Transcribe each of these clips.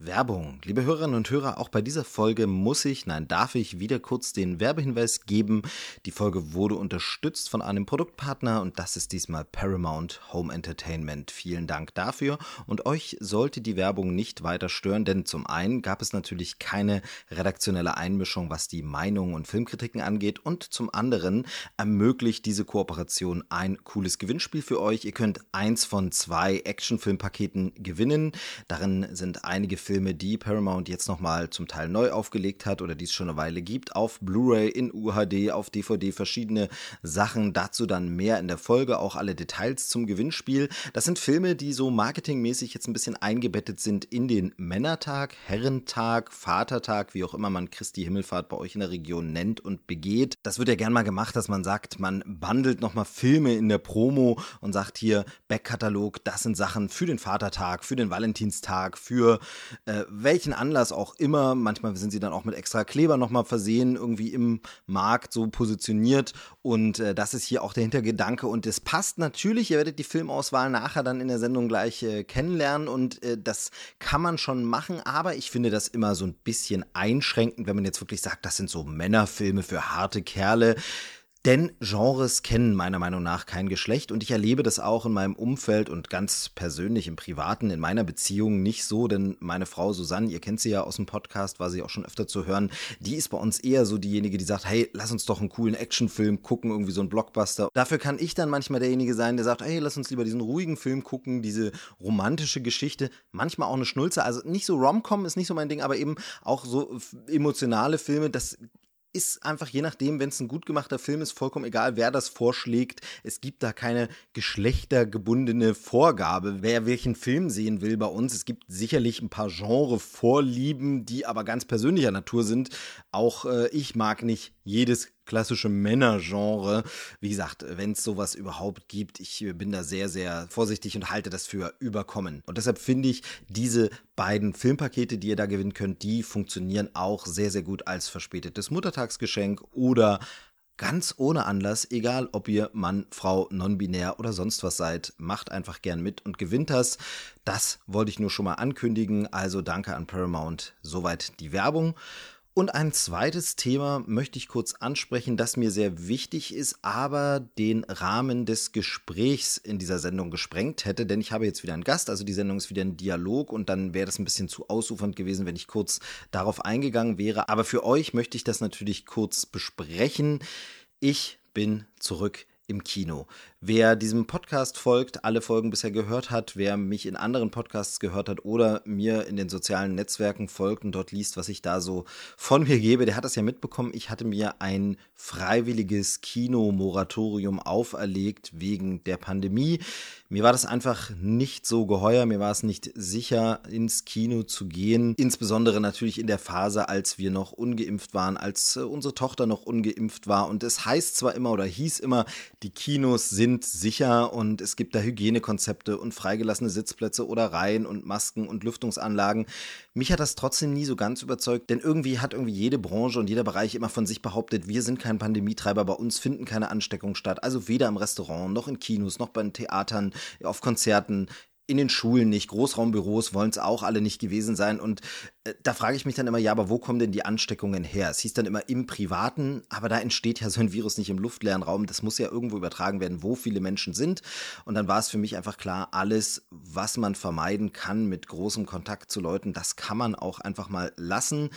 Werbung. Liebe Hörerinnen und Hörer, auch bei dieser Folge muss ich, nein, darf ich wieder kurz den Werbehinweis geben. Die Folge wurde unterstützt von einem Produktpartner und das ist diesmal Paramount Home Entertainment. Vielen Dank dafür und euch sollte die Werbung nicht weiter stören, denn zum einen gab es natürlich keine redaktionelle Einmischung, was die Meinungen und Filmkritiken angeht und zum anderen ermöglicht diese Kooperation ein cooles Gewinnspiel für euch. Ihr könnt eins von zwei Actionfilmpaketen gewinnen. Darin sind einige Filme, die Paramount jetzt nochmal zum Teil neu aufgelegt hat oder die es schon eine Weile gibt, auf Blu-ray, in UHD, auf DVD, verschiedene Sachen. Dazu dann mehr in der Folge, auch alle Details zum Gewinnspiel. Das sind Filme, die so marketingmäßig jetzt ein bisschen eingebettet sind in den Männertag, Herrentag, Vatertag, wie auch immer man Christi Himmelfahrt bei euch in der Region nennt und begeht. Das wird ja gern mal gemacht, dass man sagt, man bundelt nochmal Filme in der Promo und sagt hier, Backkatalog, das sind Sachen für den Vatertag, für den Valentinstag, für äh, welchen Anlass auch immer. Manchmal sind sie dann auch mit extra Kleber nochmal versehen, irgendwie im Markt so positioniert. Und äh, das ist hier auch der Hintergedanke. Und es passt natürlich, ihr werdet die Filmauswahl nachher dann in der Sendung gleich äh, kennenlernen. Und äh, das kann man schon machen. Aber ich finde das immer so ein bisschen einschränkend, wenn man jetzt wirklich sagt, das sind so Männerfilme für harte Kerle. Denn Genres kennen meiner Meinung nach kein Geschlecht und ich erlebe das auch in meinem Umfeld und ganz persönlich im Privaten, in meiner Beziehung nicht so, denn meine Frau Susanne, ihr kennt sie ja aus dem Podcast, war sie auch schon öfter zu hören, die ist bei uns eher so diejenige, die sagt, hey, lass uns doch einen coolen Actionfilm gucken, irgendwie so einen Blockbuster. Dafür kann ich dann manchmal derjenige sein, der sagt, hey, lass uns lieber diesen ruhigen Film gucken, diese romantische Geschichte, manchmal auch eine Schnulze, also nicht so Rom-Com ist nicht so mein Ding, aber eben auch so emotionale Filme, das ist einfach je nachdem, wenn es ein gut gemachter Film ist, vollkommen egal, wer das vorschlägt. Es gibt da keine geschlechtergebundene Vorgabe, wer welchen Film sehen will bei uns. Es gibt sicherlich ein paar Genre-Vorlieben, die aber ganz persönlicher Natur sind. Auch äh, ich mag nicht jedes klassische Männergenre. Wie gesagt, wenn es sowas überhaupt gibt, ich bin da sehr, sehr vorsichtig und halte das für überkommen. Und deshalb finde ich, diese beiden Filmpakete, die ihr da gewinnen könnt, die funktionieren auch sehr, sehr gut als verspätetes Muttertagsgeschenk oder ganz ohne Anlass, egal ob ihr Mann, Frau, non-binär oder sonst was seid, macht einfach gern mit und gewinnt das. Das wollte ich nur schon mal ankündigen. Also danke an Paramount. Soweit die Werbung. Und ein zweites Thema möchte ich kurz ansprechen, das mir sehr wichtig ist, aber den Rahmen des Gesprächs in dieser Sendung gesprengt hätte, denn ich habe jetzt wieder einen Gast, also die Sendung ist wieder ein Dialog und dann wäre das ein bisschen zu ausufernd gewesen, wenn ich kurz darauf eingegangen wäre. Aber für euch möchte ich das natürlich kurz besprechen. Ich bin zurück im Kino. Wer diesem Podcast folgt, alle Folgen bisher gehört hat, wer mich in anderen Podcasts gehört hat oder mir in den sozialen Netzwerken folgt und dort liest, was ich da so von mir gebe, der hat das ja mitbekommen. Ich hatte mir ein freiwilliges Kinomoratorium auferlegt wegen der Pandemie. Mir war das einfach nicht so geheuer, mir war es nicht sicher, ins Kino zu gehen. Insbesondere natürlich in der Phase, als wir noch ungeimpft waren, als äh, unsere Tochter noch ungeimpft war. Und es heißt zwar immer oder hieß immer, die Kinos sind sind sicher und es gibt da Hygienekonzepte und freigelassene Sitzplätze oder Reihen und Masken und Lüftungsanlagen. Mich hat das trotzdem nie so ganz überzeugt, denn irgendwie hat irgendwie jede Branche und jeder Bereich immer von sich behauptet, wir sind kein Pandemietreiber, bei uns finden keine Ansteckungen statt. Also weder im Restaurant noch in Kinos noch bei den Theatern, auf Konzerten in den Schulen nicht, Großraumbüros wollen es auch alle nicht gewesen sein. Und äh, da frage ich mich dann immer, ja, aber wo kommen denn die Ansteckungen her? Es hieß dann immer im Privaten, aber da entsteht ja so ein Virus nicht im luftleeren Raum. Das muss ja irgendwo übertragen werden, wo viele Menschen sind. Und dann war es für mich einfach klar, alles, was man vermeiden kann mit großem Kontakt zu Leuten, das kann man auch einfach mal lassen.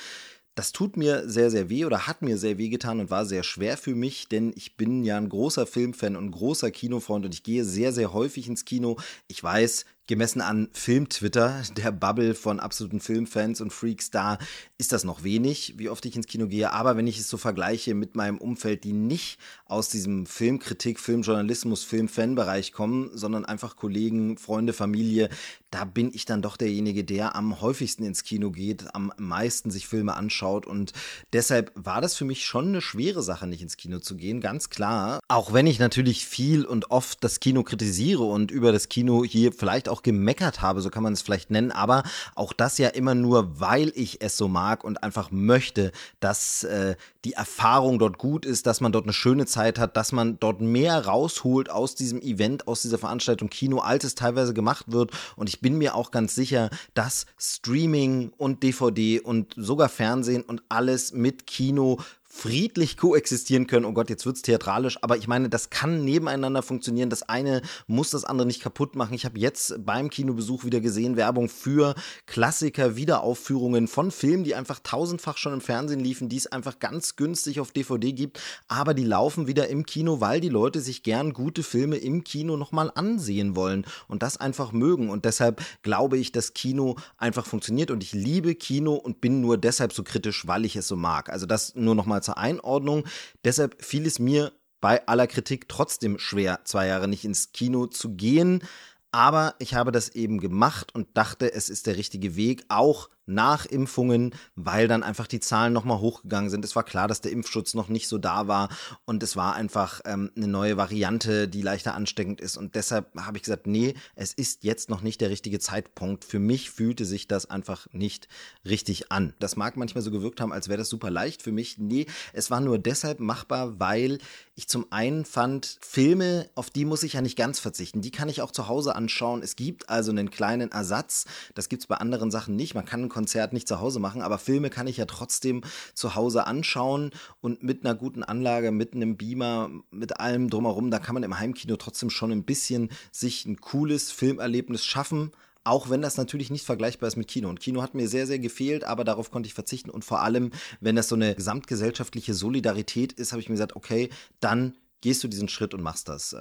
Das tut mir sehr, sehr weh oder hat mir sehr weh getan und war sehr schwer für mich, denn ich bin ja ein großer Filmfan und großer Kinofreund und ich gehe sehr, sehr häufig ins Kino. Ich weiß, gemessen an Film-Twitter, der Bubble von absoluten Filmfans und Freaks, da ist das noch wenig, wie oft ich ins Kino gehe. Aber wenn ich es so vergleiche mit meinem Umfeld, die nicht aus diesem Filmkritik, Filmjournalismus, Film-Fan-Bereich kommen, sondern einfach Kollegen, Freunde, Familie, da bin ich dann doch derjenige, der am häufigsten ins Kino geht, am meisten sich Filme anschaut. Und deshalb war das für mich schon eine schwere Sache, nicht ins Kino zu gehen, ganz klar. Auch wenn ich natürlich viel und oft das Kino kritisiere und über das Kino hier vielleicht auch gemeckert habe, so kann man es vielleicht nennen, aber auch das ja immer nur, weil ich es so mag und einfach möchte, dass äh, die Erfahrung dort gut ist, dass man dort eine schöne Zeit hat, dass man dort mehr rausholt aus diesem Event, aus dieser Veranstaltung Kino, als es teilweise gemacht wird. Und ich bin mir auch ganz sicher, dass Streaming und DVD und sogar Fernsehen und alles mit Kino friedlich koexistieren können. Oh Gott, jetzt wird's theatralisch, aber ich meine, das kann nebeneinander funktionieren. Das eine muss das andere nicht kaputt machen. Ich habe jetzt beim Kinobesuch wieder gesehen Werbung für Klassiker, Wiederaufführungen von Filmen, die einfach tausendfach schon im Fernsehen liefen, die es einfach ganz günstig auf DVD gibt, aber die laufen wieder im Kino, weil die Leute sich gern gute Filme im Kino nochmal ansehen wollen und das einfach mögen. Und deshalb glaube ich, dass Kino einfach funktioniert und ich liebe Kino und bin nur deshalb so kritisch, weil ich es so mag. Also das nur nochmal zur Einordnung. Deshalb fiel es mir bei aller Kritik trotzdem schwer, zwei Jahre nicht ins Kino zu gehen. Aber ich habe das eben gemacht und dachte, es ist der richtige Weg, auch Nachimpfungen, weil dann einfach die Zahlen nochmal hochgegangen sind. Es war klar, dass der Impfschutz noch nicht so da war und es war einfach ähm, eine neue Variante, die leichter ansteckend ist. Und deshalb habe ich gesagt, nee, es ist jetzt noch nicht der richtige Zeitpunkt. Für mich fühlte sich das einfach nicht richtig an. Das mag manchmal so gewirkt haben, als wäre das super leicht für mich. Nee, es war nur deshalb machbar, weil ich zum einen fand, Filme, auf die muss ich ja nicht ganz verzichten. Die kann ich auch zu Hause anschauen. Es gibt also einen kleinen Ersatz. Das gibt es bei anderen Sachen nicht. Man kann ein Konzert nicht zu Hause machen, aber Filme kann ich ja trotzdem zu Hause anschauen und mit einer guten Anlage, mit einem Beamer, mit allem drumherum, da kann man im Heimkino trotzdem schon ein bisschen sich ein cooles Filmerlebnis schaffen. Auch wenn das natürlich nicht vergleichbar ist mit Kino. Und Kino hat mir sehr, sehr gefehlt, aber darauf konnte ich verzichten. Und vor allem, wenn das so eine gesamtgesellschaftliche Solidarität ist, habe ich mir gesagt, okay, dann gehst du diesen Schritt und machst das.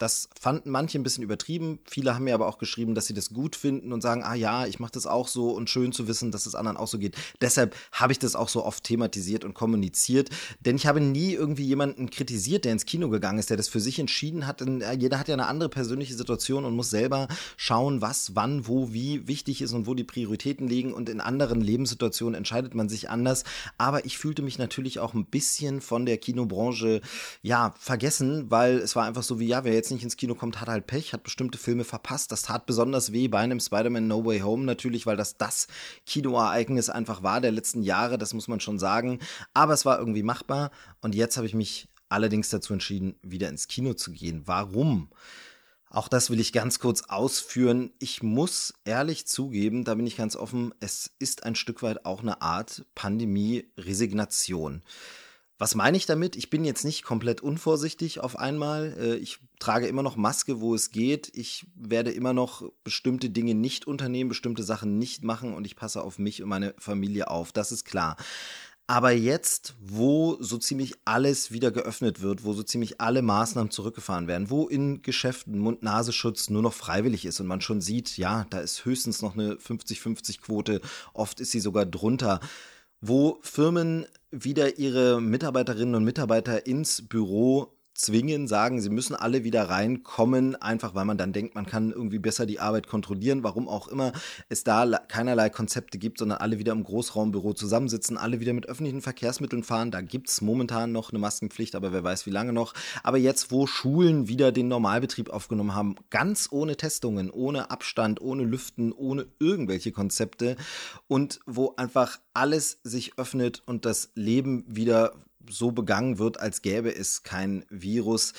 Das fanden manche ein bisschen übertrieben. Viele haben mir aber auch geschrieben, dass sie das gut finden und sagen, ah ja, ich mache das auch so und schön zu wissen, dass es anderen auch so geht. Deshalb habe ich das auch so oft thematisiert und kommuniziert. Denn ich habe nie irgendwie jemanden kritisiert, der ins Kino gegangen ist, der das für sich entschieden hat. Denn äh, jeder hat ja eine andere persönliche Situation und muss selber schauen, was, wann, wo, wie wichtig ist und wo die Prioritäten liegen. Und in anderen Lebenssituationen entscheidet man sich anders. Aber ich fühlte mich natürlich auch ein bisschen von der Kinobranche, ja, vergessen, weil es war einfach so wie, ja, wer jetzt nicht ins Kino kommt, hat halt Pech, hat bestimmte Filme verpasst. Das tat besonders weh bei einem Spider-Man No Way Home natürlich, weil das das Kinoereignis einfach war der letzten Jahre, das muss man schon sagen. Aber es war irgendwie machbar und jetzt habe ich mich allerdings dazu entschieden, wieder ins Kino zu gehen. Warum? Auch das will ich ganz kurz ausführen. Ich muss ehrlich zugeben, da bin ich ganz offen, es ist ein Stück weit auch eine Art Pandemie-Resignation. Was meine ich damit? Ich bin jetzt nicht komplett unvorsichtig auf einmal. Äh, ich trage immer noch Maske, wo es geht. Ich werde immer noch bestimmte Dinge nicht unternehmen, bestimmte Sachen nicht machen und ich passe auf mich und meine Familie auf. Das ist klar. Aber jetzt, wo so ziemlich alles wieder geöffnet wird, wo so ziemlich alle Maßnahmen zurückgefahren werden, wo in Geschäften Mund-Nasenschutz nur noch freiwillig ist und man schon sieht, ja, da ist höchstens noch eine 50-50-Quote, oft ist sie sogar drunter wo Firmen wieder ihre Mitarbeiterinnen und Mitarbeiter ins Büro zwingen, sagen, sie müssen alle wieder reinkommen, einfach weil man dann denkt, man kann irgendwie besser die Arbeit kontrollieren, warum auch immer es da keinerlei Konzepte gibt, sondern alle wieder im Großraumbüro zusammensitzen, alle wieder mit öffentlichen Verkehrsmitteln fahren. Da gibt es momentan noch eine Maskenpflicht, aber wer weiß, wie lange noch. Aber jetzt, wo Schulen wieder den Normalbetrieb aufgenommen haben, ganz ohne Testungen, ohne Abstand, ohne Lüften, ohne irgendwelche Konzepte und wo einfach alles sich öffnet und das Leben wieder so begangen wird, als gäbe es kein Virus,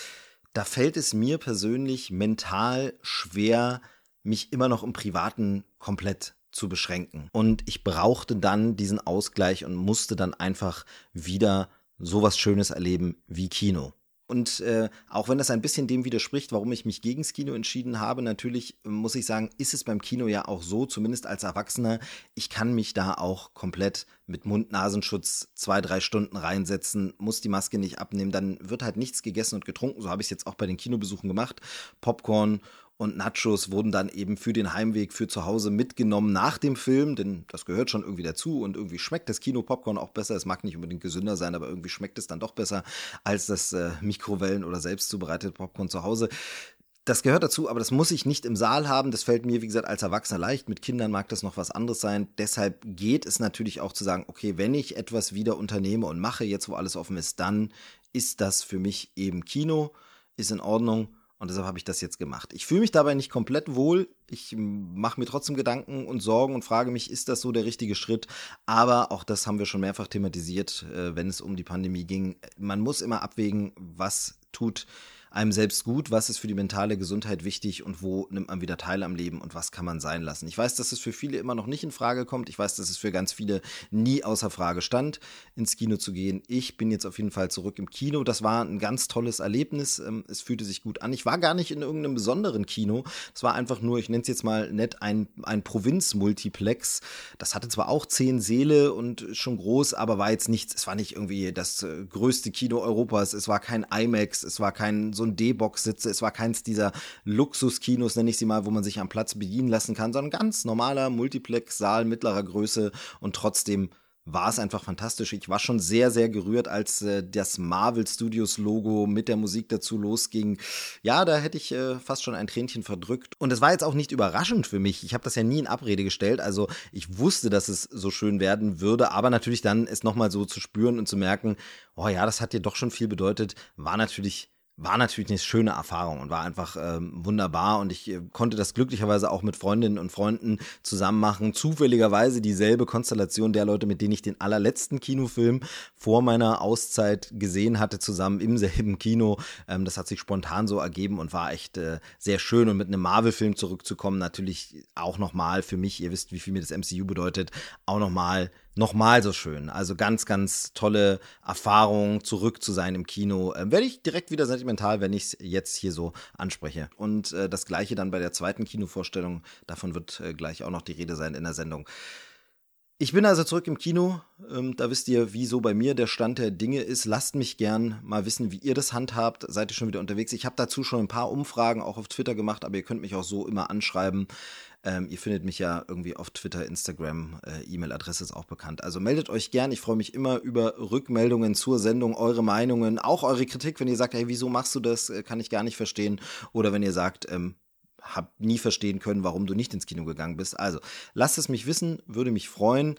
da fällt es mir persönlich mental schwer, mich immer noch im Privaten komplett zu beschränken. Und ich brauchte dann diesen Ausgleich und musste dann einfach wieder sowas Schönes erleben wie Kino. Und äh, auch wenn das ein bisschen dem widerspricht, warum ich mich gegens Kino entschieden habe, natürlich muss ich sagen, ist es beim Kino ja auch so, zumindest als Erwachsener, ich kann mich da auch komplett mit Mund-Nasenschutz zwei, drei Stunden reinsetzen, muss die Maske nicht abnehmen, dann wird halt nichts gegessen und getrunken. So habe ich es jetzt auch bei den Kinobesuchen gemacht. Popcorn und Nachos wurden dann eben für den Heimweg für zu Hause mitgenommen nach dem Film, denn das gehört schon irgendwie dazu und irgendwie schmeckt das Kino-Popcorn auch besser. Es mag nicht unbedingt gesünder sein, aber irgendwie schmeckt es dann doch besser als das äh, Mikrowellen- oder selbst zubereitete Popcorn zu Hause. Das gehört dazu, aber das muss ich nicht im Saal haben. Das fällt mir, wie gesagt, als Erwachsener leicht. Mit Kindern mag das noch was anderes sein. Deshalb geht es natürlich auch zu sagen, okay, wenn ich etwas wieder unternehme und mache, jetzt wo alles offen ist, dann ist das für mich eben Kino, ist in Ordnung Und deshalb habe ich das jetzt gemacht. Ich fühle mich dabei nicht komplett wohl. Ich mache mir trotzdem Gedanken und Sorgen und frage mich, ist das so der richtige Schritt? Aber auch das haben wir schon mehrfach thematisiert, äh, wenn es um die Pandemie ging. Man muss immer abwägen, was tut einem selbst gut, was ist für die mentale Gesundheit wichtig und wo nimmt man wieder teil am Leben und was kann man sein lassen. Ich weiß, dass es für viele immer noch nicht in Frage kommt. Ich weiß, dass es für ganz viele nie außer Frage stand, ins Kino zu gehen. Ich bin jetzt auf jeden Fall zurück im Kino. Das war ein ganz tolles Erlebnis. Ähm, es fühlte sich gut an. Ich war gar nicht in irgendeinem besonderen Kino. Es war einfach nur, ich nenne es jetzt mal nett, ein, ein Provinz-Multiplex. Das hatte zwar auch zehn Säle und schon groß, aber war jetzt nichts, es war nicht irgendwie das äh, größte Kino Europas. Es war kein IMAX, es war kein so ein D-Box sitze. Es war keins dieser Luxuskinos, nenne ich sie mal, wo man sich am Platz bedienen lassen kann, sondern ganz normaler Multiplex-Saal mittlerer Größe und trotzdem war es einfach fantastisch. Ich war schon sehr, sehr gerührt, als äh, das Marvel Studios Logo mit der Musik dazu losging. Ja, da hätte ich äh, fast schon ein Tränchen verdrückt. Und es war jetzt auch nicht überraschend für mich. Ich habe das ja nie in Abrede gestellt. Also ich wusste, dass es so schön werden würde, aber natürlich dann es nochmal so zu spüren und zu merken, oh ja, das hat dir doch schon viel bedeutet, war natürlich war natürlich eine schöne Erfahrung und war einfach ähm, wunderbar und ich äh, konnte das glücklicherweise auch mit Freundinnen und Freunden zusammen machen. Zufälligerweise dieselbe Konstellation der Leute, mit denen ich den allerletzten Kinofilm vor meiner Auszeit gesehen hatte, zusammen im selben Kino. Ähm, das hat sich spontan so ergeben und war echt äh, sehr schön und mit einem Marvel-Film zurückzukommen, natürlich auch nochmal für mich, ihr wisst, wie viel mir das MCU bedeutet, auch nochmal nochmal so schön. Also ganz, ganz tolle Erfahrung, zurück zu sein im Kino. Äh, Werde ich direkt wieder sentimental, wenn ich es jetzt hier so anspreche. Und äh, das gleiche dann bei der zweiten Kinovorstellung. Davon wird äh, gleich auch noch die Rede sein in der Sendung. Ich bin also zurück im Kino. Ähm, da wisst ihr, wie so bei mir der Stand der Dinge ist. Lasst mich gern mal wissen, wie ihr das handhabt. Seid ihr schon wieder unterwegs? Ich habe dazu schon ein paar Umfragen auch auf Twitter gemacht, aber ihr könnt mich auch so immer anschreiben. Ähm, ihr findet mich ja irgendwie auf Twitter, Instagram, äh, E-Mail-Adresse ist auch bekannt. Also meldet euch gern. Ich freue mich immer über Rückmeldungen zur Sendung, eure Meinungen, auch eure Kritik, wenn ihr sagt, hey, wieso machst du das? Äh, kann ich gar nicht verstehen. Oder wenn ihr sagt, ähm, hab nie verstehen können, warum du nicht ins Kino gegangen bist. Also, lasst es mich wissen, würde mich freuen.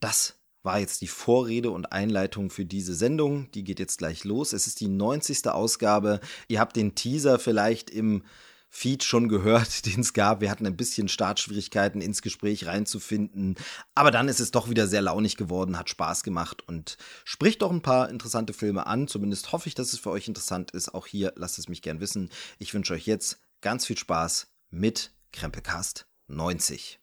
Das war jetzt die Vorrede und Einleitung für diese Sendung. Die geht jetzt gleich los. Es ist die 90. Ausgabe. Ihr habt den Teaser vielleicht im Feed schon gehört, den es gab. Wir hatten ein bisschen Startschwierigkeiten ins Gespräch reinzufinden. Aber dann ist es doch wieder sehr launig geworden, hat Spaß gemacht und spricht doch ein paar interessante Filme an. Zumindest hoffe ich, dass es für euch interessant ist. Auch hier lasst es mich gern wissen. Ich wünsche euch jetzt ganz viel Spaß mit Krempelcast 90.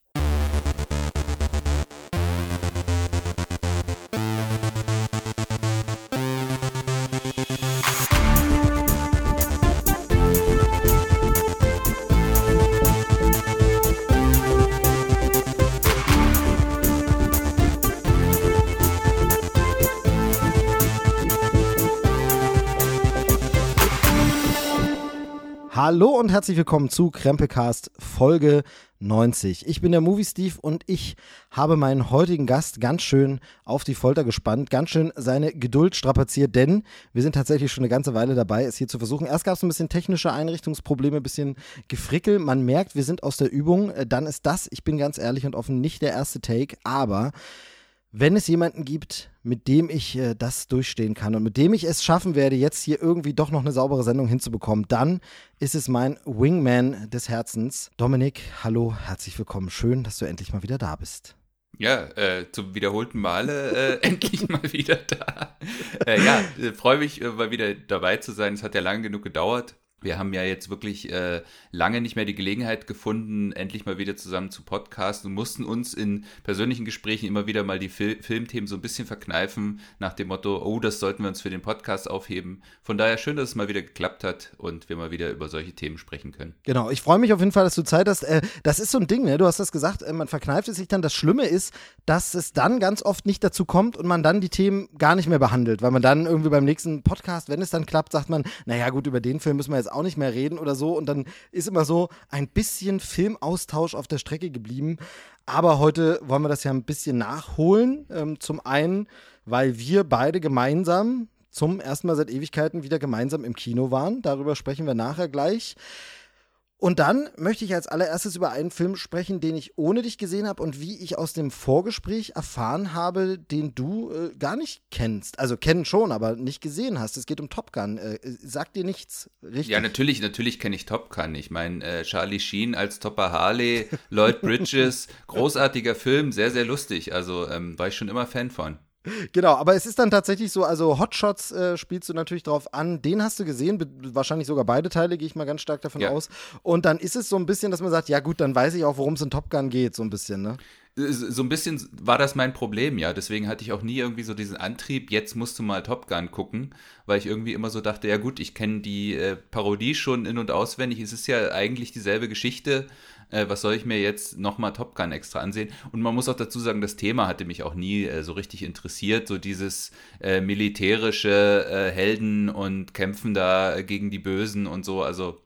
Hallo und herzlich willkommen zu Krempelcast Folge 90. Ich bin der Movie Steve und ich habe meinen heutigen Gast ganz schön auf die Folter gespannt, ganz schön seine Geduld strapaziert, denn wir sind tatsächlich schon eine ganze Weile dabei, es hier zu versuchen. Erst gab es ein bisschen technische Einrichtungsprobleme, ein bisschen Gefrickel. Man merkt, wir sind aus der Übung. Dann ist das, ich bin ganz ehrlich und offen, nicht der erste Take, aber wenn es jemanden gibt, mit dem ich äh, das durchstehen kann und mit dem ich es schaffen werde, jetzt hier irgendwie doch noch eine saubere Sendung hinzubekommen, dann ist es mein Wingman des Herzens. Dominik, hallo, herzlich willkommen. Schön, dass du endlich mal wieder da bist. Ja, äh, zum wiederholten Male äh, endlich mal wieder da. Äh, ja, äh, freue mich, äh, mal wieder dabei zu sein. Es hat ja lange genug gedauert. Wir haben ja jetzt wirklich äh, lange nicht mehr die Gelegenheit gefunden, endlich mal wieder zusammen zu podcasten und mussten uns in persönlichen Gesprächen immer wieder mal die Fil Filmthemen so ein bisschen verkneifen, nach dem Motto, oh, das sollten wir uns für den Podcast aufheben. Von daher schön, dass es mal wieder geklappt hat und wir mal wieder über solche Themen sprechen können. Genau, ich freue mich auf jeden Fall, dass du Zeit hast. Äh, das ist so ein Ding, ne? Du hast das gesagt, äh, man verkneift es sich dann. Das Schlimme ist, dass es dann ganz oft nicht dazu kommt und man dann die Themen gar nicht mehr behandelt, weil man dann irgendwie beim nächsten Podcast, wenn es dann klappt, sagt man, naja gut, über den Film müssen wir jetzt auch nicht mehr reden oder so. Und dann ist immer so ein bisschen Filmaustausch auf der Strecke geblieben. Aber heute wollen wir das ja ein bisschen nachholen. Ähm, zum einen, weil wir beide gemeinsam zum ersten Mal seit Ewigkeiten wieder gemeinsam im Kino waren. Darüber sprechen wir nachher gleich. Und dann möchte ich als allererstes über einen Film sprechen, den ich ohne dich gesehen habe und wie ich aus dem Vorgespräch erfahren habe, den du äh, gar nicht kennst. Also kennen schon, aber nicht gesehen hast. Es geht um Top Gun. Äh, sagt dir nichts, richtig? Ja, natürlich, natürlich kenne ich Top Gun. Ich meine, äh, Charlie Sheen als Topper Harley, Lloyd Bridges, großartiger Film, sehr, sehr lustig. Also ähm, war ich schon immer Fan von. Genau, aber es ist dann tatsächlich so, also Hotshots äh, spielst du natürlich drauf an, den hast du gesehen, wahrscheinlich sogar beide Teile, gehe ich mal ganz stark davon ja. aus. Und dann ist es so ein bisschen, dass man sagt, ja gut, dann weiß ich auch, worum es in Top Gun geht, so ein bisschen, ne? So ein bisschen war das mein Problem, ja. Deswegen hatte ich auch nie irgendwie so diesen Antrieb, jetzt musst du mal Top Gun gucken, weil ich irgendwie immer so dachte, ja gut, ich kenne die äh, Parodie schon in- und auswendig. Es ist ja eigentlich dieselbe Geschichte äh, was soll ich mir jetzt nochmal Top Gun extra ansehen? Und man muss auch dazu sagen, das Thema hatte mich auch nie äh, so richtig interessiert, so dieses äh, militärische äh, Helden und Kämpfen da gegen die Bösen und so, also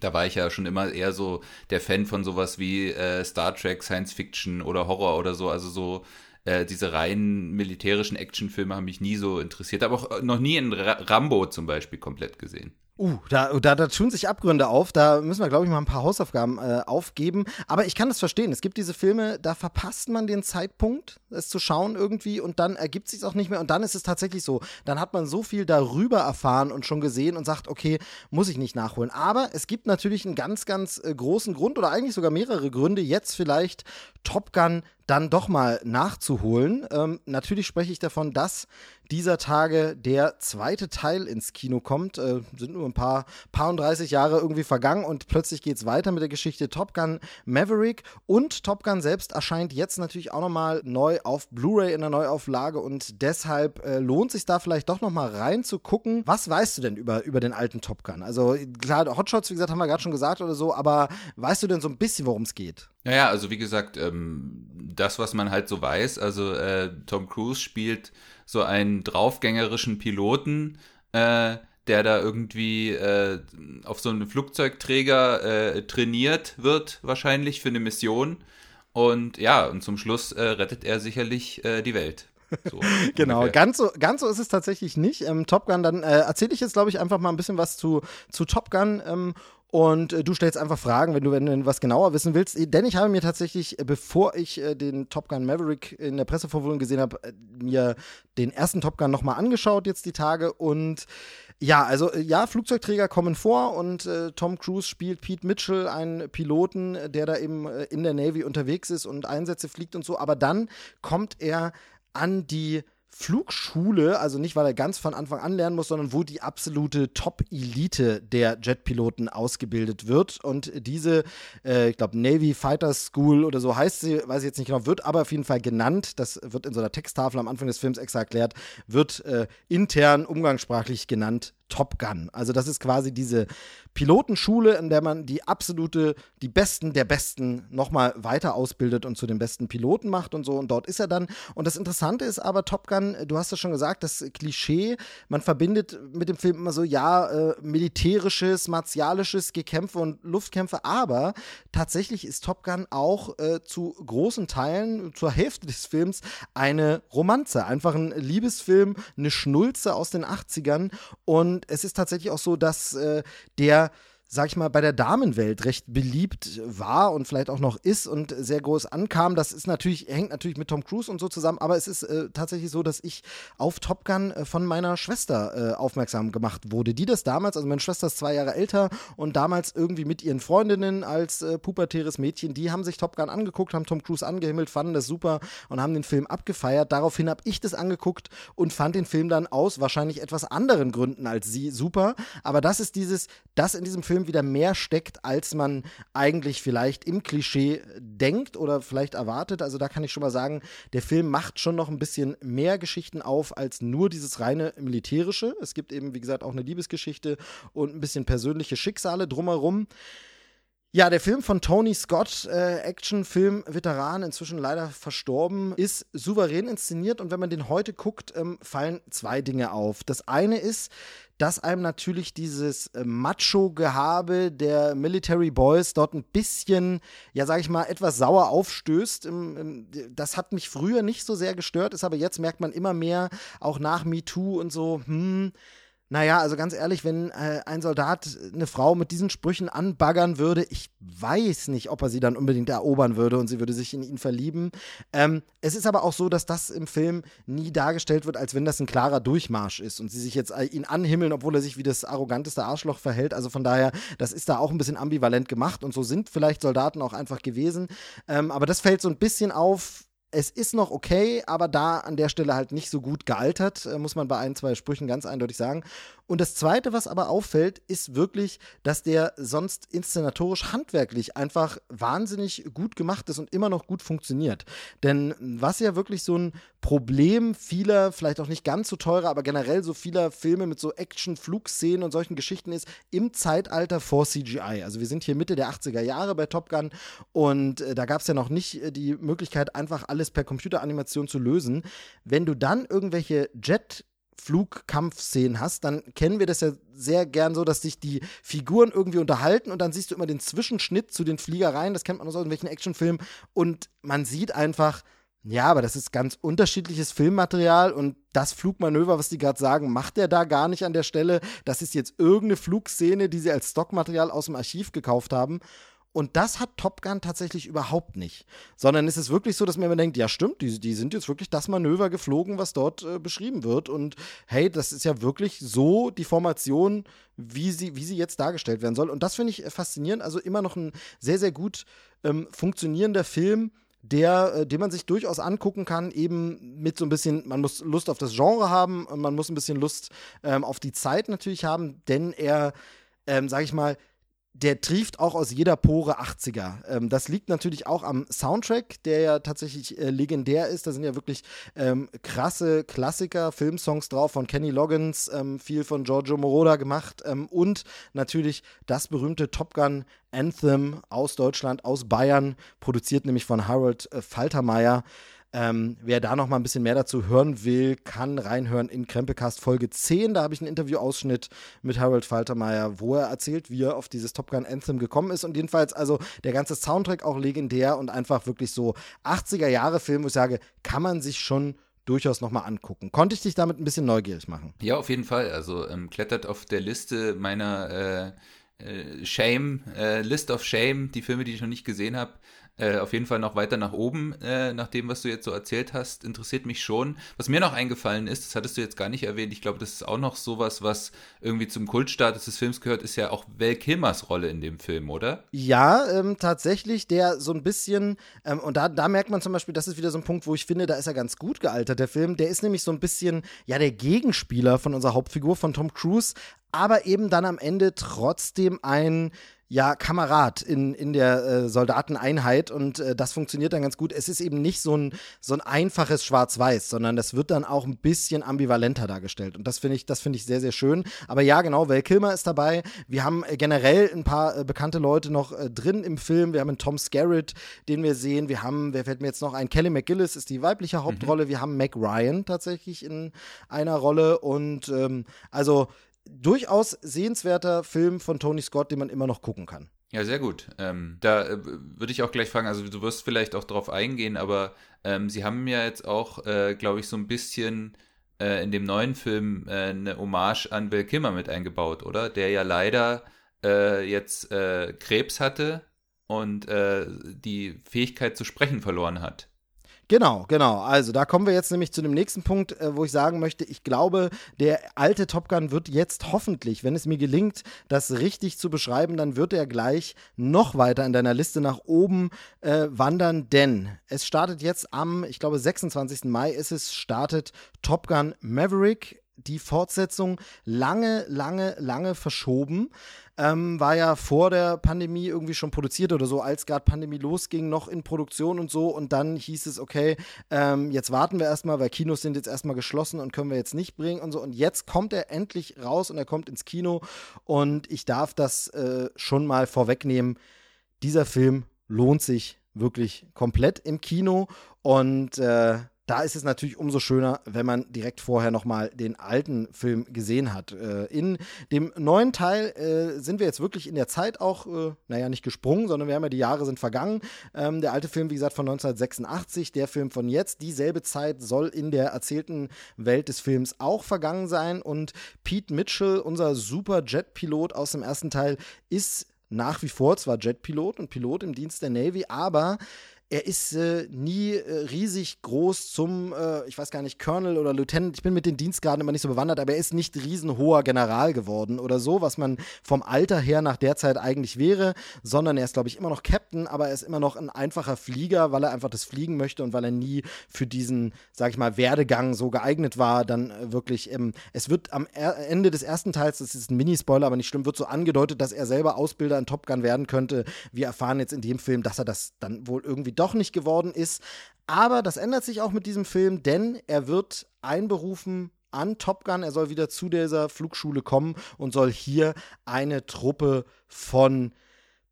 da war ich ja schon immer eher so der Fan von sowas wie äh, Star Trek, Science Fiction oder Horror oder so, also so äh, diese reinen militärischen Actionfilme haben mich nie so interessiert, aber auch noch nie in Rambo zum Beispiel komplett gesehen. Uh, da, da, da tun sich Abgründe auf. Da müssen wir, glaube ich, mal ein paar Hausaufgaben äh, aufgeben. Aber ich kann das verstehen. Es gibt diese Filme, da verpasst man den Zeitpunkt, es zu schauen irgendwie und dann ergibt sich auch nicht mehr. Und dann ist es tatsächlich so. Dann hat man so viel darüber erfahren und schon gesehen und sagt, okay, muss ich nicht nachholen. Aber es gibt natürlich einen ganz, ganz äh, großen Grund oder eigentlich sogar mehrere Gründe, jetzt vielleicht Top Gun dann doch mal nachzuholen. Ähm, natürlich spreche ich davon, dass dieser Tage der zweite Teil ins Kino kommt. Äh, sind nur ein paar, paar und 30 Jahre irgendwie vergangen und plötzlich geht es weiter mit der Geschichte Top Gun Maverick. Und Top Gun selbst erscheint jetzt natürlich auch nochmal neu auf Blu-ray in der Neuauflage und deshalb äh, lohnt sich da vielleicht doch nochmal reinzugucken. Was weißt du denn über, über den alten Top Gun? Also klar, Hotshots, wie gesagt, haben wir gerade schon gesagt oder so, aber weißt du denn so ein bisschen, worum es geht? Naja, also wie gesagt, ähm, das, was man halt so weiß, also äh, Tom Cruise spielt so einen draufgängerischen Piloten, äh, der da irgendwie äh, auf so einem Flugzeugträger äh, trainiert wird, wahrscheinlich für eine Mission. Und ja, und zum Schluss äh, rettet er sicherlich äh, die Welt. So, genau, ganz so, ganz so ist es tatsächlich nicht. Ähm, Top Gun, dann äh, erzähle ich jetzt, glaube ich, einfach mal ein bisschen was zu, zu Top Gun. Ähm, und äh, du stellst einfach Fragen, wenn du, wenn du was genauer wissen willst. Denn ich habe mir tatsächlich, äh, bevor ich äh, den Top Gun Maverick in der Pressevorführung gesehen habe, äh, mir den ersten Top Gun nochmal angeschaut jetzt die Tage. Und ja, also äh, ja, Flugzeugträger kommen vor und äh, Tom Cruise spielt Pete Mitchell, einen Piloten, der da eben in der Navy unterwegs ist und Einsätze fliegt und so. Aber dann kommt er an die Flugschule, also nicht, weil er ganz von Anfang an lernen muss, sondern wo die absolute Top-Elite der Jetpiloten ausgebildet wird. Und diese, äh, ich glaube, Navy Fighter School oder so heißt sie, weiß ich jetzt nicht genau, wird aber auf jeden Fall genannt, das wird in so einer Texttafel am Anfang des Films extra erklärt, wird äh, intern umgangssprachlich genannt Top Gun. Also das ist quasi diese Pilotenschule, in der man die absolute, die Besten der Besten nochmal weiter ausbildet und zu den besten Piloten macht und so. Und dort ist er dann. Und das Interessante ist aber, Top Gun, du hast es schon gesagt, das Klischee, man verbindet mit dem Film immer so, ja, äh, militärisches, martialisches Gekämpfe und Luftkämpfe, aber tatsächlich ist Top Gun auch äh, zu großen Teilen, zur Hälfte des Films, eine Romanze. Einfach ein Liebesfilm, eine Schnulze aus den 80ern und und es ist tatsächlich auch so, dass äh, der sag ich mal, bei der Damenwelt recht beliebt war und vielleicht auch noch ist und sehr groß ankam. Das ist natürlich, hängt natürlich mit Tom Cruise und so zusammen, aber es ist äh, tatsächlich so, dass ich auf Top Gun äh, von meiner Schwester äh, aufmerksam gemacht wurde, die das damals, also meine Schwester ist zwei Jahre älter und damals irgendwie mit ihren Freundinnen als äh, pubertäres Mädchen, die haben sich Top Gun angeguckt, haben Tom Cruise angehimmelt, fanden das super und haben den Film abgefeiert. Daraufhin habe ich das angeguckt und fand den Film dann aus wahrscheinlich etwas anderen Gründen als sie super. Aber das ist dieses, das in diesem Film wieder mehr steckt, als man eigentlich vielleicht im Klischee denkt oder vielleicht erwartet. Also da kann ich schon mal sagen, der Film macht schon noch ein bisschen mehr Geschichten auf als nur dieses reine militärische. Es gibt eben, wie gesagt, auch eine Liebesgeschichte und ein bisschen persönliche Schicksale drumherum. Ja, der Film von Tony Scott, äh, Actionfilm-Veteran, inzwischen leider verstorben, ist souverän inszeniert und wenn man den heute guckt, ähm, fallen zwei Dinge auf. Das eine ist, dass einem natürlich dieses äh, Macho-Gehabe der Military Boys dort ein bisschen, ja, sag ich mal, etwas sauer aufstößt. das hat mich früher nicht so sehr gestört, ist aber jetzt merkt man immer mehr, auch nach MeToo und so, hm, naja, also ganz ehrlich, wenn äh, ein Soldat eine Frau mit diesen Sprüchen anbaggern würde, ich weiß nicht, ob er sie dann unbedingt erobern würde und sie würde sich in ihn verlieben. Ähm, es ist aber auch so, dass das im Film nie dargestellt wird, als wenn das ein klarer Durchmarsch ist und sie sich jetzt äh, ihn anhimmeln, obwohl er sich wie das arroganteste Arschloch verhält. Also von daher, das ist da auch ein bisschen ambivalent gemacht und so sind vielleicht Soldaten auch einfach gewesen. Ähm, aber das fällt so ein bisschen auf es ist noch okay, aber da an der Stelle halt nicht so gut gealtert, äh, muss man bei ein, zwei Sprüchen ganz eindeutig sagen. Und das Zweite, was aber auffällt, ist wirklich, dass der sonst inszenatorisch handwerklich einfach wahnsinnig gut gemacht ist und immer noch gut funktioniert. Denn was ja wirklich so ein Problem vieler, vielleicht auch nicht ganz so teurer, aber generell so vieler Filme mit so Action-Flugszenen und solchen Geschichten ist, im Zeitalter vor CGI. Also wir sind hier Mitte der 80er Jahre bei Top Gun und äh, da gab es ja noch nicht äh, die Möglichkeit, einfach alles per Computeranimation zu lösen. Wenn du dann irgendwelche Jet Flugkampfszenen hast, dann kennen wir das ja sehr gern so, dass sich die Figuren irgendwie unterhalten und dann siehst du immer den Zwischenschnitt zu den Fliegereien. Das kennt man aus irgendwelchen Actionfilmen und man sieht einfach, ja, aber das ist ganz unterschiedliches Filmmaterial und das Flugmanöver, was die gerade sagen, macht er da gar nicht an der Stelle. Das ist jetzt irgendeine Flugszene, die sie als Stockmaterial aus dem Archiv gekauft haben. Und das hat Top Gun tatsächlich überhaupt nicht. Sondern es ist wirklich so, dass man immer denkt, ja stimmt, die, die sind jetzt wirklich das Manöver geflogen, was dort äh, beschrieben wird. Und hey, das ist ja wirklich so die Formation, wie sie, wie sie jetzt dargestellt werden soll. Und das finde ich faszinierend. Also immer noch ein sehr, sehr gut ähm, funktionierender Film der, äh, den man sich durchaus angucken kann, eben mit so ein bisschen, man muss Lust auf das Genre haben, man muss ein bisschen Lust ähm, auf die Zeit natürlich haben, denn er, ähm, sag ich mal, der trieft auch aus jeder Pore 80er. Ähm, das liegt natürlich auch am Soundtrack, der ja tatsächlich äh, legendär ist. Da sind ja wirklich ähm, krasse Klassiker, Filmsongs drauf von Kenny Loggins, ähm, viel von Giorgio Moroder gemacht ähm, und natürlich das berühmte Top Gun Anthem aus Deutschland, aus Bayern, produziert nämlich von Harold äh, Faltermeier. Ähm, wer da noch mal ein bisschen mehr dazu hören will, kann reinhören in Krempelcast Folge 10. Da habe ich einen Interviewausschnitt mit Harold Faltermeier, wo er erzählt, wie er auf dieses Top Gun Anthem gekommen ist. Und jedenfalls, also der ganze Soundtrack auch legendär und einfach wirklich so 80er-Jahre-Film, wo ich sage, kann man sich schon durchaus nochmal angucken. Konnte ich dich damit ein bisschen neugierig machen? Ja, auf jeden Fall. Also ähm, klettert auf der Liste meiner äh, äh, Shame, äh, List of Shame, die Filme, die ich noch nicht gesehen habe, äh, auf jeden Fall noch weiter nach oben, äh, nach dem, was du jetzt so erzählt hast, interessiert mich schon. Was mir noch eingefallen ist, das hattest du jetzt gar nicht erwähnt, ich glaube, das ist auch noch sowas, was irgendwie zum Kultstatus des Films gehört, ist ja auch Val Kilmers Rolle in dem Film, oder? Ja, ähm, tatsächlich, der so ein bisschen, ähm, und da, da merkt man zum Beispiel, das ist wieder so ein Punkt, wo ich finde, da ist er ganz gut gealtert, der Film. Der ist nämlich so ein bisschen, ja, der Gegenspieler von unserer Hauptfigur, von Tom Cruise, aber eben dann am Ende trotzdem ein ja, Kamerad in, in der äh, Soldateneinheit und äh, das funktioniert dann ganz gut. Es ist eben nicht so ein, so ein einfaches Schwarz-Weiß, sondern das wird dann auch ein bisschen ambivalenter dargestellt und das finde ich, das ich sehr, sehr schön. Aber ja, genau, Val Kilmer ist dabei. Wir haben äh, generell ein paar äh, bekannte Leute noch äh, drin im Film. Wir haben einen Tom Skerritt, den wir sehen. Wir haben, wer fällt mir jetzt noch ein? Kelly McGillis ist die weibliche mhm. Hauptrolle. Mhm. Wir haben Mac Ryan tatsächlich in einer Rolle und ähm, also durchaus sehenswerter Film von Tony Scott, den man immer noch gucken kann. Ja, sehr gut. Ähm, da äh, würde ich auch gleich fragen, also du wirst vielleicht auch darauf eingehen, aber ähm, sie haben ja jetzt auch, äh, glaube ich, so ein bisschen äh, in dem neuen Film äh, eine Hommage an Bill Kimmer mit eingebaut, oder? Der ja leider äh, jetzt äh, Krebs hatte und die Fähigkeit zu sprechen verloren hat. Genau, genau. Also da kommen wir jetzt nämlich zu dem nächsten Punkt, äh, wo ich sagen möchte, ich glaube, der alte Top Gun wird jetzt hoffentlich, wenn es mir gelingt, das richtig zu beschreiben, dann wird er gleich noch weiter in deiner Liste nach oben äh, wandern, denn es startet jetzt am, ich glaube, 26. Mai ist es, startet Top Gun Maverick die Fortsetzung lange, lange, lange verschoben. Ähm, war ja vor der Pandemie irgendwie schon produziert oder so, als gerade Pandemie losging, noch in Produktion und so. Und dann hieß es, okay, ähm, jetzt warten wir erstmal, weil Kinos sind jetzt erstmal geschlossen und können wir jetzt nicht bringen und so. Und jetzt kommt er endlich raus und er kommt ins Kino. Und ich darf das äh, schon mal vorwegnehmen. Dieser Film lohnt sich wirklich komplett im Kino. Und äh, da ist es natürlich umso schöner, wenn man direkt vorher nochmal den alten Film gesehen hat. Äh, in dem neuen Teil äh, sind wir jetzt wirklich in der Zeit auch, äh, naja, nicht gesprungen, sondern wir haben ja die Jahre sind vergangen. Ähm, der alte Film, wie gesagt, von 1986, der Film von jetzt, dieselbe Zeit soll in der erzählten Welt des Films auch vergangen sein. Und Pete Mitchell, unser super Jet-Pilot aus dem ersten Teil, ist nach wie vor zwar Jetpilot und Pilot im Dienst der Navy, aber er ist äh, nie äh, riesig groß zum, äh, ich weiß gar nicht, Colonel oder Lieutenant. Ich bin mit den Dienstgraden immer nicht so bewandert, aber er ist nicht riesenhoher General geworden oder so, was man vom Alter her nach der Zeit eigentlich wäre, sondern er ist, glaube ich, immer noch Captain, aber er ist immer noch ein einfacher Flieger, weil er einfach das Fliegen möchte und weil er nie für diesen, sag ich mal, Werdegang so geeignet war, dann äh, wirklich, ähm, es wird am er Ende des ersten Teils, das ist ein Mini-Spoiler, aber nicht schlimm, wird so angedeutet, dass er selber Ausbilder in Top Gun werden könnte. Wir erfahren jetzt in dem Film, dass er das dann wohl irgendwie doch nicht geworden ist. Aber das ändert sich auch mit diesem Film, denn er wird einberufen an Top Gun. Er soll wieder zu dieser Flugschule kommen und soll hier eine Truppe von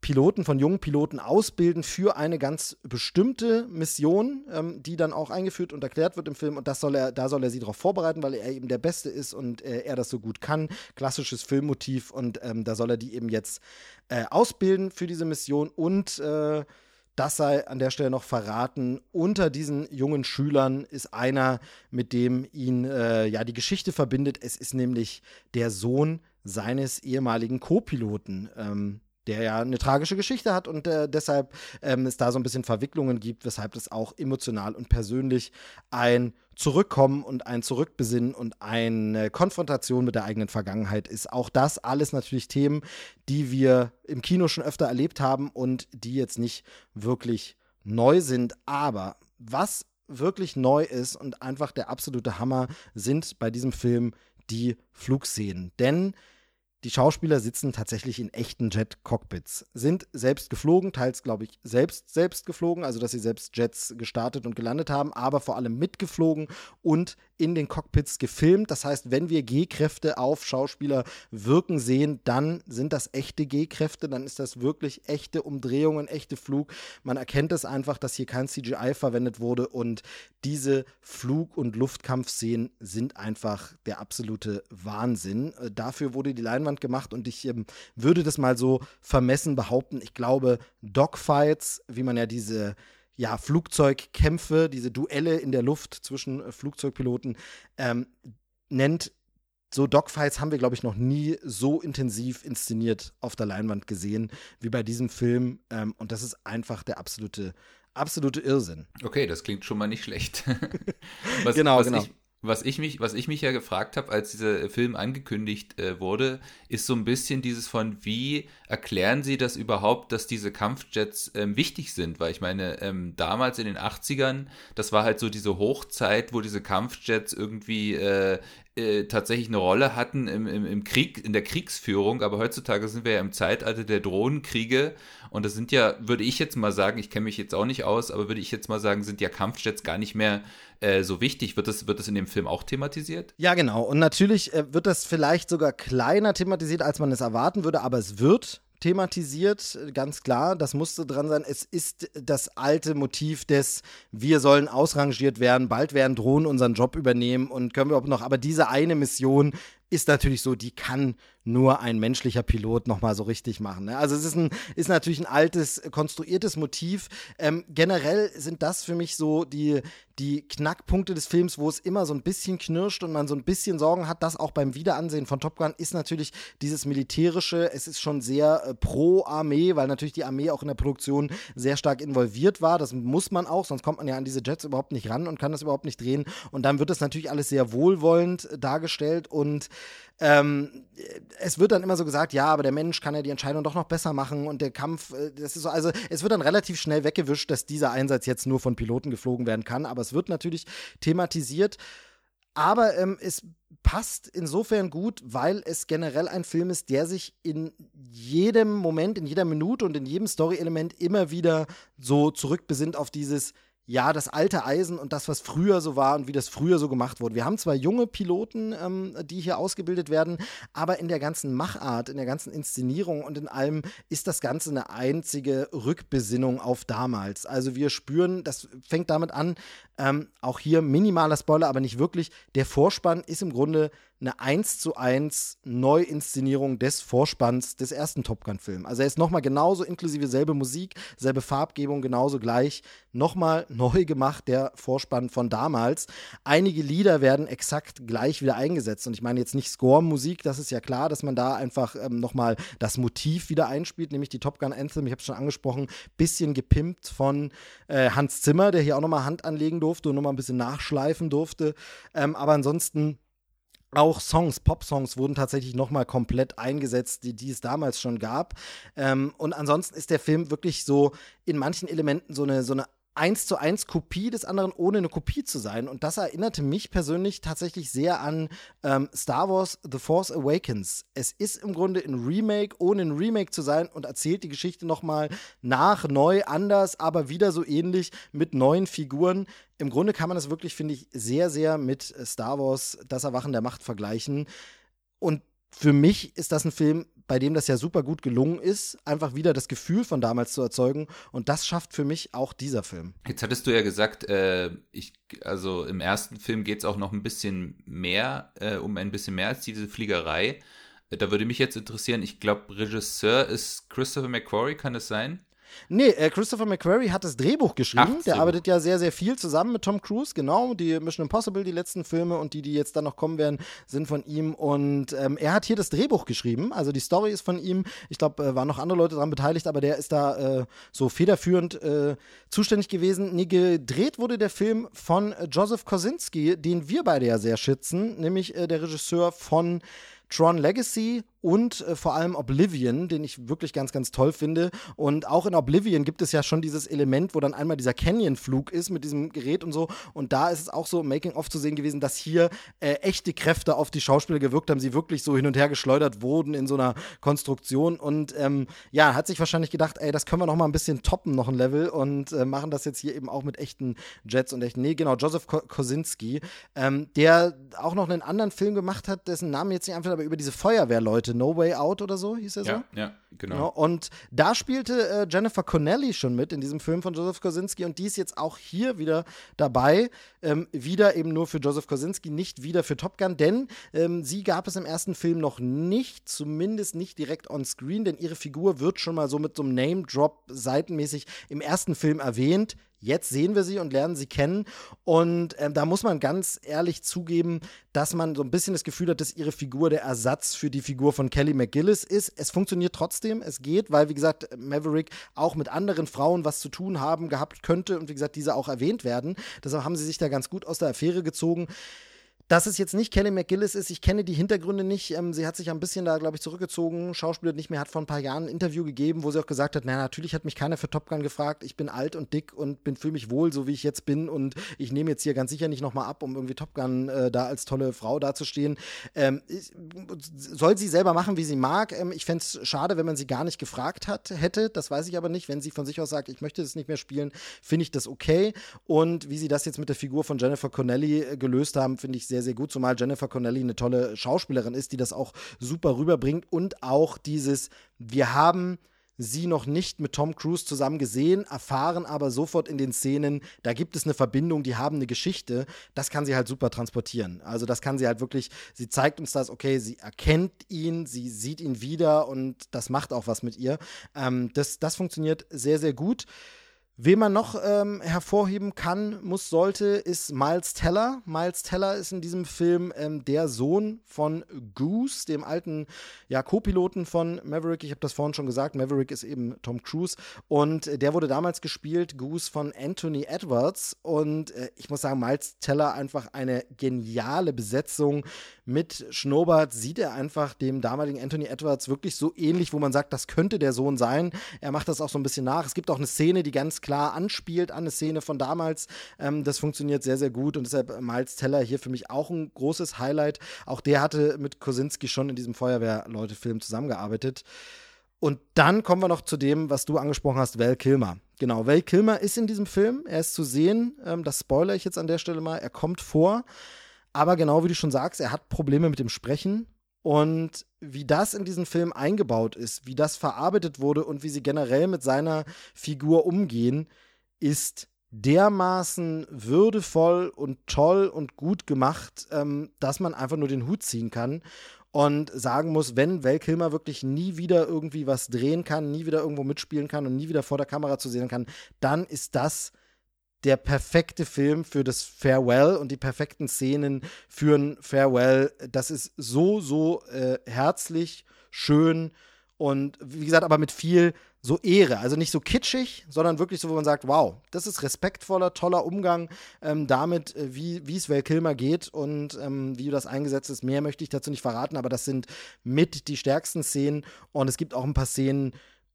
Piloten, von jungen Piloten ausbilden für eine ganz bestimmte Mission, ähm, die dann auch eingeführt und erklärt wird im Film. Und das soll er, da soll er sie darauf vorbereiten, weil er eben der Beste ist und äh, er das so gut kann. Klassisches Filmmotiv und ähm, da soll er die eben jetzt äh, ausbilden für diese Mission und äh, das sei an der Stelle noch verraten. Unter diesen jungen Schülern ist einer, mit dem ihn äh, ja die Geschichte verbindet. Es ist nämlich der Sohn seines ehemaligen Co-Piloten. Ähm, der ja eine tragische Geschichte hat und äh, deshalb ähm, es da so ein bisschen Verwicklungen gibt, weshalb es auch emotional und persönlich ein Zurückkommen und ein Zurückbesinnen und eine Konfrontation mit der eigenen Vergangenheit ist. Auch das alles natürlich Themen, die wir im Kino schon öfter erlebt haben und die jetzt nicht wirklich neu sind. Aber was wirklich neu ist und einfach der absolute Hammer sind bei diesem Film die Flugszenen. Denn die Schauspieler sitzen tatsächlich in echten Jet-Cockpits, sind selbst geflogen, teils, glaube ich, selbst selbst geflogen, also dass sie selbst Jets gestartet und gelandet haben, aber vor allem mitgeflogen und in den Cockpits gefilmt. Das heißt, wenn wir G-Kräfte auf Schauspieler wirken sehen, dann sind das echte G-Kräfte, dann ist das wirklich echte Umdrehungen, echte Flug. Man erkennt es einfach, dass hier kein CGI verwendet wurde und diese Flug- und Luftkampfszenen sind einfach der absolute Wahnsinn. Äh, dafür wurde die Leinwand gemacht und ich ähm, würde das mal so vermessen behaupten. Ich glaube, Dogfights, wie man ja diese ja, Flugzeugkämpfe, diese Duelle in der Luft zwischen äh, Flugzeugpiloten ähm, nennt. So Dogfights haben wir, glaube ich, noch nie so intensiv inszeniert auf der Leinwand gesehen wie bei diesem Film. Ähm, und das ist einfach der absolute, absolute Irrsinn. Okay, das klingt schon mal nicht schlecht. was, genau, was genau. Ich, was ich mich, was ich mich ja gefragt habe, als dieser Film angekündigt äh, wurde, ist so ein bisschen dieses von, wie erklären Sie das überhaupt, dass diese Kampfjets ähm, wichtig sind? Weil ich meine, ähm, damals in den 80ern, das war halt so diese Hochzeit, wo diese Kampfjets irgendwie äh, äh, tatsächlich eine Rolle hatten im, im, im Krieg, in der Kriegsführung, aber heutzutage sind wir ja im Zeitalter der Drohnenkriege und das sind ja, würde ich jetzt mal sagen, ich kenne mich jetzt auch nicht aus, aber würde ich jetzt mal sagen, sind ja Kampfjets gar nicht mehr äh, so wichtig. Wird das, wird das in dem Film auch thematisiert? Ja, genau. Und natürlich äh, wird das vielleicht sogar kleiner thematisiert, als man es erwarten würde, aber es wird thematisiert, ganz klar, das musste dran sein. Es ist das alte Motiv des, wir sollen ausrangiert werden, bald werden Drohnen unseren Job übernehmen und können wir auch noch, aber diese eine Mission ist natürlich so, die kann nur ein menschlicher Pilot nochmal so richtig machen. Ne? Also es ist, ein, ist natürlich ein altes, konstruiertes Motiv. Ähm, generell sind das für mich so die, die Knackpunkte des Films, wo es immer so ein bisschen knirscht und man so ein bisschen Sorgen hat, dass auch beim Wiederansehen von Top Gun ist natürlich dieses Militärische, es ist schon sehr äh, pro Armee, weil natürlich die Armee auch in der Produktion sehr stark involviert war. Das muss man auch, sonst kommt man ja an diese Jets überhaupt nicht ran und kann das überhaupt nicht drehen. Und dann wird das natürlich alles sehr wohlwollend dargestellt und ähm, es wird dann immer so gesagt, ja, aber der Mensch kann ja die Entscheidung doch noch besser machen und der Kampf, äh, das ist so, also es wird dann relativ schnell weggewischt, dass dieser Einsatz jetzt nur von Piloten geflogen werden kann, aber es wird natürlich thematisiert. Aber ähm, es passt insofern gut, weil es generell ein Film ist, der sich in jedem Moment, in jeder Minute und in jedem Story-Element immer wieder so zurückbesinnt auf dieses, ja, das alte Eisen und das, was früher so war und wie das früher so gemacht wurde. Wir haben zwar junge Piloten, ähm, die hier ausgebildet werden, aber in der ganzen Machart, in der ganzen Inszenierung und in allem ist das Ganze eine einzige Rückbesinnung auf damals. Also wir spüren, das fängt damit an, Ähm, auch hier minimaler Spoiler, aber nicht wirklich. Der Vorspann ist im Grunde eine 1 zu 1 Neuinszenierung des Vorspanns des ersten Top Gun-Films. Also er ist nochmal genauso inklusive selbe Musik, selbe Farbgebung, genauso gleich. Nochmal neu gemacht, der Vorspann von damals. Einige Lieder werden exakt gleich wieder eingesetzt. Und ich meine jetzt nicht Score-Musik, das ist ja klar, dass man da einfach ähm, nochmal das Motiv wieder einspielt, nämlich die Top Gun Anthem, ich habe es schon angesprochen, bisschen gepimpt von äh, Hans Zimmer, der hier auch nochmal Hand anlegen durfte und nochmal ein bisschen nachschleifen durfte. Ähm, aber ansonsten auch Songs, Pop-Songs wurden tatsächlich nochmal komplett eingesetzt, die, die es damals schon gab. Ähm, und ansonsten ist der Film wirklich so in manchen Elementen so eine, so eine eins zu eins Kopie des anderen, ohne eine Kopie zu sein. Und das erinnerte mich persönlich tatsächlich sehr an ähm, Star Wars The Force Awakens. Es ist im Grunde ein Remake, ohne ein Remake zu sein und erzählt die Geschichte nochmal nach, neu, anders, aber wieder so ähnlich mit neuen Figuren. Im Grunde kann man das wirklich, finde ich, sehr, sehr mit Star Wars Das Erwachen der Macht vergleichen. Und für mich ist das ein Film, bei dem das ja super gut gelungen ist, einfach wieder das Gefühl von damals zu erzeugen. Und das schafft für mich auch dieser Film. Jetzt hattest du ja gesagt, äh, ich, also im ersten Film geht es auch noch ein bisschen mehr, äh, um ein bisschen mehr als diese Fliegerei. Da würde mich jetzt interessieren, ich glaube, Regisseur ist Christopher McQuarrie, kann es sein? Nee, äh, Christopher McQuarrie hat das Drehbuch geschrieben. Ach, der arbeitet ja sehr, sehr viel zusammen mit Tom Cruise, genau. Die Mission Impossible, die letzten Filme und die, die jetzt dann noch kommen werden, sind von ihm. Und ähm, er hat hier das Drehbuch geschrieben. Also die Story ist von ihm. Ich glaube, äh, waren noch andere Leute daran beteiligt, aber der ist da äh, so federführend äh, zuständig gewesen. Nee, gedreht wurde der Film von Joseph Kosinski, den wir beide ja sehr schätzen, nämlich äh, der Regisseur von Tron Legacy und äh, vor allem Oblivion, den ich wirklich ganz, ganz toll finde. Und auch in Oblivion gibt es ja schon dieses Element, wo dann einmal dieser Canyon-Flug ist mit diesem Gerät und so. Und da ist es auch so Making-of zu sehen gewesen, dass hier äh, echte Kräfte auf die Schauspieler gewirkt haben, sie wirklich so hin und her geschleudert wurden in so einer Konstruktion. Und ähm, ja, hat sich wahrscheinlich gedacht, ey, das können wir noch mal ein bisschen toppen, noch ein Level und äh, machen das jetzt hier eben auch mit echten Jets und echten. Nee, genau, Joseph Kosinski, ähm, der auch noch einen anderen Film gemacht hat, dessen Namen jetzt nicht einfach, aber über diese Feuerwehrleute hatte No Way Out oder so, hieß er so? Ja, ja genau. Ja, und da spielte äh, Jennifer Connelly schon mit in diesem Film von Joseph Kosinski und die ist jetzt auch hier wieder dabei. Ähm, wieder eben nur für Joseph Kosinski, nicht wieder für Top Gun, denn ähm, sie gab es im ersten Film noch nicht, zumindest nicht direkt on screen, denn ihre Figur wird schon mal so mit so einem Name-Drop seitenmäßig im ersten Film erwähnt. Jetzt sehen wir sie und lernen sie kennen. Und ähm, da muss man ganz ehrlich zugeben, dass man so ein bisschen das Gefühl hat, dass ihre Figur der Ersatz für die Figur von Kelly McGillis ist. Es funktioniert trotzdem, es geht, weil, wie gesagt, Maverick auch mit anderen Frauen was zu tun haben gehabt könnte und wie gesagt, diese auch erwähnt werden. Deshalb haben sie sich da ganz gut aus der Affäre gezogen. Dass es jetzt nicht Kelly McGillis ist, ich kenne die Hintergründe nicht. Ähm, sie hat sich ein bisschen da, glaube ich, zurückgezogen. Schauspieler nicht mehr, hat vor ein paar Jahren ein Interview gegeben, wo sie auch gesagt hat, na natürlich hat mich keiner für Top Gun gefragt. Ich bin alt und dick und fühle mich wohl, so wie ich jetzt bin. Und ich nehme jetzt hier ganz sicher nicht nochmal ab, um irgendwie Top Gun äh, da als tolle Frau dazustehen. Ähm, soll sie selber machen, wie sie mag. Ähm, ich fände es schade, wenn man sie gar nicht gefragt hat, hätte. Das weiß ich aber nicht. Wenn sie von sich aus sagt, ich möchte das nicht mehr spielen, finde ich das okay. Und wie sie das jetzt mit der Figur von Jennifer Connelly äh, gelöst haben, finde ich sehr, sehr, gut, zumal Jennifer Connelly eine tolle Schauspielerin ist, die das auch super rüberbringt und auch dieses, wir haben sie noch nicht mit Tom Cruise zusammen gesehen, erfahren aber sofort in den Szenen, da gibt es eine Verbindung, die haben eine Geschichte. Das kann sie halt super transportieren. Also das kann sie halt wirklich, sie zeigt uns das, okay, sie erkennt ihn, sie sieht ihn wieder und das macht auch was mit ihr. Ähm, das, das funktioniert sehr, sehr gut. Wen man noch ähm, hervorheben kann, muss, sollte, ist Miles Teller. Miles Teller ist in diesem Film ähm, der Sohn von Goose, dem alten ja, Co-Piloten von Maverick. Ich habe das vorhin schon gesagt, Maverick ist eben Tom Cruise. Und der wurde damals gespielt, Goose von Anthony Edwards. Und äh, ich muss sagen, Miles Teller einfach eine geniale Besetzung. Mit Schnurrbart sieht er einfach dem damaligen Anthony Edwards wirklich so ähnlich, wo man sagt, das könnte der Sohn sein. Er macht das auch so ein bisschen nach. Es gibt auch eine Szene, die ganz klar anspielt an eine Szene von damals. Ähm, das funktioniert sehr, sehr gut und deshalb Miles Teller hier für mich auch ein großes Highlight. Auch der hatte mit Kosinski schon in diesem Feuerwehrleute-Film zusammengearbeitet. Und dann kommen wir noch zu dem, was du angesprochen hast, Val Kilmer. Genau, Val Kilmer ist in diesem Film. Er ist zu sehen. Ähm, das spoilere ich jetzt an der Stelle mal. Er kommt vor. Aber genau wie du schon sagst, er hat Probleme mit dem Sprechen. Und wie das in diesen Film eingebaut ist, wie das verarbeitet wurde und wie sie generell mit seiner Figur umgehen, ist dermaßen würdevoll und toll und gut gemacht, ähm, dass man einfach nur den Hut ziehen kann und sagen muss, wenn Val Kilmer wirklich nie wieder irgendwie was drehen kann, nie wieder irgendwo mitspielen kann und nie wieder vor der Kamera zu sehen kann, dann ist das der perfekte Film für das Farewell und die perfekten Szenen für ein Farewell. Das ist so, so äh, herzlich, schön und wie gesagt, aber mit viel so Ehre. Also nicht so kitschig, sondern wirklich so, wo man sagt, wow, das ist respektvoller, toller Umgang ähm, damit, äh, wie, es Val Kilmer geht und ähm, wie das eingesetzt ist. Mehr möchte ich dazu nicht verraten, aber das sind mit die stärksten Szenen und es gibt auch ein paar Szenen,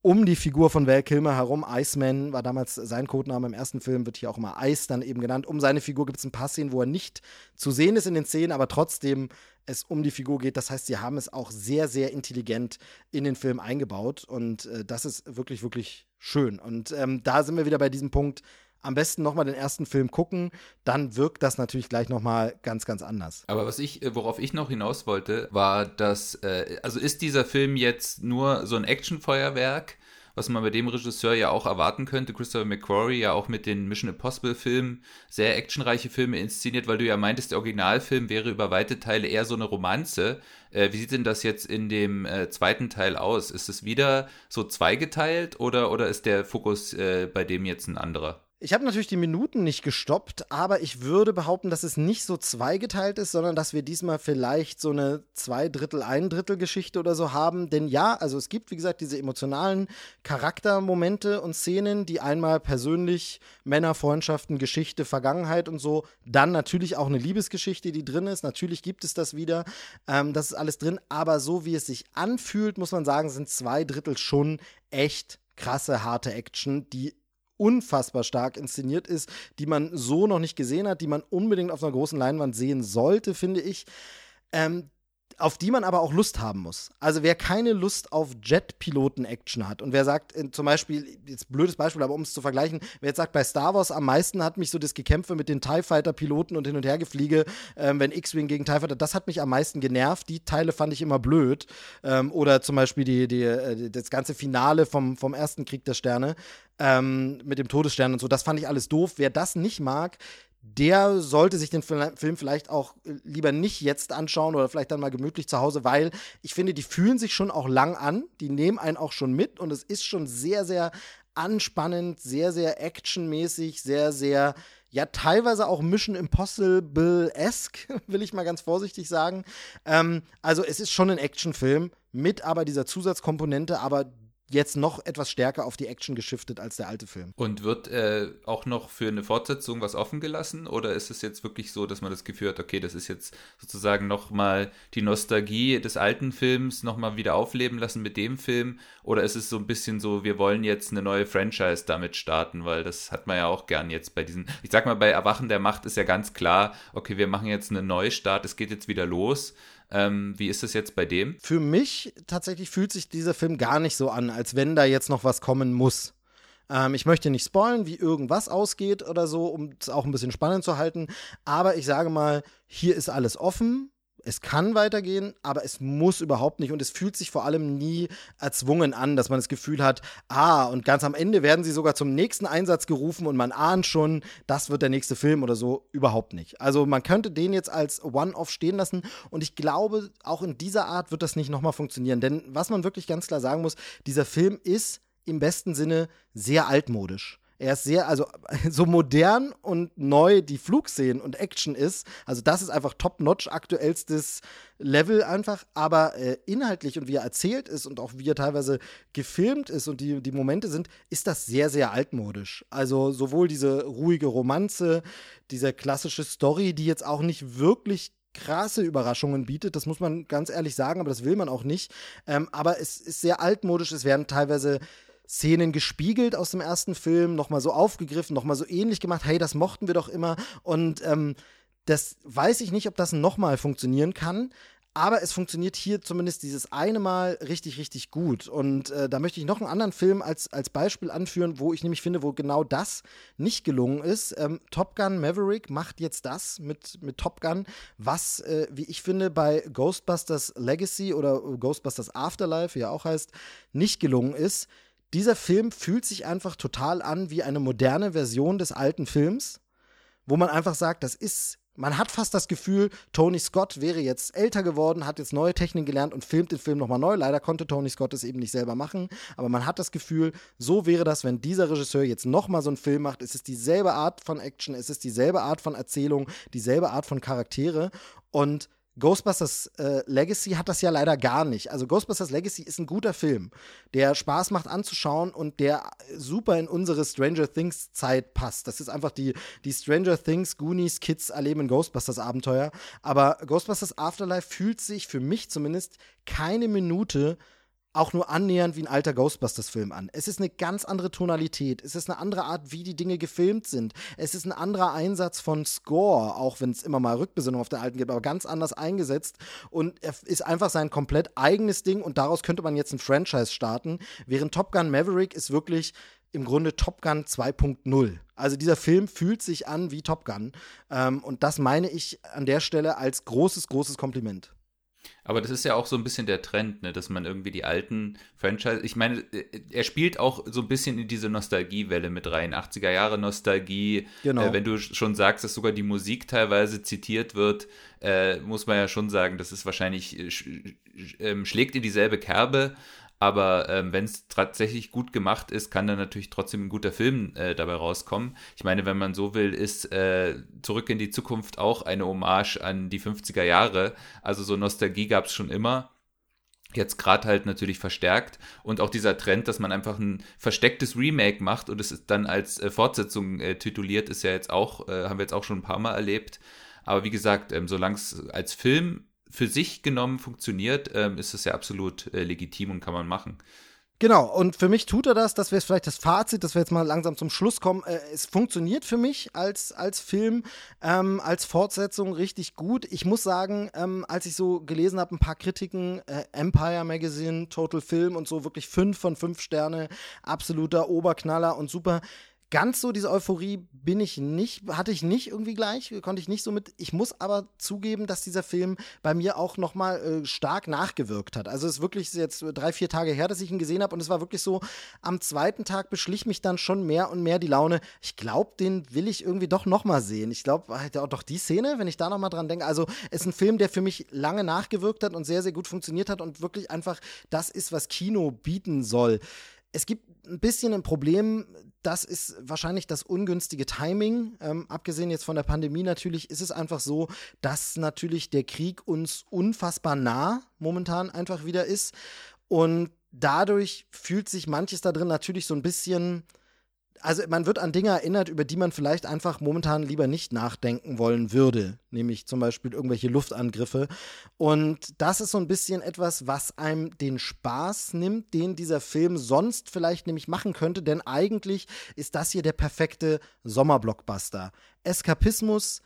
um die Figur von Val Kilmer herum. Iceman war damals sein Codename im ersten Film, wird hier auch immer Ice dann eben genannt. Um seine Figur gibt es ein paar Szenen, wo er nicht zu sehen ist in den Szenen, aber trotzdem es um die Figur geht. Das heißt, sie haben es auch sehr, sehr intelligent in den Film eingebaut und äh, das ist wirklich, wirklich schön. Und ähm, da sind wir wieder bei diesem Punkt, am besten nochmal den ersten Film gucken, dann wirkt das natürlich gleich nochmal ganz, ganz anders. Aber was ich, äh, worauf ich noch hinaus wollte, war, dass, äh, also ist dieser Film jetzt nur so ein Actionfeuerwerk? was man bei dem Regisseur ja auch erwarten könnte. Christopher McQuarrie ja auch mit den Mission Impossible Filmen sehr actionreiche Filme inszeniert, weil du ja meintest, der Originalfilm wäre über weite Teile eher so eine Romanze. Äh, wie sieht denn das jetzt in dem äh, zweiten Teil aus? Ist es wieder so zweigeteilt oder, oder ist der Fokus äh, bei dem jetzt ein anderer? Ich habe natürlich die Minuten nicht gestoppt, aber ich würde behaupten, dass es nicht so zweigeteilt ist, sondern dass wir diesmal vielleicht so eine zwei Drittel, ein Drittel Geschichte oder so haben. Denn ja, also es gibt, wie gesagt, diese emotionalen Charaktermomente und Szenen, die einmal persönlich Männer, Freundschaften, Geschichte, Vergangenheit und so, dann natürlich auch eine Liebesgeschichte, die drin ist. Natürlich gibt es das wieder. Ähm, das ist alles drin. Aber so wie es sich anfühlt, muss man sagen, sind zwei Drittel schon echt krasse, harte Action, die unfassbar stark inszeniert ist, die man so noch nicht gesehen hat, die man unbedingt auf einer großen Leinwand sehen sollte, finde ich. Ähm, auf die man aber auch Lust haben muss. Also wer keine Lust auf Jet-Piloten-Action hat und wer sagt, äh, zum Beispiel, jetzt blödes Beispiel, aber um es zu vergleichen, wer jetzt sagt, bei Star Wars am meisten hat mich so das Gekämpfe mit den TIE Fighter-Piloten und hin und her gefliege, ähm, wenn X-Wing gegen TIE Fighter, das hat mich am meisten genervt. Die Teile fand ich immer blöd. Ähm, oder zum Beispiel die, die, äh, das ganze Finale vom, vom ersten Krieg der Sterne ähm, mit dem Todesstern und so, das fand ich alles doof. Wer das nicht mag, der sollte sich den Film vielleicht auch äh, lieber nicht jetzt anschauen oder vielleicht dann mal gemütlich zu Hause, weil ich finde, die fühlen sich schon auch lang an, die nehmen einen auch schon mit und es ist schon sehr, sehr anspannend, sehr, sehr actionmäßig, sehr, sehr, ja, teilweise auch Mission Impossible-esque, will ich mal ganz vorsichtig sagen. Ähm, also es ist schon ein Actionfilm mit aber dieser Zusatzkomponente, aber jetzt noch etwas stärker auf die Action geschiftet als der alte Film. Und wird äh, auch noch für eine Fortsetzung was offen gelassen? Oder ist es jetzt wirklich so, dass man das Gefühl hat, okay, das ist jetzt sozusagen nochmal die Nostalgie des alten Films nochmal wieder aufleben lassen mit dem Film? Oder ist es so ein bisschen so, wir wollen jetzt eine neue Franchise damit starten? Weil das hat man ja auch gern jetzt bei diesen, ich sag mal, bei Erwachen der Macht ist ja ganz klar, okay, wir machen jetzt einen Neustart, es geht jetzt wieder los. Ähm, wie ist es jetzt bei dem? Für mich tatsächlich fühlt sich dieser Film gar nicht so an, als wenn da jetzt noch was kommen muss. Ähm, ich möchte nicht spoilen, wie irgendwas ausgeht oder so, um es auch ein bisschen spannend zu halten. Aber ich sage mal, hier ist alles offen es kann weitergehen, aber es muss überhaupt nicht und es fühlt sich vor allem nie erzwungen an, dass man das Gefühl hat, ah, und ganz am Ende werden sie sogar zum nächsten Einsatz gerufen und man ahnt schon, das wird der nächste Film oder so, überhaupt nicht. Also man könnte den jetzt als One-Off stehen lassen und ich glaube, auch in dieser Art wird das nicht nochmal funktionieren, denn was man wirklich ganz klar sagen muss, dieser Film ist im besten Sinne sehr altmodisch. Er ist sehr, also so modern und neu die Flugszenen und Action ist. Also das ist einfach top-notch aktuellstes Level einfach. Aber äh, inhaltlich und wie er erzählt ist und auch wie er teilweise gefilmt ist und die, die Momente sind, ist das sehr, sehr altmodisch. Also sowohl diese ruhige Romanze, diese klassische Story, die jetzt auch nicht wirklich krasse Überraschungen bietet, das muss man ganz ehrlich sagen, aber das will man auch nicht. Ähm, aber es ist sehr altmodisch, es werden teilweise Szenen gespiegelt aus dem ersten Film, nochmal so aufgegriffen, nochmal so ähnlich gemacht. Hey, das mochten wir doch immer. Und ähm, das weiß ich nicht, ob das nochmal funktionieren kann. Aber es funktioniert hier zumindest dieses eine Mal richtig, richtig gut. Und äh, da möchte ich noch einen anderen Film als, als Beispiel anführen, wo ich nämlich finde, wo genau das nicht gelungen ist. Ähm, Top Gun Maverick macht jetzt das mit, mit Top Gun, was, äh, wie ich finde, bei Ghostbusters Legacy oder Ghostbusters Afterlife, wie er auch heißt, nicht gelungen ist dieser Film fühlt sich einfach total an wie eine moderne Version des alten Films, wo man einfach sagt, das ist man hat fast das Gefühl, Tony Scott wäre jetzt älter geworden, hat jetzt neue Techniken gelernt und filmt den Film nochmal neu. Leider konnte Tony Scott es eben nicht selber machen, aber man hat das Gefühl, so wäre das, wenn dieser Regisseur jetzt nochmal so einen Film macht. Es ist dieselbe Art von Action, es ist dieselbe Art von Erzählung, dieselbe Art von Charaktere und Ghostbusters äh, Legacy hat das ja leider gar nicht. Also Ghostbusters Legacy ist ein guter Film, der Spaß macht anzuschauen und der super in unsere Stranger Things Zeit passt. Das ist einfach die, die Stranger Things Goonies Kids erleben Ghostbusters Abenteuer. Aber Ghostbusters Afterlife fühlt sich für mich zumindest keine Minute auch nur annähernd wie ein alter Ghostbusters-Film an. Es ist eine ganz andere Tonalität. Es ist eine andere Art, wie die Dinge gefilmt sind. Es ist ein anderer Einsatz von Score, auch wenn es immer mal Rückbesinnung auf den alten gibt, aber ganz anders eingesetzt. Und er ist einfach sein komplett eigenes Ding und daraus könnte man jetzt ein Franchise starten. Während Top Gun Maverick ist wirklich im Grunde Top Gun 2.0. Also dieser Film fühlt sich an wie Top Gun. Ähm, und das meine ich an der Stelle als großes, großes Kompliment. Aber das ist ja auch so ein bisschen der Trend, ne, dass man irgendwie die alten Franchise, ich meine, äh, er spielt auch so ein bisschen in diese Nostalgiewelle mit rein, 80er Jahre Nostalgie. Genau. Äh, wenn du schon sagst, dass sogar die Musik teilweise zitiert wird, äh, muss man ja schon sagen, das ist wahrscheinlich, äh, sch, äh, schlägt in dieselbe Kerbe, aber ähm, wenn es tatsächlich gut gemacht ist, kann dann natürlich trotzdem ein guter Film äh, dabei rauskommen. Ich meine, wenn man so will, ist äh, Zurück in die Zukunft auch eine Hommage an die 50er Jahre. Also so Nostalgie gab es schon immer. Jetzt gerade halt natürlich verstärkt und auch dieser Trend, dass man einfach ein verstecktes Remake macht und es dann als äh, Fortsetzung äh, tituliert, ist ja jetzt auch, äh, haben wir jetzt auch schon ein paar Mal erlebt. Aber wie gesagt, ähm, solange es als Film für sich genommen funktioniert, ähm, ist es ja absolut äh, legitim und kann man machen. Genau, und für mich tut er das, das wäre vielleicht das Fazit, dass wir jetzt mal langsam zum Schluss kommen. Äh, es funktioniert für mich als, als Film, ähm, als Fortsetzung richtig gut. Ich muss sagen, ähm, als ich so gelesen habe, ein paar Kritiken, äh, Empire Magazine, Total Film und so, wirklich fünf von fünf Sterne, absoluter Oberknaller und super ganz so diese Euphorie bin ich nicht, hatte ich nicht irgendwie gleich, konnte ich nicht so mit. Ich muss aber zugeben, dass dieser Film bei mir auch noch mal äh, stark nachgewirkt hat. Also es ist wirklich jetzt drei, vier Tage her, dass ich ihn gesehen habe und es war wirklich so, am zweiten Tag beschlich mich dann schon mehr und mehr die Laune. Ich glaube, den will ich irgendwie doch noch mal sehen. Ich glaube, auch doch die Szene, wenn ich da noch mal dran denke. Also es ist ein Film, der für mich lange nachgewirkt hat und sehr, sehr gut funktioniert hat und wirklich einfach das ist, was Kino bieten soll. Es gibt ein bisschen ein Problem, das ist wahrscheinlich das ungünstige Timing. Ähm, abgesehen jetzt von der Pandemie natürlich ist es einfach so, dass natürlich der Krieg uns unfassbar nah momentan einfach wieder ist. Und dadurch fühlt sich manches da drin natürlich so ein bisschen also man wird an Dinge erinnert, über die man vielleicht einfach momentan lieber nicht nachdenken wollen würde, nämlich zum Beispiel irgendwelche Luftangriffe. Und das ist so ein bisschen etwas, was einem den Spaß nimmt, den dieser Film sonst vielleicht nämlich machen könnte, denn eigentlich ist das hier der perfekte Sommerblockbuster. Eskapismus,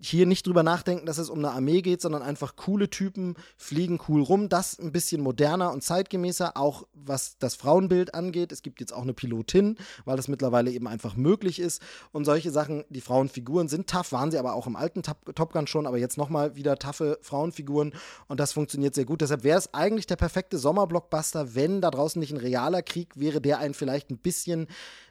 hier nicht drüber nachdenken, dass es um eine Armee geht, sondern einfach coole Typen fliegen cool rum. Das ein bisschen moderner und zeitgemäßer, auch was das Frauenbild angeht. Es gibt jetzt auch eine Pilotin, weil das mittlerweile eben einfach möglich ist. Und solche Sachen, die Frauenfiguren sind tough, waren sie aber auch im alten Top Gun schon, aber jetzt nochmal wieder taffe Frauenfiguren und das funktioniert sehr gut. Deshalb wäre es eigentlich der perfekte Sommerblockbuster, wenn da draußen nicht ein realer Krieg wäre, der einen vielleicht ein bisschen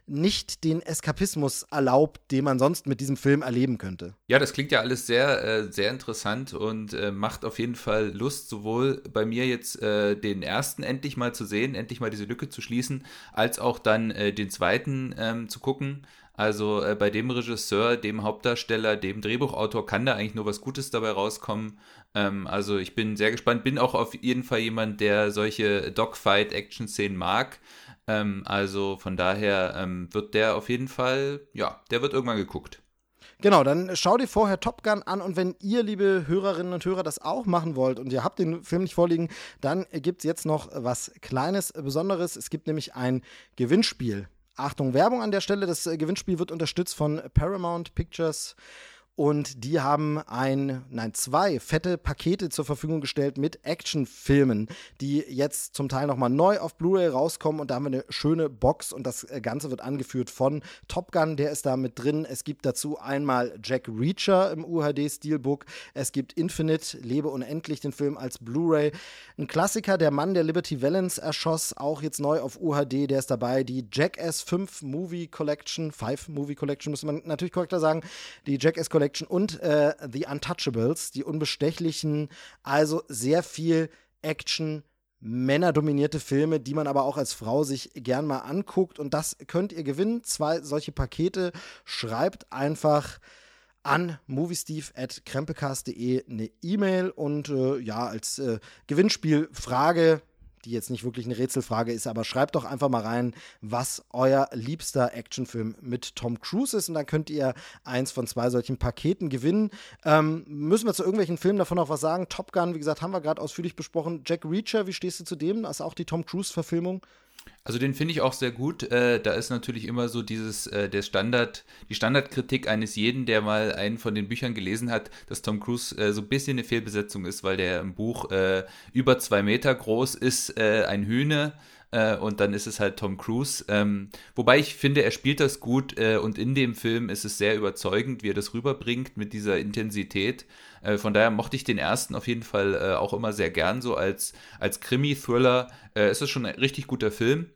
nicht den Eskapismus erlaubt, den man sonst mit diesem Film erleben könnte. Ja, das klingt ja alles sehr, äh, sehr interessant und äh, macht auf jeden Fall Lust, sowohl bei mir jetzt äh, den ersten endlich mal zu sehen, endlich mal diese Lücke zu schließen, als auch dann äh, den zweiten ähm, zu gucken. Also äh, bei dem Regisseur, dem Hauptdarsteller, dem Drehbuchautor kann da eigentlich nur was Gutes dabei rauskommen. Ähm, also ich bin sehr gespannt, bin auch auf jeden Fall jemand, der solche Dogfight-Action-Szenen mag. Ähm, also von daher ähm, wird der auf jeden Fall, ja, der wird irgendwann geguckt. Genau, dann schau dir vorher Top Gun an und wenn ihr, liebe Hörerinnen und Hörer, das auch machen wollt und ihr habt den Film nicht vorliegen, dann gibt es jetzt noch was Kleines, Besonderes. Es gibt nämlich ein Gewinnspiel. Achtung, Werbung an der Stelle. Das äh, Gewinnspiel wird unterstützt von Paramount Pictures und die haben ein, nein, zwei fette Pakete zur Verfügung gestellt mit Actionfilmen, die jetzt zum Teil nochmal neu auf Blu-ray rauskommen und da haben wir eine schöne Box und das Ganze wird angeführt von Top Gun, der ist da mit drin. Es gibt dazu einmal Jack Reacher im UHD-Steelbook, es gibt Infinite, Lebe unendlich, den Film als Blu-ray. Ein Klassiker, der Mann, der Liberty Valance erschoss, auch jetzt neu auf UHD, der ist dabei. Die Jackass 5 Movie Collection, 5 Movie Collection, muss man natürlich korrekter sagen, die Jackass Collection und äh, The Untouchables, die Unbestechlichen. Also sehr viel Action, männerdominierte Filme, die man aber auch als Frau sich gern mal anguckt. Und das könnt ihr gewinnen. Zwei solche Pakete. Schreibt einfach an moviesteve.krempecast.de eine E-Mail und äh, ja, als äh, Gewinnspielfrage die jetzt nicht wirklich eine Rätselfrage ist, aber schreibt doch einfach mal rein, was euer liebster Actionfilm mit Tom Cruise ist und dann könnt ihr eins von zwei solchen Paketen gewinnen. Ähm, müssen wir zu irgendwelchen Filmen davon noch was sagen? Top Gun, wie gesagt, haben wir gerade ausführlich besprochen. Jack Reacher, wie stehst du zu dem? Das ist auch die Tom Cruise-Verfilmung. Also den finde ich auch sehr gut. Äh, da ist natürlich immer so dieses, äh, der Standard, die Standardkritik eines jeden, der mal einen von den Büchern gelesen hat, dass Tom Cruise äh, so ein bisschen eine Fehlbesetzung ist, weil der im Buch äh, über zwei Meter groß ist, äh, ein Hühne äh, und dann ist es halt Tom Cruise. Ähm, wobei ich finde, er spielt das gut äh, und in dem Film ist es sehr überzeugend, wie er das rüberbringt mit dieser Intensität. Äh, von daher mochte ich den ersten auf jeden Fall äh, auch immer sehr gern, so als, als Krimi-Thriller. Äh, ist es schon ein richtig guter Film.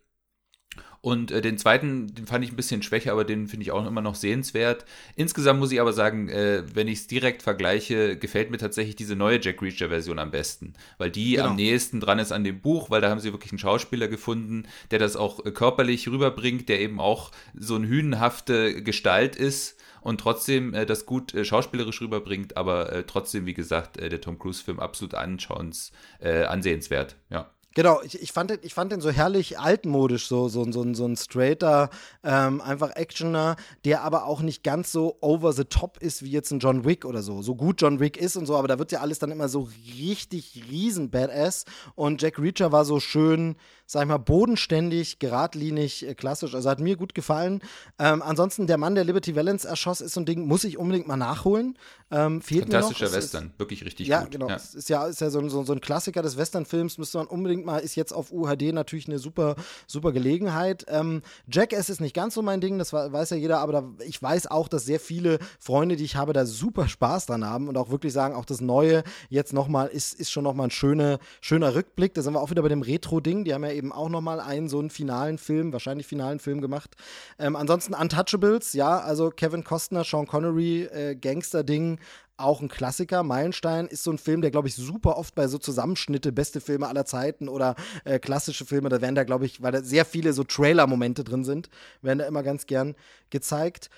Und äh, den zweiten, den fand ich ein bisschen schwächer, aber den finde ich auch immer noch sehenswert. Insgesamt muss ich aber sagen, äh, wenn ich es direkt vergleiche, gefällt mir tatsächlich diese neue Jack Reacher-Version am besten. Weil die genau. am nächsten dran ist an dem Buch, weil da haben sie wirklich einen Schauspieler gefunden, der das auch äh, körperlich rüberbringt, der eben auch so eine hünenhafte Gestalt ist und trotzdem äh, das gut äh, schauspielerisch rüberbringt, aber äh, trotzdem, wie gesagt, der Tom Cruise-Film absolut anschauens, ansehenswert, ja. Genau, ich, ich, fand den, ich fand den so herrlich altmodisch, so, so, so, so ein straighter, ähm, einfach Actioner, der aber auch nicht ganz so over the top ist wie jetzt ein John Wick oder so. So gut John Wick ist und so, aber da wird ja alles dann immer so richtig riesen Badass. Und Jack Reacher war so schön, sag ich mal, bodenständig, geradlinig, äh, klassisch. Also hat mir gut gefallen. Ähm, ansonsten, der Mann, der Liberty Valance erschoss, ist so ein Ding, muss ich unbedingt mal nachholen. Ähm, fehlt Fantastischer mir noch. Western, ist, wirklich richtig ja, gut. Genau. Ja, genau. Ist ja, ist ja so, so, so ein Klassiker des Westernfilms, müsste man unbedingt mal, ist jetzt auf UHD natürlich eine super, super Gelegenheit. Ähm, Jackass ist nicht ganz so mein Ding, das weiß ja jeder, aber da, ich weiß auch, dass sehr viele Freunde, die ich habe, da super Spaß dran haben und auch wirklich sagen, auch das Neue jetzt nochmal ist, ist schon nochmal ein schöner, schöner Rückblick. Da sind wir auch wieder bei dem Retro-Ding. Die haben ja eben auch nochmal einen so einen finalen Film, wahrscheinlich finalen Film gemacht. Ähm, ansonsten Untouchables, ja, also Kevin Costner, Sean Connery, äh, Gangster-Ding, auch ein Klassiker. Meilenstein ist so ein Film, der, glaube ich, super oft bei so Zusammenschnitte, beste Filme aller Zeiten oder äh, klassische Filme, da werden da, glaube ich, weil da sehr viele so Trailer-Momente drin sind, werden da immer ganz gern gezeigt.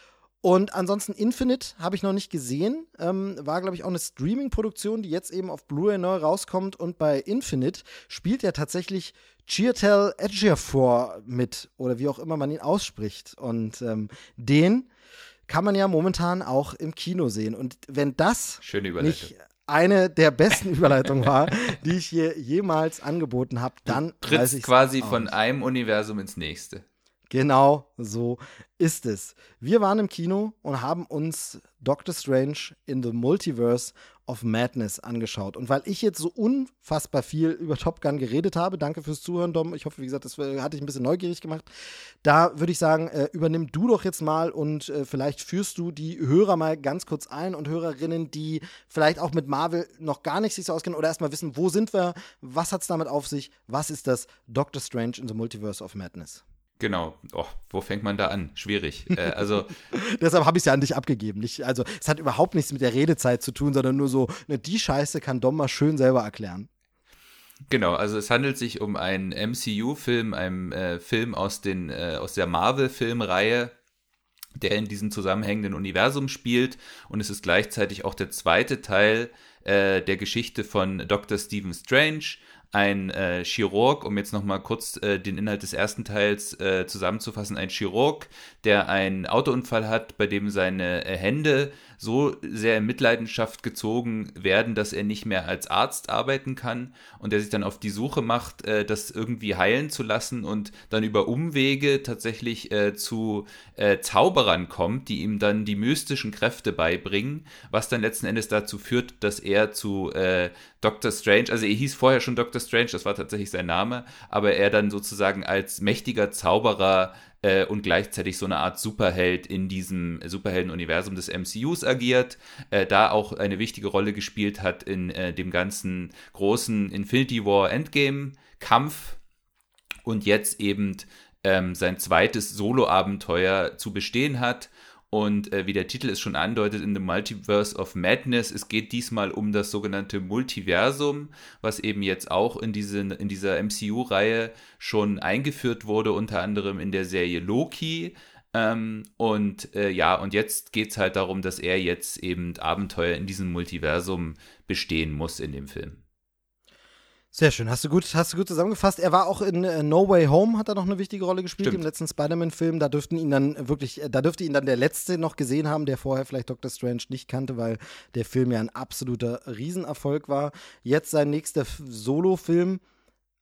Und ansonsten Infinite habe ich noch nicht gesehen. Ähm, war, glaube ich, auch eine Streaming-Produktion, die jetzt eben auf Blu-ray neu rauskommt. Und bei Infinite spielt ja tatsächlich Chiatel Ejiofor mit, oder wie auch immer man ihn ausspricht. Und ähm, den kann man ja momentan auch im Kino sehen. Und wenn das nicht eine der besten Überleitungen war, die ich hier jemals angeboten habe, dann du trittst quasi von einem Universum ins nächste. Genau so ist es. Wir waren im Kino und haben uns Doctor Strange in the Multiverse of Madness angeschaut. Und weil ich jetzt so unfassbar viel über Top Gun geredet habe, danke fürs Zuhören, Dom. Ich hoffe, wie gesagt, das hat dich ein bisschen neugierig gemacht. Da würde ich sagen, äh, übernimm du doch jetzt mal und äh, vielleicht führst du die Hörer mal ganz kurz ein und Hörerinnen, die vielleicht auch mit Marvel noch gar nicht sich so auskennen oder erstmal wissen, wo sind wir, was hat es damit auf sich, was ist das Doctor Strange in the Multiverse of Madness? Genau. Oh, wo fängt man da an? Schwierig. Äh, also Deshalb habe ich es ja an dich abgegeben. Nicht, also es hat überhaupt nichts mit der Redezeit zu tun, sondern nur so, ne, die Scheiße kann Dom mal schön selber erklären. Genau, also es handelt sich um einen MCU-Film, einen äh, Film aus, den, äh, aus der Marvel-Filmreihe, der in diesem zusammenhängenden Universum spielt. Und es ist gleichzeitig auch der zweite Teil äh, der Geschichte von Dr. Stephen Strange, ein äh, Chirurg, um jetzt nochmal kurz äh, den Inhalt des ersten Teils äh, zusammenzufassen, ein Chirurg, der einen Autounfall hat, bei dem seine äh, Hände so sehr in Mitleidenschaft gezogen werden, dass er nicht mehr als Arzt arbeiten kann und der sich dann auf die Suche macht, äh, das irgendwie heilen zu lassen und dann über Umwege tatsächlich äh, zu äh, Zauberern kommt, die ihm dann die mystischen Kräfte beibringen, was dann letzten Endes dazu führt, dass er zu äh, Doctor Strange, also er hieß vorher schon Doctor Strange, das war tatsächlich sein Name, aber er dann sozusagen als mächtiger Zauberer äh, und gleichzeitig so eine Art Superheld in diesem Superhelden-Universum des MCUs agiert, äh, da auch eine wichtige Rolle gespielt hat in äh, dem ganzen großen Infinity War Endgame-Kampf und jetzt eben ähm, sein zweites Solo-Abenteuer zu bestehen hat und äh, wie der Titel es schon andeutet, in The Multiverse of Madness, es geht diesmal um das sogenannte Multiversum, was eben jetzt auch in, diese, in dieser MCU-Reihe schon eingeführt wurde, unter anderem in der Serie Loki. Ähm, und äh, ja, und jetzt geht es halt darum, dass er jetzt eben Abenteuer in diesem Multiversum bestehen muss in dem Film. Sehr schön, hast du gut, hast du gut zusammengefasst. Er war auch in äh, No Way Home, hat er noch eine wichtige Rolle gespielt Stimmt. im letzten Spider-Man-Film. Da dürften ihn dann wirklich, äh, da dürfte ihn dann der Letzte noch gesehen haben, der vorher vielleicht Doctor Strange nicht kannte, weil der Film ja ein absoluter Riesenerfolg war. Jetzt sein nächster Solo-Film,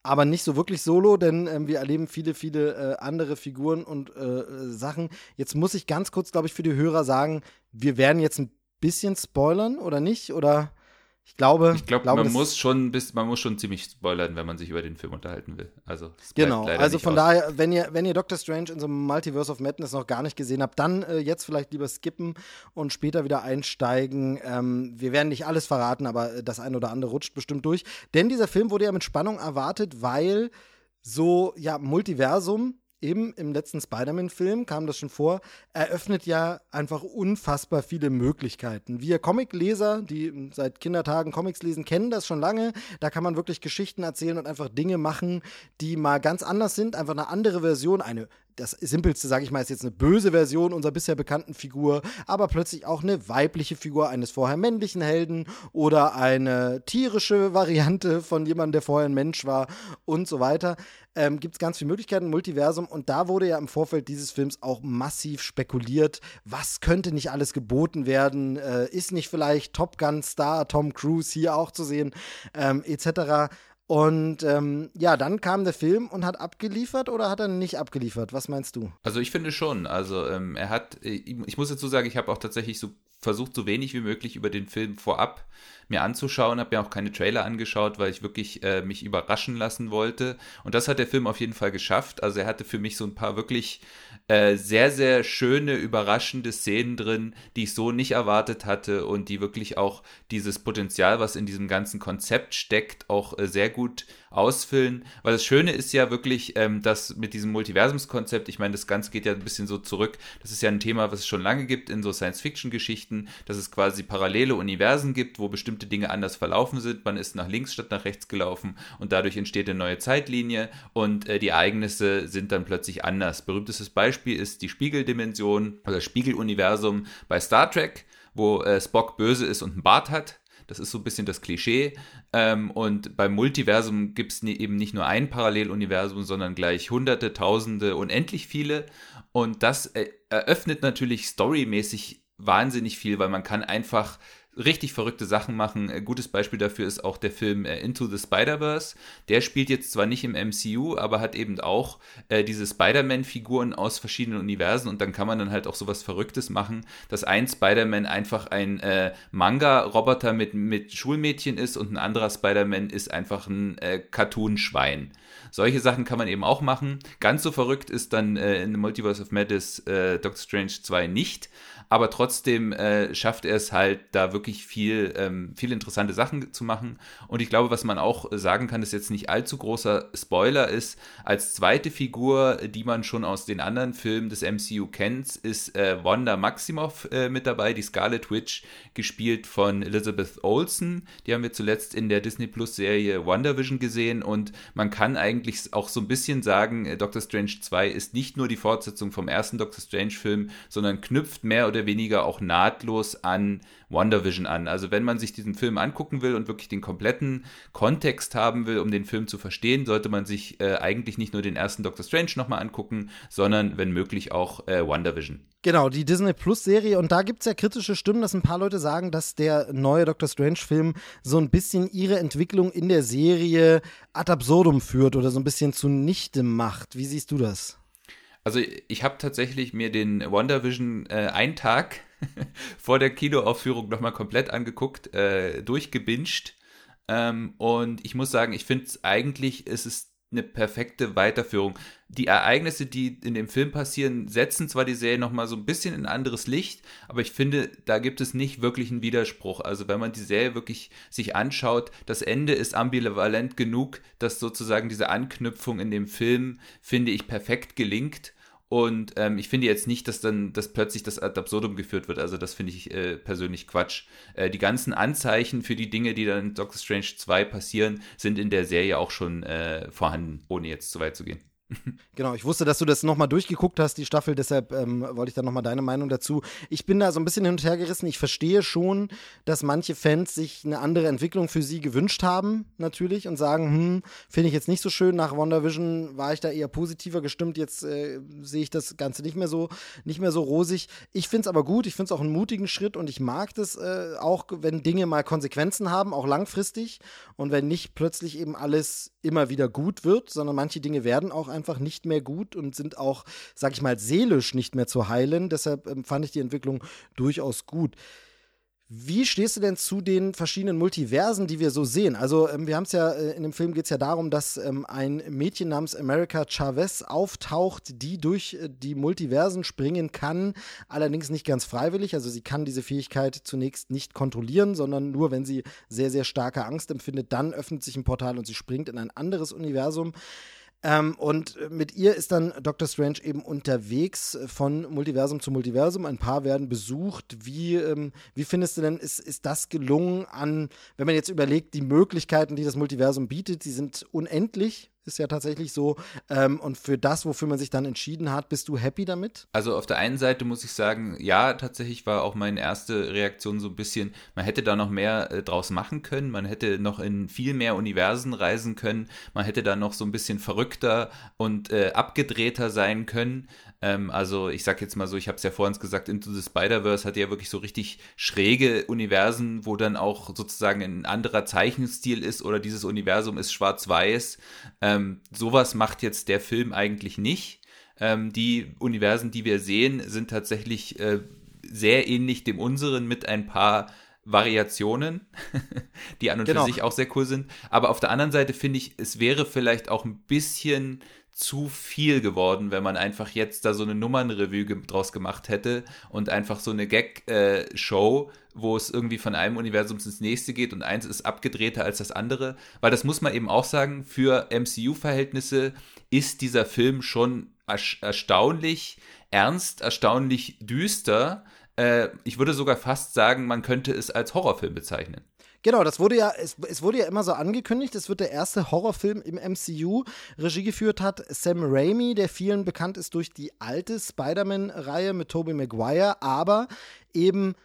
aber nicht so wirklich solo, denn äh, wir erleben viele, viele äh, andere Figuren und äh, Sachen. Jetzt muss ich ganz kurz, glaube ich, für die Hörer sagen, wir werden jetzt ein bisschen spoilern oder nicht? Oder ich glaube, ich glaube, glaube man muss schon bis, man muss schon ziemlich spoilern, wenn man sich über den Film unterhalten will. Also genau. Also von aus. daher, wenn ihr wenn ihr Doctor Strange in so einem Multiverse of Madness noch gar nicht gesehen habt, dann äh, jetzt vielleicht lieber skippen und später wieder einsteigen. Ähm, wir werden nicht alles verraten, aber das eine oder andere rutscht bestimmt durch. Denn dieser Film wurde ja mit Spannung erwartet, weil so ja Multiversum eben im letzten Spider-Man-Film kam das schon vor, eröffnet ja einfach unfassbar viele Möglichkeiten. Wir Comicleser, die seit Kindertagen Comics lesen, kennen das schon lange. Da kann man wirklich Geschichten erzählen und einfach Dinge machen, die mal ganz anders sind, einfach eine andere Version, eine das Simpelste, sage ich mal, ist jetzt eine böse Version unserer bisher bekannten Figur, aber plötzlich auch eine weibliche Figur eines vorher männlichen Helden oder eine tierische Variante von jemandem, der vorher ein Mensch war und so weiter. Ähm, Gibt es ganz viele Möglichkeiten, Multiversum. Und da wurde ja im Vorfeld dieses Films auch massiv spekuliert, was könnte nicht alles geboten werden, äh, ist nicht vielleicht Top Gun Star Tom Cruise hier auch zu sehen, ähm, etc. Und ähm, ja, dann kam der Film und hat abgeliefert oder hat er nicht abgeliefert? Was meinst du? Also ich finde schon. Also ähm, er hat, äh, ich muss dazu sagen, ich habe auch tatsächlich so versucht, so wenig wie möglich über den Film vorab mir anzuschauen, habe mir auch keine Trailer angeschaut, weil ich wirklich äh, mich überraschen lassen wollte. Und das hat der Film auf jeden Fall geschafft. Also er hatte für mich so ein paar wirklich äh, sehr, sehr schöne, überraschende Szenen drin, die ich so nicht erwartet hatte und die wirklich auch dieses Potenzial, was in diesem ganzen Konzept steckt, auch äh, sehr gut ausfüllen. Weil das Schöne ist ja wirklich, ähm, dass mit diesem Multiversumskonzept, ich meine, das Ganze geht ja ein bisschen so zurück, das ist ja ein Thema, was es schon lange gibt in so Science-Fiction-Geschichten, dass es quasi parallele Universen gibt, wo bestimmte Dinge anders verlaufen sind. Man ist nach links statt nach rechts gelaufen und dadurch entsteht eine neue Zeitlinie und äh, die Ereignisse sind dann plötzlich anders. Berühmtestes Beispiel ist die Spiegeldimension oder Spiegeluniversum bei Star Trek, wo äh, Spock böse ist und einen Bart hat. Das ist so ein bisschen das Klischee. Ähm, und beim Multiversum gibt es eben nicht nur ein Paralleluniversum, sondern gleich hunderte, tausende, unendlich viele. Und das äh, eröffnet natürlich storymäßig wahnsinnig viel, weil man kann einfach richtig verrückte Sachen machen. Ein gutes Beispiel dafür ist auch der Film äh, Into the Spider-Verse. Der spielt jetzt zwar nicht im MCU, aber hat eben auch äh, diese Spider-Man-Figuren aus verschiedenen Universen und dann kann man dann halt auch sowas Verrücktes machen, dass ein Spider-Man einfach ein äh, Manga-Roboter mit, mit Schulmädchen ist und ein anderer Spider-Man ist einfach ein äh, Cartoon-Schwein. Solche Sachen kann man eben auch machen. Ganz so verrückt ist dann äh, in The Multiverse of Madness äh, Doctor Strange 2 nicht, aber trotzdem äh, schafft er es halt, da wirklich viel, ähm, viel interessante Sachen zu machen. Und ich glaube, was man auch sagen kann, ist jetzt nicht allzu großer Spoiler ist, als zweite Figur, die man schon aus den anderen Filmen des MCU kennt, ist äh, Wanda Maximoff äh, mit dabei, die Scarlet Witch, gespielt von Elizabeth Olsen. Die haben wir zuletzt in der Disney Plus Serie WandaVision gesehen und man kann eigentlich auch so ein bisschen sagen, äh, Doctor Strange 2 ist nicht nur die Fortsetzung vom ersten Doctor Strange Film, sondern knüpft mehr oder oder weniger auch nahtlos an WandaVision an. Also wenn man sich diesen Film angucken will und wirklich den kompletten Kontext haben will, um den Film zu verstehen, sollte man sich äh, eigentlich nicht nur den ersten Doctor Strange nochmal angucken, sondern wenn möglich auch äh, WandaVision. Genau, die Disney Plus Serie. Und da gibt es ja kritische Stimmen, dass ein paar Leute sagen, dass der neue Doctor Strange-Film so ein bisschen ihre Entwicklung in der Serie ad absurdum führt oder so ein bisschen zunichte macht. Wie siehst du das? Also ich habe tatsächlich mir den WandaVision äh, einen Tag vor der Kinoaufführung nochmal komplett angeguckt, äh, durchgebinged. Ähm, und ich muss sagen, ich finde es eigentlich, ist es eine perfekte Weiterführung. Die Ereignisse, die in dem Film passieren, setzen zwar die Serie nochmal so ein bisschen in ein anderes Licht, aber ich finde, da gibt es nicht wirklich einen Widerspruch. Also wenn man die Serie wirklich sich anschaut, das Ende ist ambivalent genug, dass sozusagen diese Anknüpfung in dem Film, finde ich, perfekt gelingt. Und ähm, ich finde jetzt nicht, dass dann dass plötzlich das ad absurdum geführt wird. Also das finde ich äh, persönlich Quatsch. Äh, die ganzen Anzeichen für die Dinge, die dann in Doctor Strange 2 passieren, sind in der Serie auch schon äh, vorhanden, ohne jetzt zu weit zu gehen. Genau, ich wusste, dass du das nochmal durchgeguckt hast, die Staffel, deshalb ähm, wollte ich dann nochmal deine Meinung dazu. Ich bin da so ein bisschen hin und her gerissen. Ich verstehe schon, dass manche Fans sich eine andere Entwicklung für sie gewünscht haben, natürlich, und sagen, hm, finde ich jetzt nicht so schön. Nach WandaVision war ich da eher positiver gestimmt. Jetzt äh, sehe ich das Ganze nicht mehr so, nicht mehr so rosig. Ich finde es aber gut, ich finde es auch einen mutigen Schritt und ich mag das äh, auch, wenn Dinge mal Konsequenzen haben, auch langfristig und wenn nicht plötzlich eben alles immer wieder gut wird, sondern manche Dinge werden auch einfach nicht mehr gut und sind auch, sag ich mal, seelisch nicht mehr zu heilen. Deshalb ähm, fand ich die Entwicklung durchaus gut. Wie stehst du denn zu den verschiedenen Multiversen, die wir so sehen? Also, ähm, wir haben es ja, äh, in dem Film geht es ja darum, dass ähm, ein Mädchen namens America Chavez auftaucht, die durch äh, die Multiversen springen kann, allerdings nicht ganz freiwillig. Also, sie kann diese Fähigkeit zunächst nicht kontrollieren, sondern nur, wenn sie sehr, sehr starke Angst empfindet, dann öffnet sich ein Portal und sie springt in ein anderes Universum. Ähm, und mit ihr ist dann Dr. Strange eben unterwegs von Multiversum zu Multiversum. Ein paar werden besucht. Wie, ähm, wie findest du denn, ist, ist das gelungen an, wenn man jetzt überlegt, die Möglichkeiten, die das Multiversum bietet, die sind unendlich ist ja tatsächlich so. Ähm, und für das, wofür man sich dann entschieden hat, bist du happy damit? Also auf der einen Seite muss ich sagen, ja, tatsächlich war auch meine erste Reaktion so ein bisschen, man hätte da noch mehr äh, draus machen können, man hätte noch in viel mehr Universen reisen können, man hätte da noch so ein bisschen verrückter und äh, abgedrehter sein können. Ähm, also ich sag jetzt mal so, ich habe es ja vorhin gesagt, Into the Spider-Verse hat ja wirklich so richtig schräge Universen, wo dann auch sozusagen ein anderer Zeichenstil ist oder dieses Universum ist schwarz-weiß. Ähm, sowas macht jetzt der Film eigentlich nicht. Ähm, die Universen, die wir sehen, sind tatsächlich äh, sehr ähnlich dem unseren mit ein paar Variationen, die an und genau. für sich auch sehr cool sind. Aber auf der anderen Seite finde ich, es wäre vielleicht auch ein bisschen zu viel geworden, wenn man einfach jetzt da so eine Nummernrevue ge draus gemacht hätte und einfach so eine Gag-Show, äh, wo es irgendwie von einem Universum ins nächste geht und eins ist abgedrehter als das andere. Weil das muss man eben auch sagen, für MCU-Verhältnisse ist dieser Film schon erstaunlich ernst, erstaunlich düster. Äh, ich würde sogar fast sagen, man könnte es als Horrorfilm bezeichnen. Genau, das wurde ja, es, es, wurde ja immer so angekündigt, es wird der erste Horrorfilm im MCU. Regie geführt hat Sam Raimi, der vielen bekannt ist durch die alte Spider-Man-Reihe mit Tobey Maguire, aber eben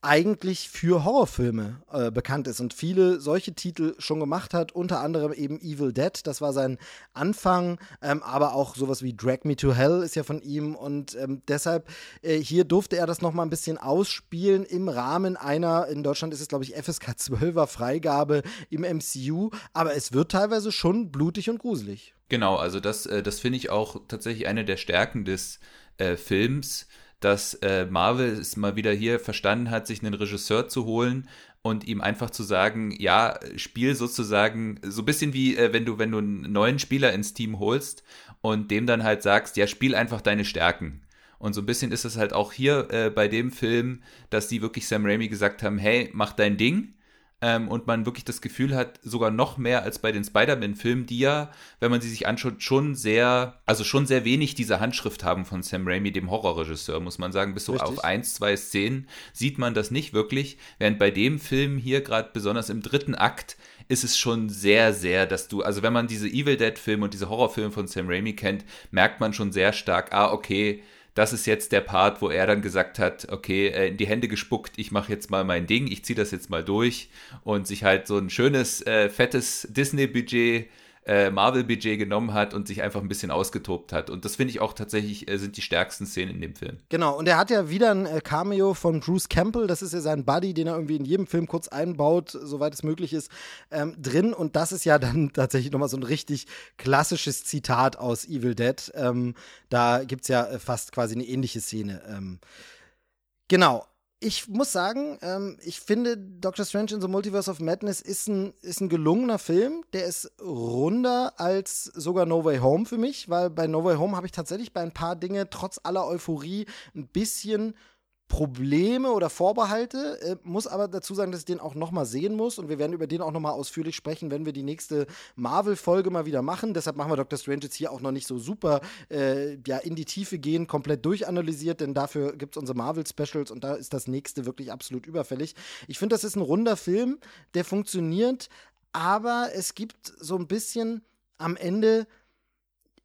eigentlich für Horrorfilme äh, bekannt ist und viele solche Titel schon gemacht hat, unter anderem eben Evil Dead, das war sein Anfang, ähm, aber auch sowas wie Drag Me to Hell ist ja von ihm und ähm, deshalb äh, hier durfte er das nochmal ein bisschen ausspielen im Rahmen einer, in Deutschland ist es glaube ich FSK 12er Freigabe im MCU, aber es wird teilweise schon blutig und gruselig. Genau, also das, äh, das finde ich auch tatsächlich eine der Stärken des äh, Films, dass äh, Marvel es mal wieder hier verstanden hat, sich einen Regisseur zu holen und ihm einfach zu sagen, ja, spiel sozusagen so ein bisschen wie äh, wenn du wenn du einen neuen Spieler ins Team holst und dem dann halt sagst, ja, spiel einfach deine Stärken. Und so ein bisschen ist es halt auch hier äh, bei dem Film, dass die wirklich Sam Raimi gesagt haben, hey, mach dein Ding ähm, und man wirklich das Gefühl hat, sogar noch mehr als bei den Spider-Man-Filmen, die ja, wenn man sie sich anschaut, schon sehr, also schon sehr wenig diese Handschrift haben von Sam Raimi, dem Horrorregisseur, muss man sagen. Bis so Richtig. auf ein, zwei Szenen sieht man das nicht wirklich. Während bei dem Film hier gerade besonders im dritten Akt ist es schon sehr, sehr, dass du, also wenn man diese Evil Dead-Filme und diese Horrorfilme von Sam Raimi kennt, merkt man schon sehr stark, ah, okay, das ist jetzt der Part, wo er dann gesagt hat, okay, äh, in die Hände gespuckt, ich mache jetzt mal mein Ding, ich ziehe das jetzt mal durch und sich halt so ein schönes, äh, fettes Disney-Budget äh, Marvel-Budget genommen hat und sich einfach ein bisschen ausgetobt hat. Und das finde ich auch tatsächlich, äh, sind die stärksten Szenen in dem Film. Genau, und er hat ja wieder ein äh, Cameo von Bruce Campbell, das ist ja sein Buddy, den er irgendwie in jedem Film kurz einbaut, soweit es möglich ist, ähm, drin. Und das ist ja dann tatsächlich nochmal so ein richtig klassisches Zitat aus Evil Dead. Ähm, da gibt es ja äh, fast quasi eine ähnliche Szene. Ähm, genau, ich muss sagen, ähm, ich finde Doctor Strange in the Multiverse of Madness ist ein, ist ein gelungener Film. Der ist runder als sogar No Way Home für mich, weil bei No Way Home habe ich tatsächlich bei ein paar Dinge trotz aller Euphorie ein bisschen Probleme oder Vorbehalte, äh, muss aber dazu sagen, dass ich den auch nochmal sehen muss und wir werden über den auch nochmal ausführlich sprechen, wenn wir die nächste Marvel-Folge mal wieder machen. Deshalb machen wir Dr. Strange jetzt hier auch noch nicht so super äh, ja, in die Tiefe gehen, komplett durchanalysiert, denn dafür gibt es unsere Marvel-Specials und da ist das nächste wirklich absolut überfällig. Ich finde, das ist ein runder Film, der funktioniert, aber es gibt so ein bisschen am Ende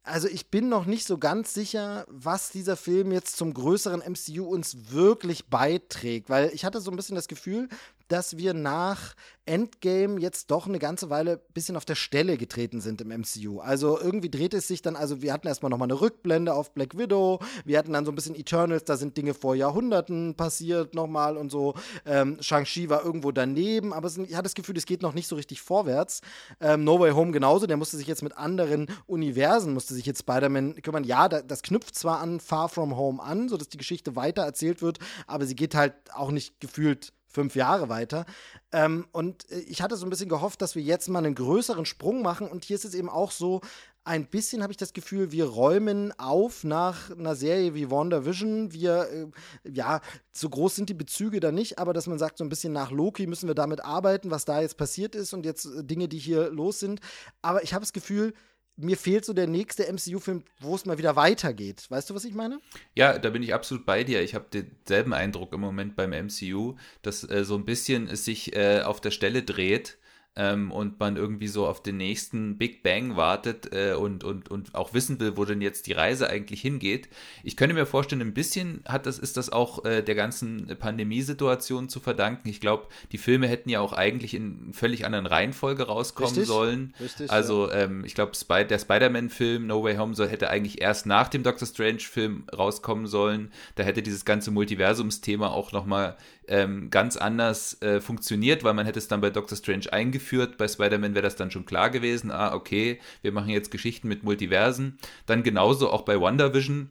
also ich bin noch nicht so ganz sicher, was dieser Film jetzt zum größeren MCU uns wirklich beiträgt, weil ich hatte so ein bisschen das Gefühl, dass wir nach Endgame jetzt doch eine ganze Weile ein bisschen auf der Stelle getreten sind im MCU. Also irgendwie dreht es sich dann, also wir hatten erstmal nochmal eine Rückblende auf Black Widow, wir hatten dann so ein bisschen Eternals, da sind Dinge vor Jahrhunderten passiert nochmal und so. Ähm, Shang-Chi war irgendwo daneben, aber es, ich hatte das Gefühl, es geht noch nicht so richtig vorwärts. Ähm, no Way Home genauso, der musste sich jetzt mit anderen Universen, musste sich jetzt Spider-Man kümmern. Ja, das knüpft zwar an Far From Home an, sodass die Geschichte weiter erzählt wird, aber sie geht halt auch nicht gefühlt fünf Jahre weiter. Ähm, und äh, ich hatte so ein bisschen gehofft, dass wir jetzt mal einen größeren Sprung machen. Und hier ist es eben auch so, ein bisschen habe ich das Gefühl, wir räumen auf nach einer Serie wie WandaVision. Wir, äh, ja, so groß sind die Bezüge da nicht, aber dass man sagt, so ein bisschen nach Loki müssen wir damit arbeiten, was da jetzt passiert ist und jetzt äh, Dinge, die hier los sind. Aber ich habe das Gefühl, mir fehlt so der nächste MCU-Film, wo es mal wieder weitergeht. Weißt du, was ich meine? Ja, da bin ich absolut bei dir. Ich habe denselben Eindruck im Moment beim MCU, dass äh, so ein bisschen es sich äh, auf der Stelle dreht ähm, und man irgendwie so auf den nächsten Big Bang wartet äh, und, und, und auch wissen will, wo denn jetzt die Reise eigentlich hingeht. Ich könnte mir vorstellen, ein bisschen hat das, ist das auch äh, der ganzen Pandemiesituation zu verdanken. Ich glaube, die Filme hätten ja auch eigentlich in völlig anderen Reihenfolge rauskommen Richtig. sollen. Richtig, also ja. ähm, ich glaube, Spy der Spider-Man-Film No Way Home soll, hätte eigentlich erst nach dem Doctor Strange-Film rauskommen sollen. Da hätte dieses ganze Multiversumsthema auch nochmal ähm, ganz anders äh, funktioniert, weil man hätte es dann bei Doctor Strange eingeführt. Bei Spider-Man wäre das dann schon klar gewesen. Ah, okay, wir machen jetzt Geschichten mit Multiversen. Dann genauso auch bei WandaVision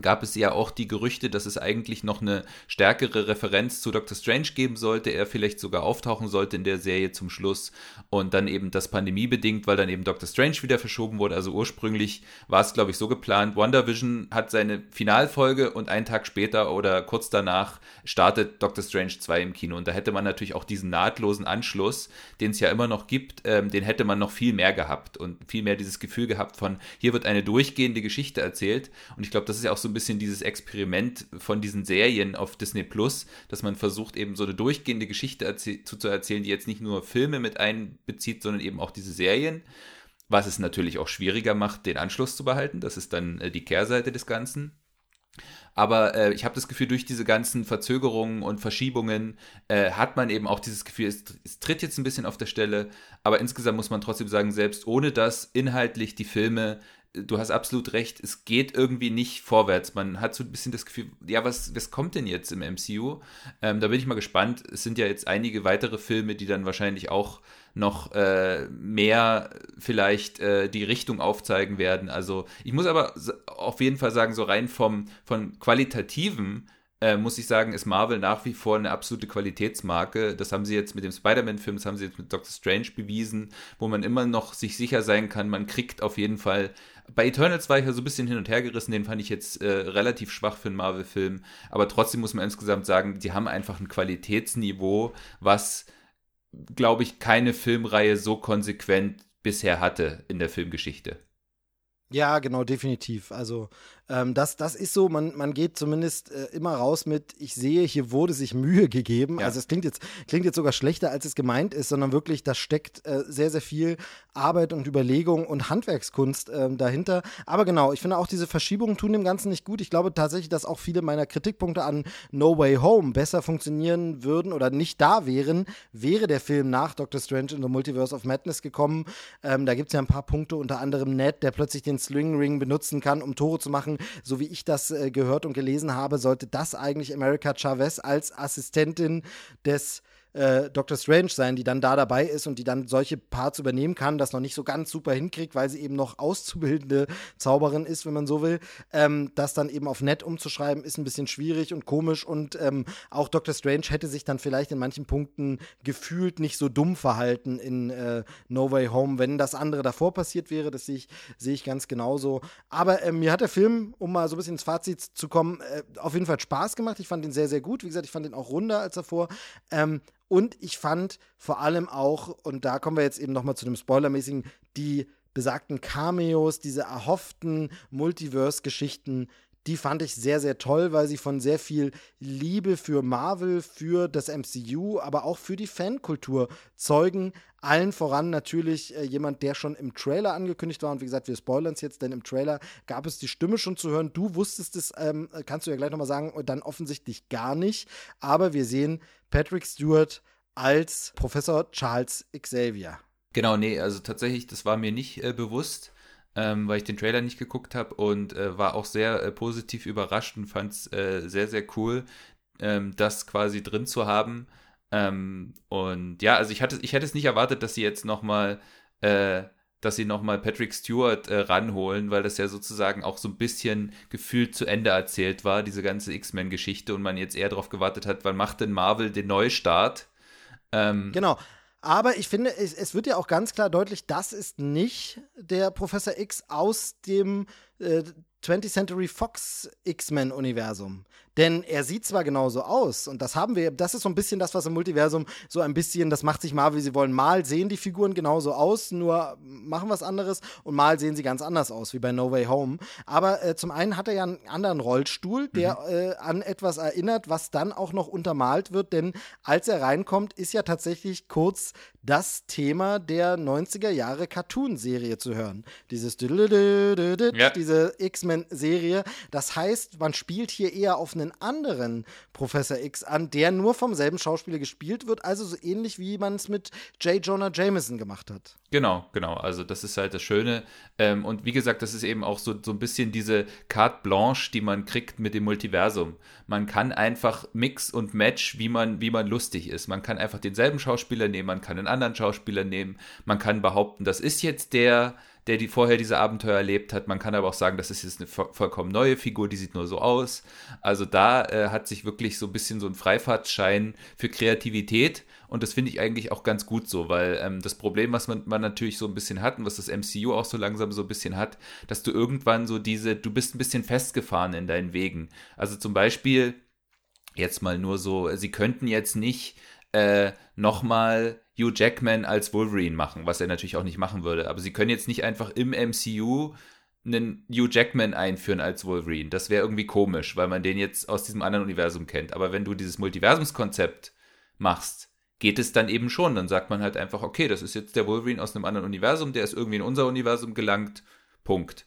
gab es ja auch die Gerüchte, dass es eigentlich noch eine stärkere Referenz zu Doctor Strange geben sollte, er vielleicht sogar auftauchen sollte in der Serie zum Schluss und dann eben das Pandemie bedingt, weil dann eben Doctor Strange wieder verschoben wurde. Also ursprünglich war es, glaube ich, so geplant. WandaVision hat seine Finalfolge und einen Tag später oder kurz danach startet Doctor Strange 2 im Kino und da hätte man natürlich auch diesen nahtlosen Anschluss, den es ja immer noch gibt, ähm, den hätte man noch viel mehr gehabt und viel mehr dieses Gefühl gehabt von, hier wird eine durchgehende Geschichte erzählt und ich glaube, das ist ja auch so ein bisschen dieses Experiment von diesen Serien auf Disney Plus, dass man versucht, eben so eine durchgehende Geschichte zu, zu erzählen, die jetzt nicht nur Filme mit einbezieht, sondern eben auch diese Serien. Was es natürlich auch schwieriger macht, den Anschluss zu behalten. Das ist dann äh, die Kehrseite des Ganzen. Aber äh, ich habe das Gefühl, durch diese ganzen Verzögerungen und Verschiebungen äh, hat man eben auch dieses Gefühl, es, es, tritt jetzt ein bisschen auf der Stelle. Aber insgesamt muss man trotzdem sagen, selbst ohne das inhaltlich die Filme du hast absolut recht, es geht irgendwie nicht vorwärts. Man hat so ein bisschen das Gefühl, ja, was, was kommt denn jetzt im MCU? Ähm, da bin ich mal gespannt. Es sind ja jetzt einige weitere Filme, die dann wahrscheinlich auch noch äh, mehr vielleicht äh, die Richtung aufzeigen werden. Also ich muss aber auf jeden Fall sagen, so rein vom von qualitativen äh, muss ich sagen, ist Marvel nach wie vor eine absolute Qualitätsmarke. Das haben sie jetzt mit dem Spider-Man-Film, das haben sie jetzt mit Doctor Strange bewiesen, wo man immer noch sich sicher sein kann, man kriegt auf jeden Fall. Bei Eternals war ich ja so ein bisschen hin und her gerissen, den fand ich jetzt äh, relativ schwach für einen Marvel-Film. Aber trotzdem muss man insgesamt sagen, die haben einfach ein Qualitätsniveau, was, glaube ich, keine Filmreihe so konsequent bisher hatte in der Filmgeschichte. Ja, genau, definitiv. Also ähm, das, das ist so, man, man geht zumindest äh, immer raus mit, ich sehe, hier wurde sich Mühe gegeben. Ja. Also es klingt jetzt, klingt jetzt sogar schlechter, als es gemeint ist, sondern wirklich, da steckt äh, sehr, sehr viel Arbeit und Überlegung und Handwerkskunst äh, dahinter. Aber genau, ich finde auch diese Verschiebungen tun dem Ganzen nicht gut. Ich glaube tatsächlich, dass auch viele meiner Kritikpunkte an No Way Home besser funktionieren würden oder nicht da wären, wäre der Film nach Doctor Strange in the Multiverse of Madness gekommen. Ähm, da gibt es ja ein paar Punkte, unter anderem Ned, der plötzlich den Sling Ring benutzen kann, um Tore zu machen. So wie ich das äh, gehört und gelesen habe, sollte das eigentlich America Chavez als Assistentin des äh, Dr. Strange sein, die dann da dabei ist und die dann solche Parts übernehmen kann, das noch nicht so ganz super hinkriegt, weil sie eben noch auszubildende Zauberin ist, wenn man so will. Ähm, das dann eben auf nett umzuschreiben, ist ein bisschen schwierig und komisch und ähm, auch Dr. Strange hätte sich dann vielleicht in manchen Punkten gefühlt nicht so dumm verhalten in äh, No Way Home, wenn das andere davor passiert wäre. Das sehe ich, seh ich ganz genauso. Aber äh, mir hat der Film, um mal so ein bisschen ins Fazit zu kommen, äh, auf jeden Fall Spaß gemacht. Ich fand ihn sehr, sehr gut. Wie gesagt, ich fand ihn auch runder als davor. Ähm, und ich fand vor allem auch, und da kommen wir jetzt eben nochmal zu dem Spoilermäßigen, die besagten Cameos, diese erhofften Multiverse-Geschichten, die fand ich sehr, sehr toll, weil sie von sehr viel Liebe für Marvel, für das MCU, aber auch für die Fankultur zeugen. Allen voran natürlich äh, jemand, der schon im Trailer angekündigt war. Und wie gesagt, wir spoilern es jetzt, denn im Trailer gab es die Stimme schon zu hören. Du wusstest es, ähm, kannst du ja gleich nochmal sagen, dann offensichtlich gar nicht. Aber wir sehen Patrick Stewart als Professor Charles Xavier. Genau, nee, also tatsächlich, das war mir nicht äh, bewusst, ähm, weil ich den Trailer nicht geguckt habe und äh, war auch sehr äh, positiv überrascht und fand es äh, sehr, sehr cool, ähm, das quasi drin zu haben. Ähm, und ja, also ich hatte, ich hätte es nicht erwartet, dass sie jetzt nochmal äh, dass sie nochmal Patrick Stewart äh, ranholen, weil das ja sozusagen auch so ein bisschen gefühlt zu Ende erzählt war, diese ganze X-Men-Geschichte und man jetzt eher darauf gewartet hat, wann macht denn Marvel den Neustart? Ähm, genau. Aber ich finde, es, es, wird ja auch ganz klar deutlich, das ist nicht der Professor X aus dem äh, 20th Century Fox X-Men-Universum. Denn er sieht zwar genauso aus, und das haben wir, das ist so ein bisschen das, was im Multiversum so ein bisschen, das macht sich mal, wie sie wollen. Mal sehen die Figuren genauso aus, nur machen was anderes, und mal sehen sie ganz anders aus, wie bei No Way Home. Aber äh, zum einen hat er ja einen anderen Rollstuhl, der mhm. äh, an etwas erinnert, was dann auch noch untermalt wird, denn als er reinkommt, ist ja tatsächlich kurz das Thema der 90er Jahre Cartoon-Serie zu hören. Dieses ja. diese X-Men-Serie. Das heißt, man spielt hier eher auf einen anderen Professor X an, der nur vom selben Schauspieler gespielt wird, also so ähnlich wie man es mit J. Jonah Jameson gemacht hat. Genau, genau. Also das ist halt das Schöne. Ähm, und wie gesagt, das ist eben auch so, so ein bisschen diese Carte Blanche, die man kriegt mit dem Multiversum. Man kann einfach Mix und Match, wie man, wie man lustig ist. Man kann einfach denselben Schauspieler nehmen, man kann einen anderen Schauspieler nehmen, man kann behaupten, das ist jetzt der, der die vorher diese Abenteuer erlebt hat. Man kann aber auch sagen, das ist jetzt eine vollkommen neue Figur, die sieht nur so aus. Also da äh, hat sich wirklich so ein bisschen so ein Freifahrtschein für Kreativität und das finde ich eigentlich auch ganz gut so, weil ähm, das Problem, was man, man natürlich so ein bisschen hat und was das MCU auch so langsam so ein bisschen hat, dass du irgendwann so diese, du bist ein bisschen festgefahren in deinen Wegen. Also zum Beispiel, jetzt mal nur so, sie könnten jetzt nicht äh, nochmal Hugh Jackman als Wolverine machen, was er natürlich auch nicht machen würde. Aber sie können jetzt nicht einfach im MCU einen Hugh Jackman einführen als Wolverine. Das wäre irgendwie komisch, weil man den jetzt aus diesem anderen Universum kennt. Aber wenn du dieses Multiversumskonzept machst, geht es dann eben schon. Dann sagt man halt einfach, okay, das ist jetzt der Wolverine aus einem anderen Universum, der ist irgendwie in unser Universum gelangt. Punkt.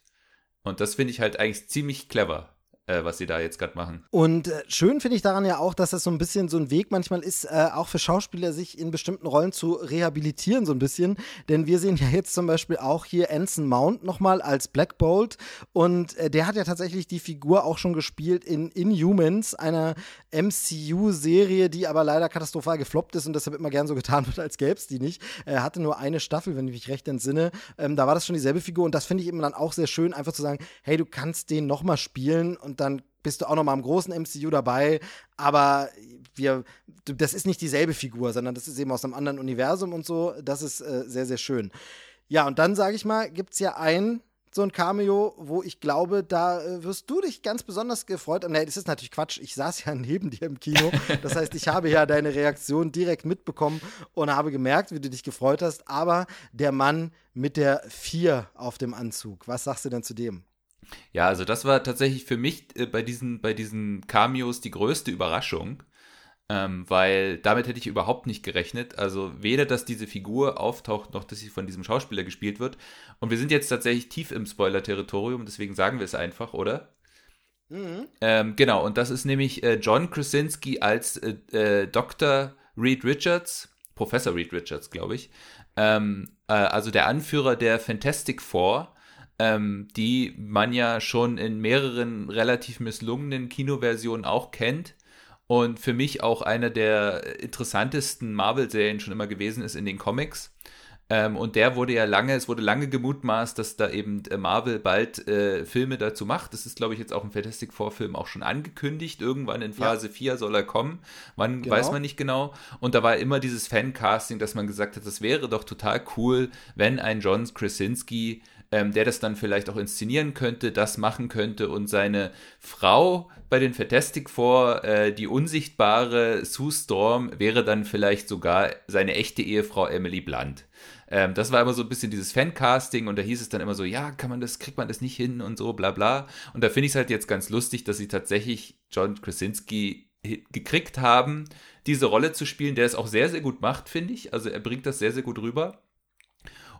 Und das finde ich halt eigentlich ziemlich clever äh, was sie da jetzt gerade machen. Und äh, schön finde ich daran ja auch, dass das so ein bisschen so ein Weg manchmal ist, äh, auch für Schauspieler sich in bestimmten Rollen zu rehabilitieren, so ein bisschen. Denn wir sehen ja jetzt zum Beispiel auch hier Anson Mount nochmal als Black Bolt. Und äh, der hat ja tatsächlich die Figur auch schon gespielt in Inhumans, einer MCU-Serie, die aber leider katastrophal gefloppt ist und deshalb immer gern so getan wird, als gäbe es die nicht. Er hatte nur eine Staffel, wenn ich mich recht entsinne. Ähm, da war das schon dieselbe Figur und das finde ich eben dann auch sehr schön, einfach zu sagen, hey, du kannst den nochmal spielen und dann bist du auch noch mal im großen MCU dabei, aber wir, das ist nicht dieselbe Figur, sondern das ist eben aus einem anderen Universum und so. Das ist äh, sehr, sehr schön. Ja, und dann sage ich mal, gibt es ja ein so ein Cameo, wo ich glaube, da äh, wirst du dich ganz besonders gefreut haben. Nee, das ist natürlich Quatsch. Ich saß ja neben dir im Kino. Das heißt, ich habe ja deine Reaktion direkt mitbekommen und habe gemerkt, wie du dich gefreut hast. Aber der Mann mit der 4 auf dem Anzug, was sagst du denn zu dem? Ja, also das war tatsächlich für mich äh, bei, diesen, bei diesen Cameos die größte Überraschung. Ähm, weil damit hätte ich überhaupt nicht gerechnet. Also weder, dass diese Figur auftaucht, noch dass sie von diesem Schauspieler gespielt wird. Und wir sind jetzt tatsächlich tief im Spoiler-Territorium, deswegen sagen wir es einfach, oder? Mhm. Ähm, genau, und das ist nämlich äh, John Krasinski als äh, äh, Dr. Reed Richards, Professor Reed Richards, glaube ich. Ähm, äh, also der Anführer der Fantastic Four, ähm, die man ja schon in mehreren relativ misslungenen Kinoversionen auch kennt und für mich auch eine der interessantesten Marvel-Serien schon immer gewesen ist in den Comics. Ähm, und der wurde ja lange, es wurde lange gemutmaßt, dass da eben äh, Marvel bald äh, Filme dazu macht. Das ist, glaube ich, jetzt auch im Fantastic Four-Film auch schon angekündigt. Irgendwann in Phase ja. 4 soll er kommen. Wann genau. weiß man nicht genau. Und da war immer dieses Fan-Casting, dass man gesagt hat, das wäre doch total cool, wenn ein John Krasinski ähm, der das dann vielleicht auch inszenieren könnte, das machen könnte und seine Frau bei den Fantastic Four, äh, die unsichtbare Sue Storm, wäre dann vielleicht sogar seine echte Ehefrau Emily Blunt. Ähm, das war immer so ein bisschen dieses Fancasting und da hieß es dann immer so, ja, kann man das, kriegt man das nicht hin und so, bla bla. Und da finde ich es halt jetzt ganz lustig, dass sie tatsächlich John Krasinski gekriegt haben, diese Rolle zu spielen, der es auch sehr, sehr gut macht, finde ich. Also er bringt das sehr, sehr gut rüber.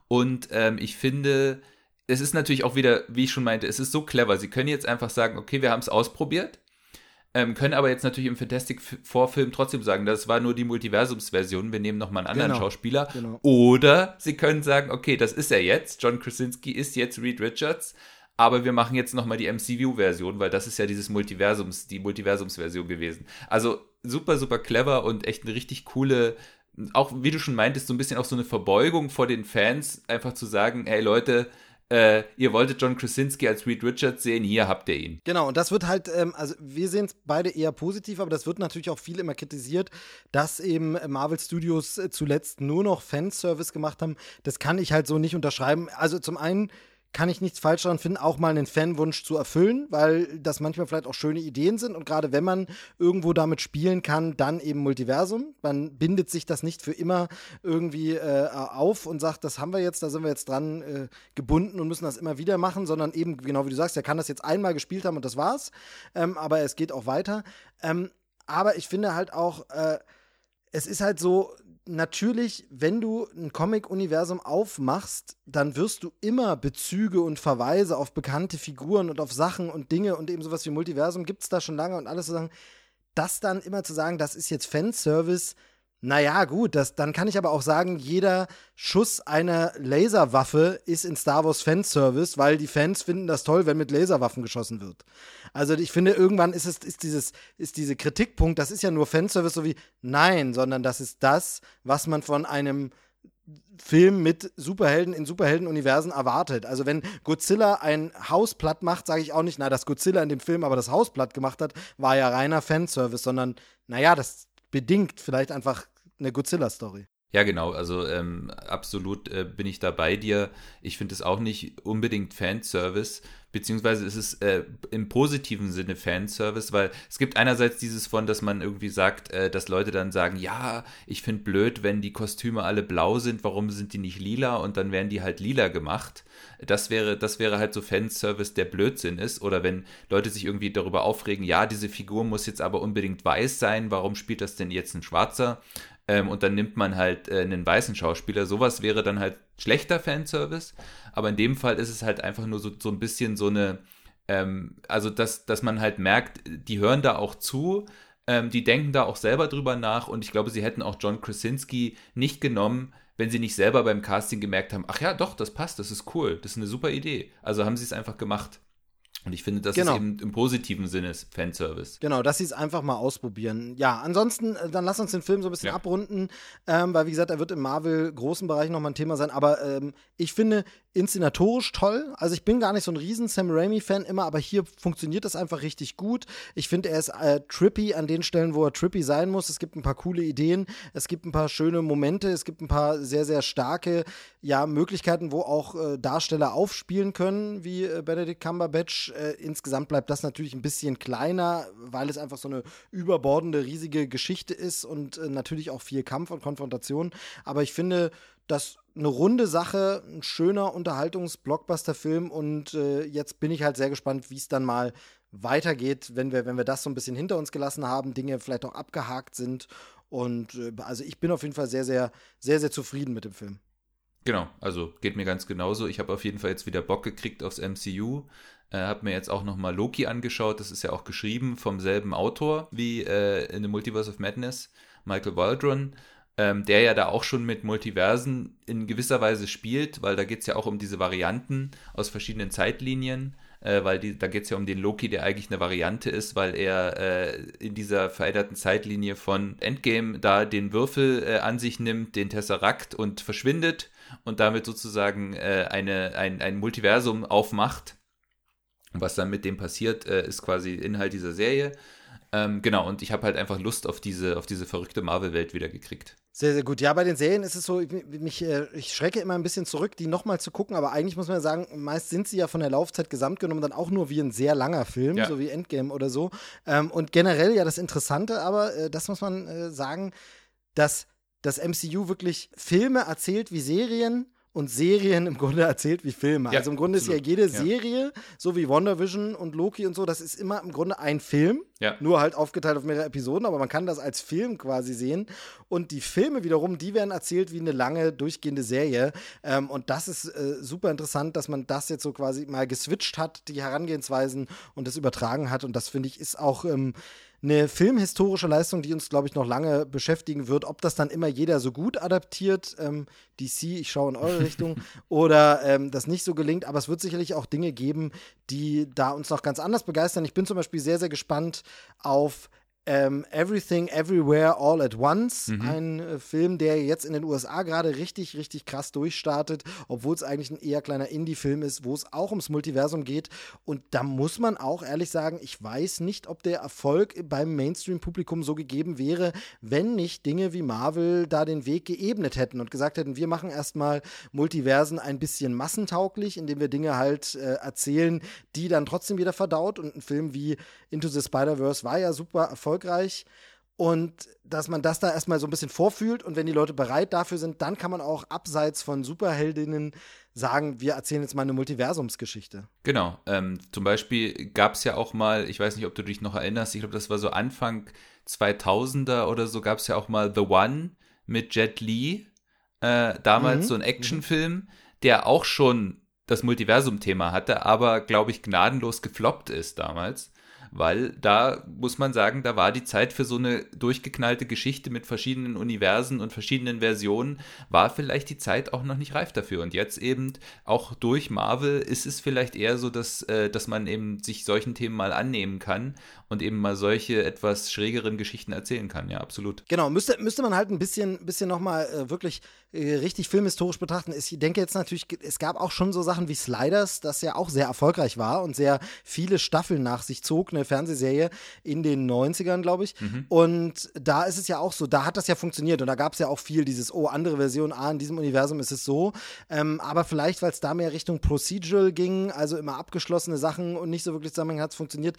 Und ähm, ich finde, es ist natürlich auch wieder, wie ich schon meinte, es ist so clever. Sie können jetzt einfach sagen, okay, wir haben es ausprobiert, ähm, können aber jetzt natürlich im Fantastic Vorfilm trotzdem sagen, das war nur die Multiversumsversion, wir nehmen nochmal einen anderen genau, Schauspieler. Genau. Oder sie können sagen, okay, das ist er jetzt, John Krasinski ist jetzt Reed Richards, aber wir machen jetzt nochmal die MCU-Version, weil das ist ja dieses Multiversums, die Multiversumsversion gewesen. Also super, super clever und echt eine richtig coole auch wie du schon meintest, so ein bisschen auch so eine Verbeugung vor den Fans, einfach zu sagen, hey Leute, äh, ihr wolltet John Krasinski als Reed Richards sehen, hier habt ihr ihn. Genau, und das wird halt, ähm, also wir sehen es beide eher positiv, aber das wird natürlich auch viel immer kritisiert, dass eben Marvel Studios zuletzt nur noch Fanservice gemacht haben. Das kann ich halt so nicht unterschreiben. Also zum einen kann ich nichts falsch daran finden, auch mal einen Fanwunsch zu erfüllen, weil das manchmal vielleicht auch schöne Ideen sind. Und gerade wenn man irgendwo damit spielen kann, dann eben Multiversum. Man bindet sich das nicht für immer irgendwie äh, auf und sagt, das haben wir jetzt, da sind wir jetzt dran äh, gebunden und müssen das immer wieder machen, sondern eben, genau wie du sagst, er kann das jetzt einmal gespielt haben und das war's. Ähm, aber es geht auch weiter. Ähm, aber ich finde halt auch, äh, es ist halt so, natürlich, wenn du ein Comic-Universum aufmachst, dann wirst du immer Bezüge und Verweise auf bekannte Figuren und auf Sachen und Dinge und eben sowas wie Multiversum gibt es da schon lange und alles zu sagen. Das dann immer zu sagen, das ist jetzt Fanservice, naja, gut, das, dann kann ich aber auch sagen, jeder Schuss einer Laserwaffe ist in Star Wars Fanservice, weil die Fans finden das toll, wenn mit Laserwaffen geschossen wird. Also ich finde, irgendwann ist es, ist dieses, ist diese Kritikpunkt, das ist ja nur Fanservice, so wie, nein, sondern das ist das, was man von einem Film mit Superhelden in Superheldenuniversen erwartet. Also wenn Godzilla ein Haus platt macht, sage ich auch nicht, na, dass Godzilla in dem Film aber das Haus platt gemacht hat, war ja reiner Fanservice, sondern, naja, das bedingt vielleicht einfach eine Godzilla-Story. Ja, genau. Also ähm, absolut äh, bin ich da bei dir. Ich finde es auch nicht unbedingt Fanservice, beziehungsweise ist es äh, im positiven Sinne Fanservice, weil es gibt einerseits dieses von, dass man irgendwie sagt, äh, dass Leute dann sagen, ja, ich finde blöd, wenn die Kostüme alle blau sind, warum sind die nicht lila und dann werden die halt lila gemacht. Das wäre, das wäre halt so Fanservice, der Blödsinn ist. Oder wenn Leute sich irgendwie darüber aufregen, ja, diese Figur muss jetzt aber unbedingt weiß sein, warum spielt das denn jetzt ein Schwarzer? Ähm, und dann nimmt man halt äh, einen weißen Schauspieler. Sowas wäre dann halt schlechter Fanservice, aber in dem Fall ist es halt einfach nur so, so ein bisschen so eine, ähm, also dass, dass man halt merkt, die hören da auch zu, ähm, die denken da auch selber drüber nach und ich glaube, sie hätten auch John Krasinski nicht genommen, wenn sie nicht selber beim Casting gemerkt haben, ach ja, doch, das passt, das ist cool, das ist eine super Idee. Also haben sie es einfach gemacht. Und ich finde, das Genau. ist eben im positiven Sinne Fanservice. Genau, dass sie es einfach mal ausprobieren. Ja, ansonsten, äh, dann lass uns den Film so ein bisschen Ja. abrunden, ähm, weil wie gesagt, er wird im Marvel-großen Bereich nochmal ein Thema sein. Aber ähm, ich finde inszenatorisch toll. Also ich bin gar nicht so ein riesen Sam Raimi-Fan immer, aber hier funktioniert das einfach richtig gut. Ich finde, er ist äh, trippy an den Stellen, wo er trippy sein muss. Es gibt ein paar coole Ideen, es gibt ein paar schöne Momente, es gibt ein paar sehr, sehr starke ja, Möglichkeiten, wo auch äh, Darsteller aufspielen können, wie äh, Benedict Cumberbatch. Äh, insgesamt bleibt das natürlich ein bisschen kleiner, weil es einfach so eine überbordende, riesige Geschichte ist und äh, natürlich auch viel Kampf und Konfrontation. Aber ich finde, das eine runde Sache, ein schöner Unterhaltungs-Blockbuster-Film und äh, jetzt bin ich halt sehr gespannt, wie es dann mal weitergeht, wenn wir, wenn wir das so ein bisschen hinter uns gelassen haben, Dinge vielleicht auch abgehakt sind. Und äh, also ich bin auf jeden Fall sehr, sehr, sehr, sehr zufrieden mit dem Film. Genau, also geht mir ganz genauso. Ich habe auf jeden Fall jetzt wieder Bock gekriegt aufs MCU. Äh, habe mir jetzt auch nochmal Loki angeschaut. Das ist ja auch geschrieben vom selben Autor wie äh, in The Multiverse of Madness, Michael Waldron, ähm, der ja da auch schon mit Multiversen in gewisser Weise spielt, weil da geht es ja auch um diese Varianten aus verschiedenen Zeitlinien. Äh, weil die, da geht es ja um den Loki, der eigentlich eine Variante ist, weil er äh, in dieser veränderten Zeitlinie von Endgame da den Würfel äh, an sich nimmt, den Tesseract und verschwindet und damit sozusagen äh, eine, ein, ein Multiversum aufmacht. Und was dann mit dem passiert, äh, ist quasi Inhalt dieser Serie. Ähm, genau, und ich habe halt einfach Lust auf diese, auf diese verrückte Marvel-Welt wieder gekriegt. Sehr, sehr gut. Ja, bei den Serien ist es so, ich, mich, äh, ich schrecke immer ein bisschen zurück, die nochmal zu gucken, aber eigentlich muss man ja sagen, meist sind sie ja von der Laufzeit gesamt genommen dann auch nur wie ein sehr langer Film, Ja. so wie Endgame oder so. Ähm, und generell ja das Interessante, aber äh, das muss man äh, sagen, dass das MCU wirklich Filme erzählt wie Serien und Serien im Grunde erzählt wie Filme. Ja, also im Grunde absolut. ist ja jede Ja. Serie, so wie WandaVision und Loki und so, das ist immer im Grunde ein Film, Ja. nur halt aufgeteilt auf mehrere Episoden, aber man kann das als Film quasi sehen. Und die Filme wiederum, die werden erzählt wie eine lange, durchgehende Serie. Ähm, und das ist äh, super interessant, dass man das jetzt so quasi mal geswitcht hat, die Herangehensweisen und das übertragen hat. Und das finde ich ist auch ähm, eine filmhistorische Leistung, die uns, glaube ich, noch lange beschäftigen wird. Ob das dann immer jeder so gut adaptiert, ähm, DC, ich schaue in eure Richtung, oder ähm, das nicht so gelingt. Aber es wird sicherlich auch Dinge geben, die da uns noch ganz anders begeistern. Ich bin zum Beispiel sehr, sehr gespannt auf ähm, Everything, Everywhere, All at Once. Ein äh, Film, der jetzt in den USA gerade richtig, richtig krass durchstartet, obwohl es eigentlich ein eher kleiner Indie-Film ist, wo es auch ums Multiversum geht. Und da muss man auch ehrlich sagen, ich weiß nicht, ob der Erfolg beim Mainstream-Publikum so gegeben wäre, wenn nicht Dinge wie Marvel da den Weg geebnet hätten und gesagt hätten, wir machen erstmal Multiversen ein bisschen massentauglich, indem wir Dinge halt äh, erzählen, die dann trotzdem wieder verdaut. Und ein Film wie Into the Spider-Verse war ja super erfolgreich. Und dass man das da erstmal so ein bisschen vorfühlt und wenn die Leute bereit dafür sind, dann kann man auch abseits von Superheldinnen sagen, wir erzählen jetzt mal eine Multiversumsgeschichte. Genau. Ähm, zum Beispiel gab es ja auch mal, ich weiß nicht, ob du dich noch erinnerst, ich glaube, das war so Anfang 2000er oder so, gab es ja auch mal The One mit Jet Li, äh, damals Mhm. so ein Actionfilm, der auch schon das Multiversum-Thema hatte, aber, glaube ich, gnadenlos gefloppt ist damals. Weil da muss man sagen, da war die Zeit für so eine durchgeknallte Geschichte mit verschiedenen Universen und verschiedenen Versionen, war vielleicht die Zeit auch noch nicht reif dafür. Und jetzt eben auch durch Marvel ist es vielleicht eher so, dass, äh, dass man eben sich solchen Themen mal annehmen kann und eben mal solche etwas schrägeren Geschichten erzählen kann. Ja, absolut. Genau, müsste, müsste man halt ein bisschen, bisschen nochmal äh, wirklich richtig filmhistorisch betrachten. Ich denke jetzt natürlich, es gab auch schon so Sachen wie Sliders, das ja auch sehr erfolgreich war und sehr viele Staffeln nach sich zog, eine Fernsehserie in den 90ern, glaube ich. Und da ist es ja auch so, da hat das ja funktioniert und da gab es ja auch viel dieses, oh, andere Version, ah, in diesem Universum ist es so. Ähm, aber vielleicht, weil es da mehr Richtung Procedural ging, also immer abgeschlossene Sachen und nicht so wirklich zusammenhängend hat es funktioniert.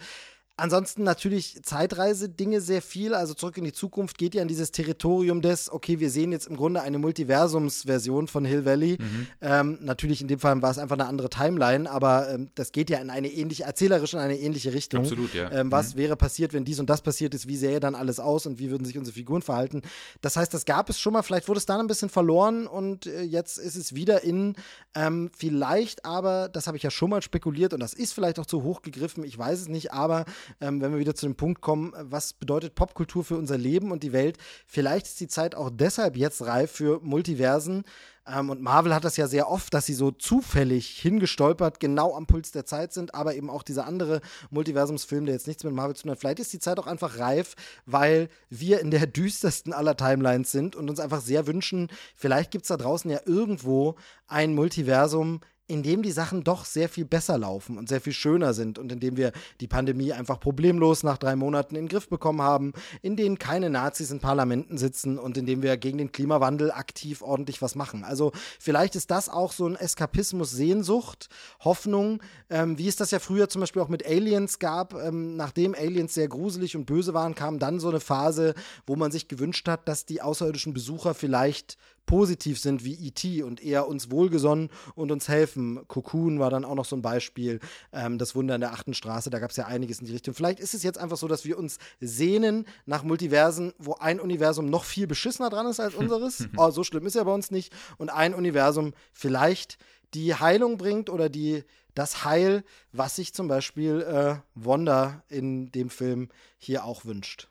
Ansonsten natürlich Zeitreise-Dinge sehr viel. Also zurück in die Zukunft geht ja in dieses Territorium des, okay, wir sehen jetzt im Grunde eine Multiversums-Version von Hill Valley. Ähm, natürlich in dem Fall war es einfach eine andere Timeline, aber ähm, das geht ja in eine ähnliche, erzählerisch in eine ähnliche Richtung. Absolut, ja. Ähm, was wäre passiert, wenn dies und das passiert ist? Wie sähe dann alles aus und wie würden sich unsere Figuren verhalten? Das heißt, das gab es schon mal. Vielleicht wurde es dann ein bisschen verloren und äh, jetzt ist es wieder in. Ähm, vielleicht aber, das habe ich ja schon mal spekuliert und das ist vielleicht auch zu hoch gegriffen, ich weiß es nicht, aber ähm, wenn wir wieder zu dem Punkt kommen, was bedeutet Popkultur für unser Leben und die Welt. Vielleicht ist die Zeit auch deshalb jetzt reif für Multiversen, ähm, und Marvel hat das ja sehr oft, dass sie so zufällig hingestolpert genau am Puls der Zeit sind, aber eben auch dieser andere Multiversumsfilm, der jetzt nichts mit Marvel zu tun hat. Vielleicht ist die Zeit auch einfach reif, weil wir in der düstersten aller Timelines sind und uns einfach sehr wünschen, vielleicht gibt es da draußen ja irgendwo ein Multiversum, in dem die Sachen doch sehr viel besser laufen und sehr viel schöner sind und in dem wir die Pandemie einfach problemlos nach drei Monaten in den Griff bekommen haben, in denen keine Nazis in Parlamenten sitzen und in dem wir gegen den Klimawandel aktiv ordentlich was machen. Also vielleicht ist das auch so ein Eskapismus, Sehnsucht, Hoffnung, ähm, wie es das ja früher zum Beispiel auch mit Aliens gab. Ähm, nachdem Aliens sehr gruselig und böse waren, kam dann so eine Phase, wo man sich gewünscht hat, dass die außerirdischen Besucher vielleicht positiv sind wie E.T. und eher uns wohlgesonnen und uns helfen. Cocoon war dann auch noch so ein Beispiel. Ähm, das Wunder in der achten Straße, da gab es ja einiges in die Richtung. Vielleicht ist es jetzt einfach so, dass wir uns sehnen nach Multiversen, wo ein Universum noch viel beschissener dran ist als unseres. oh, so schlimm ist ja bei uns nicht. Und ein Universum vielleicht die Heilung bringt oder die das Heil, was sich zum Beispiel äh, Wanda in dem Film hier auch wünscht.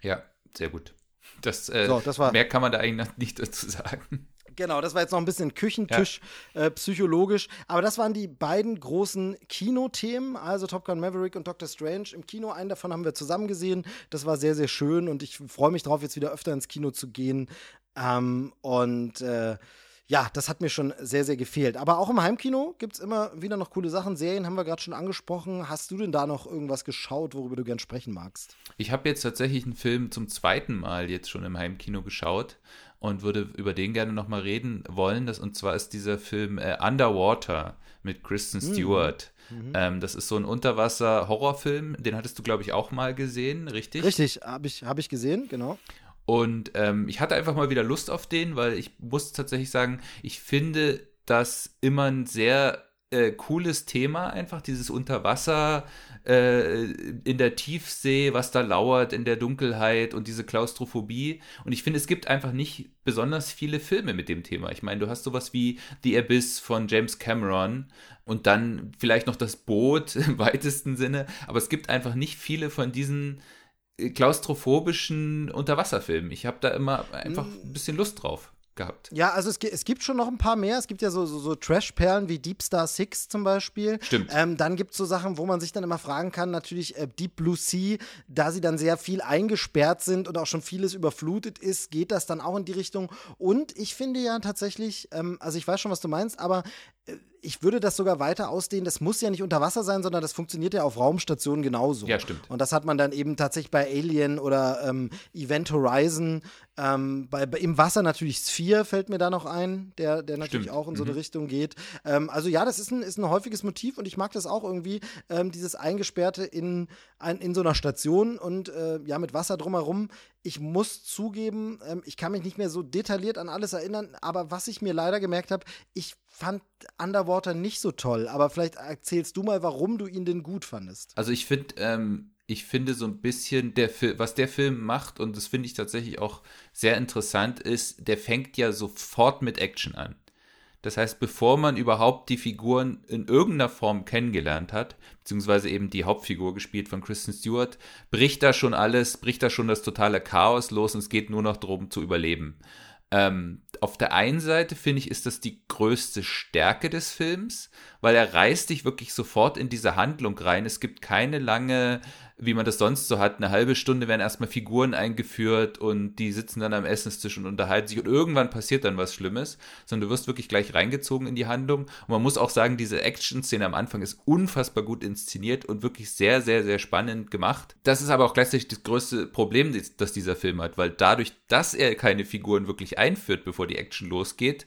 Ja, sehr gut. Das, äh, so, das war, mehr kann man da eigentlich nicht dazu sagen. Genau, das war jetzt noch ein bisschen Küchentisch ja. äh, psychologisch. Aber das waren die beiden großen Kinothemen, also Top Gun Maverick und Doctor Strange im Kino. Einen davon haben wir zusammen gesehen. Das war sehr, sehr schön und ich freue mich drauf, jetzt wieder öfter ins Kino zu gehen. Ähm, und äh, ja, das hat mir schon sehr, sehr gefehlt. Aber auch im Heimkino gibt es immer wieder noch coole Sachen. Serien haben wir gerade schon angesprochen. Hast du denn da noch irgendwas geschaut, worüber du gern sprechen magst? Ich habe jetzt tatsächlich einen Film zum zweiten Mal jetzt schon im Heimkino geschaut und würde über den gerne nochmal reden wollen. Das, und zwar ist dieser Film äh, Underwater mit Kristen hm. Stewart. Mhm. Ähm, das ist so ein Unterwasser-Horrorfilm. Den hattest du, glaube ich, auch mal gesehen, richtig? Richtig, habe ich, hab ich gesehen, genau. Und ähm, ich hatte einfach mal wieder Lust auf den, weil ich muss tatsächlich sagen, ich finde das immer ein sehr äh, cooles Thema, einfach dieses Unterwasser äh, in der Tiefsee, was da lauert in der Dunkelheit und diese Klaustrophobie. Und ich finde, es gibt einfach nicht besonders viele Filme mit dem Thema. Ich meine, du hast sowas wie The Abyss von James Cameron und dann vielleicht noch das Boot im weitesten Sinne, aber es gibt einfach nicht viele von diesen klaustrophobischen Unterwasserfilmen. Ich habe da immer einfach mm. ein bisschen Lust drauf gehabt. Ja, also es, es gibt schon noch ein paar mehr. Es gibt ja so, so, so Trash-Perlen wie Deep Star Six zum Beispiel. Stimmt. Ähm, dann gibt es so Sachen, wo man sich dann immer fragen kann, natürlich äh, Deep Blue Sea, da sie dann sehr viel eingesperrt sind und auch schon vieles überflutet ist, geht das dann auch in die Richtung. Und ich finde ja tatsächlich, ähm, also ich weiß schon, was du meinst, aber ich würde das sogar weiter ausdehnen. Das muss ja nicht unter Wasser sein, sondern das funktioniert ja auf Raumstationen genauso. Ja, stimmt. Und das hat man dann eben tatsächlich bei Alien oder ähm, Event Horizon. Ähm, bei, bei, Im Wasser natürlich Sphere fällt mir da noch ein, der, der natürlich stimmt. auch in so eine mhm. Richtung geht. Ähm, also ja, das ist ein, ist ein häufiges Motiv und ich mag das auch irgendwie, ähm, dieses Eingesperrte in, ein, in so einer Station und äh, ja, mit Wasser drumherum. Ich muss zugeben, ähm, ich kann mich nicht mehr so detailliert an alles erinnern, aber was ich mir leider gemerkt habe, ich fand Underwater nicht so toll, aber vielleicht erzählst du mal, warum du ihn denn gut fandest. Also ich finde, ähm, ich finde so ein bisschen, der was der Film macht, und das finde ich tatsächlich auch sehr interessant, ist, der fängt ja sofort mit Action an. Das heißt, bevor man überhaupt die Figuren in irgendeiner Form kennengelernt hat, beziehungsweise eben die Hauptfigur gespielt von Kristen Stewart, bricht da schon alles, bricht da schon das totale Chaos los und es geht nur noch darum zu überleben. Ähm, auf der einen Seite finde ich, ist das die größte Stärke des Films, weil er reißt dich wirklich sofort in diese Handlung rein. Es gibt keine lange wie man das sonst so hat, eine halbe Stunde werden erstmal Figuren eingeführt und die sitzen dann am Essenstisch und unterhalten sich und irgendwann passiert dann was Schlimmes, sondern du wirst wirklich gleich reingezogen in die Handlung. Und man muss auch sagen, diese Action-Szene am Anfang ist unfassbar gut inszeniert und wirklich sehr, sehr, sehr spannend gemacht. Das ist aber auch gleichzeitig das größte Problem, das dieser Film hat, weil dadurch, dass er keine Figuren wirklich einführt, bevor die Action losgeht,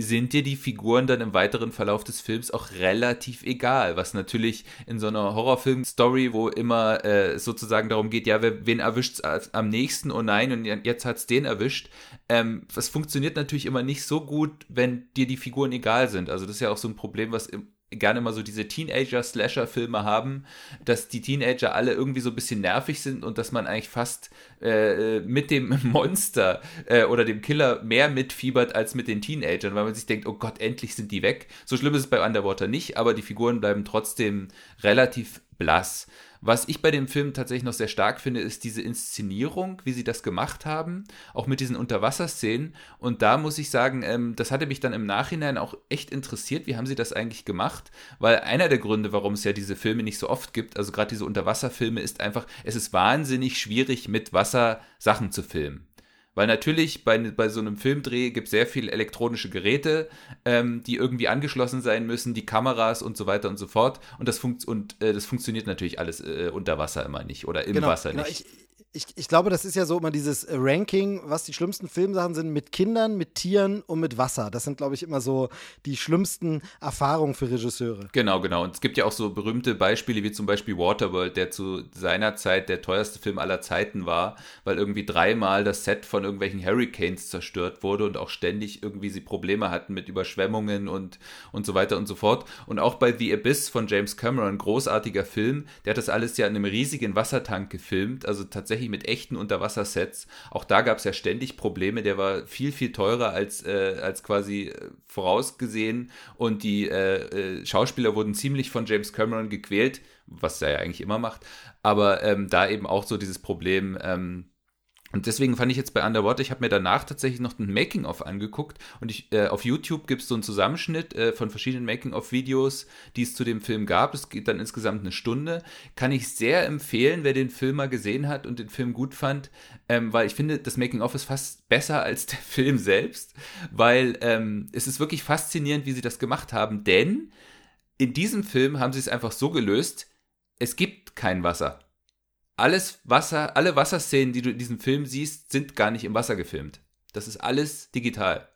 sind dir die Figuren dann im weiteren Verlauf des Films auch relativ egal, was natürlich in so einer Horrorfilm-Story, wo immer äh, sozusagen darum geht, ja, wen erwischt es am nächsten, oh nein, und jetzt hat es den erwischt. Ähm, das funktioniert natürlich immer nicht so gut, wenn dir die Figuren egal sind. Also das ist ja auch so ein Problem, was im gerne mal so diese Teenager-Slasher-Filme haben, dass die Teenager alle irgendwie so ein bisschen nervig sind und dass man eigentlich fast äh, mit dem Monster äh, oder dem Killer mehr mitfiebert als mit den Teenagern, weil man sich denkt, oh Gott, endlich sind die weg. So schlimm ist es bei Underwater nicht, aber die Figuren bleiben trotzdem relativ blass. Was ich bei dem Film tatsächlich noch sehr stark finde, ist diese Inszenierung, wie sie das gemacht haben, auch mit diesen Unterwasserszenen. Und da muss ich sagen, ähm, das hatte mich dann im Nachhinein auch echt interessiert, wie haben sie das eigentlich gemacht? Weil einer der Gründe, warum es ja diese Filme nicht so oft gibt, also gerade diese Unterwasserfilme, ist einfach, es ist wahnsinnig schwierig, mit Wasser Sachen zu filmen. Weil natürlich bei, bei so einem Filmdreh gibt es sehr viele elektronische Geräte, ähm, die irgendwie angeschlossen sein müssen, die Kameras und so weiter und so fort. Und das, funkt, und, äh, das funktioniert natürlich alles äh, unter Wasser immer nicht oder im genau, Wasser genau. nicht. Ich, ich, ich glaube, das ist ja so immer dieses äh, Ranking, was die schlimmsten Filmsachen sind mit Kindern, mit Tieren und mit Wasser. Das sind, glaube ich, immer so die schlimmsten Erfahrungen für Regisseure. Genau, genau. Und es gibt ja auch so berühmte Beispiele wie zum Beispiel Waterworld, der zu seiner Zeit der teuerste Film aller Zeiten war, weil irgendwie dreimal das Set von irgendwelchen Hurricanes zerstört wurde und auch ständig irgendwie sie Probleme hatten mit Überschwemmungen und, und so weiter und so fort. Und auch bei The Abyss von James Cameron, großartiger Film, der hat das alles ja in einem riesigen Wassertank gefilmt, also tatsächlich tatsächlich mit echten Unterwassersets. Auch da gab es ja ständig Probleme. Der war viel, viel teurer als, äh, als quasi äh, vorausgesehen. Und die äh, äh, Schauspieler wurden ziemlich von James Cameron gequält, was er ja eigentlich immer macht. Aber ähm, da eben auch so dieses Problem. Ähm, und deswegen fand ich jetzt bei Underwater, ich habe mir danach tatsächlich noch ein Making-of angeguckt und ich, äh, auf YouTube gibt es so einen Zusammenschnitt äh, von verschiedenen Making-of-Videos, die es zu dem Film gab. Es geht dann insgesamt eine Stunde. Kann ich sehr empfehlen, wer den Film mal gesehen hat und den Film gut fand, ähm, weil ich finde, das Making-of ist fast besser als der Film selbst, weil ähm, es ist wirklich faszinierend, wie sie das gemacht haben, denn in diesem Film haben sie es einfach so gelöst, es gibt kein Wasser alles Wasser, alle Wasserszenen, die du in diesem Film siehst, sind gar nicht im Wasser gefilmt. Das ist alles digital.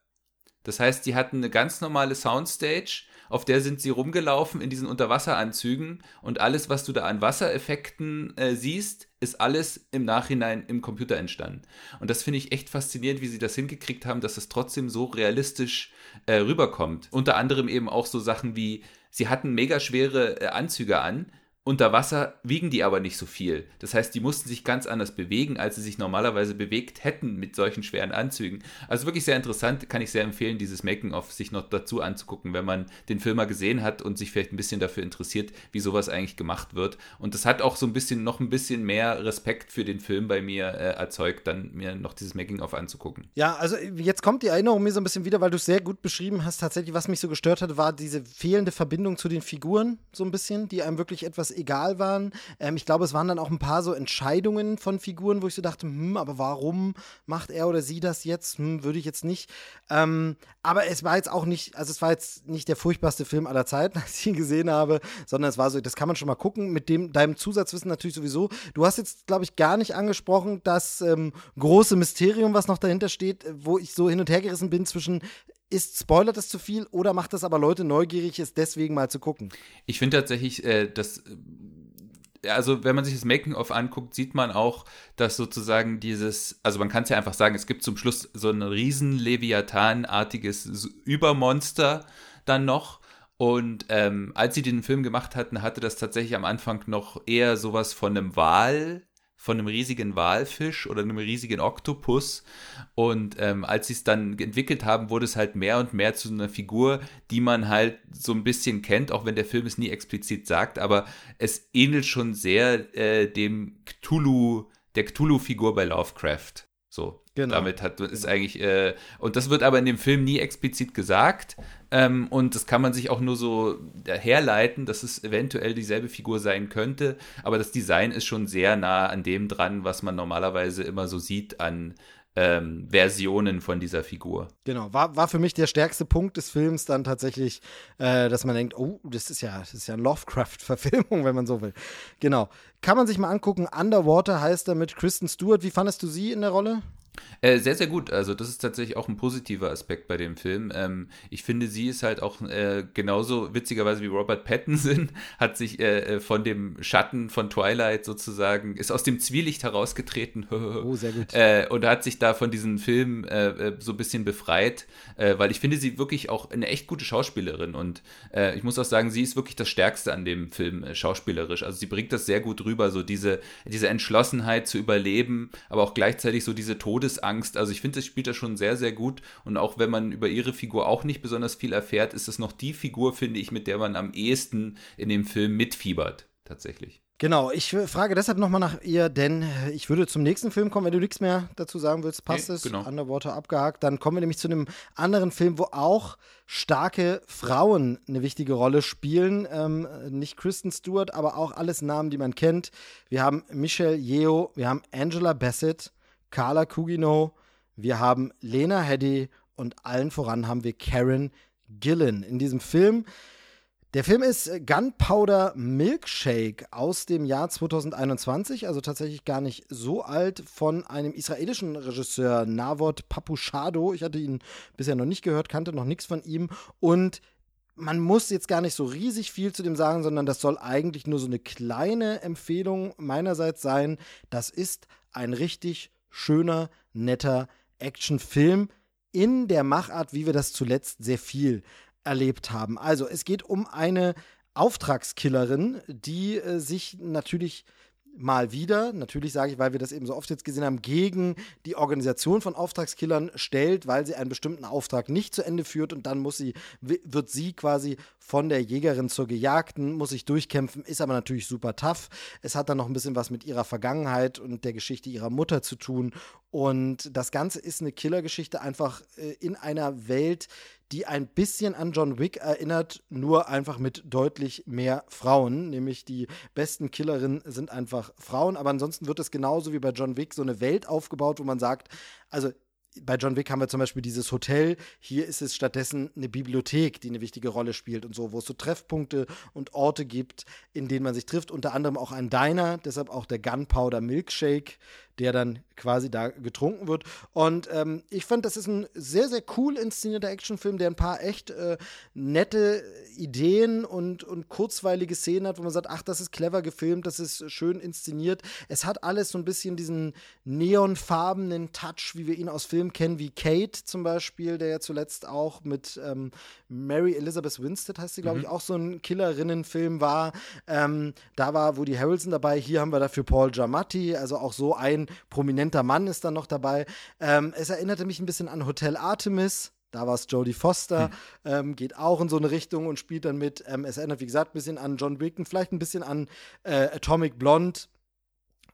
Das heißt, die hatten eine ganz normale Soundstage, auf der sind sie rumgelaufen in diesen Unterwasseranzügen und alles, was du da an Wassereffekten äh, siehst, ist alles im Nachhinein im Computer entstanden. Und das finde ich echt faszinierend, wie sie das hingekriegt haben, dass es trotzdem so realistisch äh, rüberkommt. Unter anderem eben auch so Sachen wie, sie hatten mega schwere äh, Anzüge an, unter Wasser wiegen die aber nicht so viel. Das heißt, die mussten sich ganz anders bewegen, als sie sich normalerweise bewegt hätten mit solchen schweren Anzügen. Also wirklich sehr interessant, kann ich sehr empfehlen, dieses Making-of sich noch dazu anzugucken, wenn man den Film mal gesehen hat und sich vielleicht ein bisschen dafür interessiert, wie sowas eigentlich gemacht wird. Und das hat auch so ein bisschen, noch ein bisschen mehr Respekt für den Film bei mir äh, erzeugt, dann mir noch dieses Making-of anzugucken. Ja, also jetzt kommt die Erinnerung mir so ein bisschen wieder, weil du es sehr gut beschrieben hast. Tatsächlich, was mich so gestört hat, war diese fehlende Verbindung zu den Figuren, so ein bisschen, die einem wirklich etwas egal waren. Ähm, ich glaube, es waren dann auch ein paar so Entscheidungen von Figuren, wo ich so dachte, hm, aber warum macht er oder sie das jetzt? Hm, würde ich jetzt nicht. Ähm, aber es war jetzt auch nicht, also es war jetzt nicht der furchtbarste Film aller Zeiten, als ich ihn gesehen habe, sondern es war so, das kann man schon mal gucken, mit dem, deinem Zusatzwissen natürlich sowieso. Du hast jetzt, glaube ich, gar nicht angesprochen, das ähm, große Mysterium, was noch dahinter steht, wo ich so hin und her gerissen bin zwischen ist, spoilert das zu viel oder macht das aber Leute neugierig, es deswegen mal zu gucken? Ich finde tatsächlich, äh, dass äh, also wenn man sich das Making-of anguckt, sieht man auch, dass sozusagen dieses, also man kann es ja einfach sagen, es gibt zum Schluss so ein riesen Leviathan-artiges Übermonster dann noch. Und ähm, als sie den Film gemacht hatten, hatte das tatsächlich am Anfang noch eher sowas von einem Wal von einem riesigen Walfisch oder einem riesigen Oktopus. Und ähm, als sie es dann entwickelt haben, wurde es halt mehr und mehr zu einer Figur, die man halt so ein bisschen kennt, auch wenn der Film es nie explizit sagt, aber es ähnelt schon sehr äh, dem Cthulhu, der Cthulhu-Figur bei Lovecraft. So, Genau. Damit hat ist eigentlich äh, und das wird aber in dem Film nie explizit gesagt ähm, und das kann man sich auch nur so herleiten, dass es eventuell dieselbe Figur sein könnte, aber das Design ist schon sehr nah an dem dran, was man normalerweise immer so sieht an ähm, Versionen von dieser Figur. Genau, war, war für mich der stärkste Punkt des Films dann tatsächlich, äh, dass man denkt, oh, das ist ja, das ist ja eine Lovecraft-Verfilmung, wenn man so will. Genau. Kann man sich mal angucken, Underwater heißt er mit Kristen Stewart. Wie fandest du sie in der Rolle? Äh, sehr, sehr gut. Also, das ist tatsächlich auch ein positiver Aspekt bei dem Film. Ähm, ich finde, sie ist halt auch äh, genauso witzigerweise wie Robert Pattinson, hat sich äh, äh von dem Schatten von Twilight sozusagen, ist aus dem Zwielicht herausgetreten. oh, sehr gut. Äh, und hat sich da von diesem Film äh, so ein bisschen befreit, weil ich finde sie wirklich auch eine echt gute Schauspielerin. Und ich muss auch sagen, sie ist wirklich das Stärkste an dem Film schauspielerisch. Also, sie bringt das sehr gut rüber, so diese, diese Entschlossenheit zu überleben, aber auch gleichzeitig so diese Tode Todesangst. Also ich finde, das spielt er schon sehr, sehr gut. Und auch wenn man über ihre Figur auch nicht besonders viel erfährt, ist es noch die Figur, finde ich, mit der man am ehesten in dem Film mitfiebert tatsächlich. Genau, ich frage deshalb nochmal nach ihr, denn ich würde zum nächsten Film kommen, wenn du nichts mehr dazu sagen willst, passt nee, es, genau. andere Worte abgehakt. Dann kommen wir nämlich zu einem anderen Film, wo auch starke Frauen eine wichtige Rolle spielen. Ähm, nicht Kristen Stewart, aber auch alles Namen, die man kennt. Wir haben Michelle Yeoh, wir haben Angela Bassett, Carla Cugino, wir haben Lena Headey und allen voran haben wir Karen Gillen. In diesem Film der Film ist Gunpowder Milkshake aus dem Jahr 2021, also tatsächlich gar nicht so alt, von einem israelischen Regisseur Navot Papushado. Ich hatte ihn bisher noch nicht gehört, kannte noch nichts von ihm und man muss jetzt gar nicht so riesig viel zu dem sagen, sondern das soll eigentlich nur so eine kleine Empfehlung meinerseits sein. Das ist ein richtig schöner, netter Actionfilm in der Machart, wie wir das zuletzt sehr viel erlebt haben. Also es geht um eine Auftragskillerin, die äh, sich natürlich mal wieder, natürlich sage ich, weil wir das eben so oft jetzt gesehen haben, gegen die Organisation von Auftragskillern stellt, weil sie einen bestimmten Auftrag nicht zu Ende führt und dann muss sie, wird sie quasi von der Jägerin zur Gejagten, muss sich durchkämpfen, ist aber natürlich super tough. Es hat dann noch ein bisschen was mit ihrer Vergangenheit und der Geschichte ihrer Mutter zu tun und das Ganze ist eine Killergeschichte einfach äh, in einer Welt, die ein bisschen an John Wick erinnert, nur einfach mit deutlich mehr Frauen. Nämlich die besten Killerinnen sind einfach Frauen. Aber ansonsten wird es genauso wie bei John Wick so eine Welt aufgebaut, wo man sagt, also bei John Wick haben wir zum Beispiel dieses Hotel. Hier ist es stattdessen eine Bibliothek, die eine wichtige Rolle spielt und so, wo es so Treffpunkte und Orte gibt, in denen man sich trifft. Unter anderem auch ein Diner, deshalb auch der Gunpowder Milkshake, der dann quasi da getrunken wird. Und ähm, ich fand, das ist ein sehr, sehr cool inszenierter Actionfilm, der ein paar echt äh, nette Ideen und, und kurzweilige Szenen hat, wo man sagt, ach, das ist clever gefilmt, das ist schön inszeniert. Es hat alles so ein bisschen diesen neonfarbenen Touch, wie wir ihn aus Filmen kennen, wie Kate zum Beispiel, der ja zuletzt auch mit ähm, Mary Elizabeth Winstead, heißt sie, glaube ich, mhm. auch so ein Killerinnenfilm war. Ähm, da war Woody Harrelson dabei. Hier haben wir dafür Paul Giamatti, also auch so ein prominenter Mann ist dann noch dabei. Ähm, es erinnerte mich ein bisschen an Hotel Artemis. Da war es Jodie Foster, hm. ähm, geht auch in so eine Richtung und spielt dann mit. Ähm, es erinnert, wie gesagt, ein bisschen an John Wick und vielleicht ein bisschen an äh, Atomic Blonde.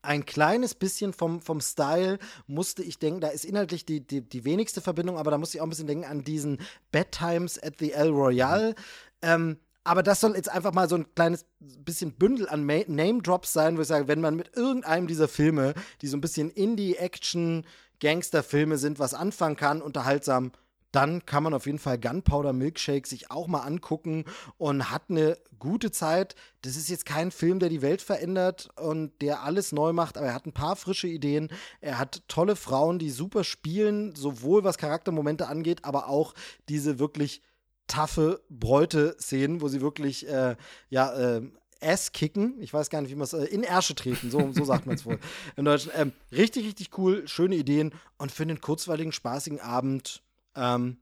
Ein kleines bisschen vom, vom Style musste ich denken, da ist inhaltlich die, die, die wenigste Verbindung, aber da musste ich auch ein bisschen denken an diesen Bad Times at the El Royale. Ähm, aber das soll jetzt einfach mal so ein kleines bisschen Bündel an Name-Drops sein, wo ich sage, wenn man mit irgendeinem dieser Filme, die so ein bisschen Indie-Action, Gangster-Filme sind, was anfangen kann, unterhaltsam, dann kann man auf jeden Fall Gunpowder Milkshake sich auch mal angucken und hat eine gute Zeit. Das ist jetzt kein Film, der die Welt verändert und der alles neu macht, aber er hat ein paar frische Ideen. Er hat tolle Frauen, die super spielen, sowohl was Charaktermomente angeht, aber auch diese wirklich taffe Bräute-Szenen, wo sie wirklich, äh, ja, äh, Ass kicken. Ich weiß gar nicht, wie man es äh, in Ärsche treten, so, so sagt man es wohl im Deutschen. Ähm, richtig, richtig cool, schöne Ideen und für einen kurzweiligen, spaßigen Abend ähm,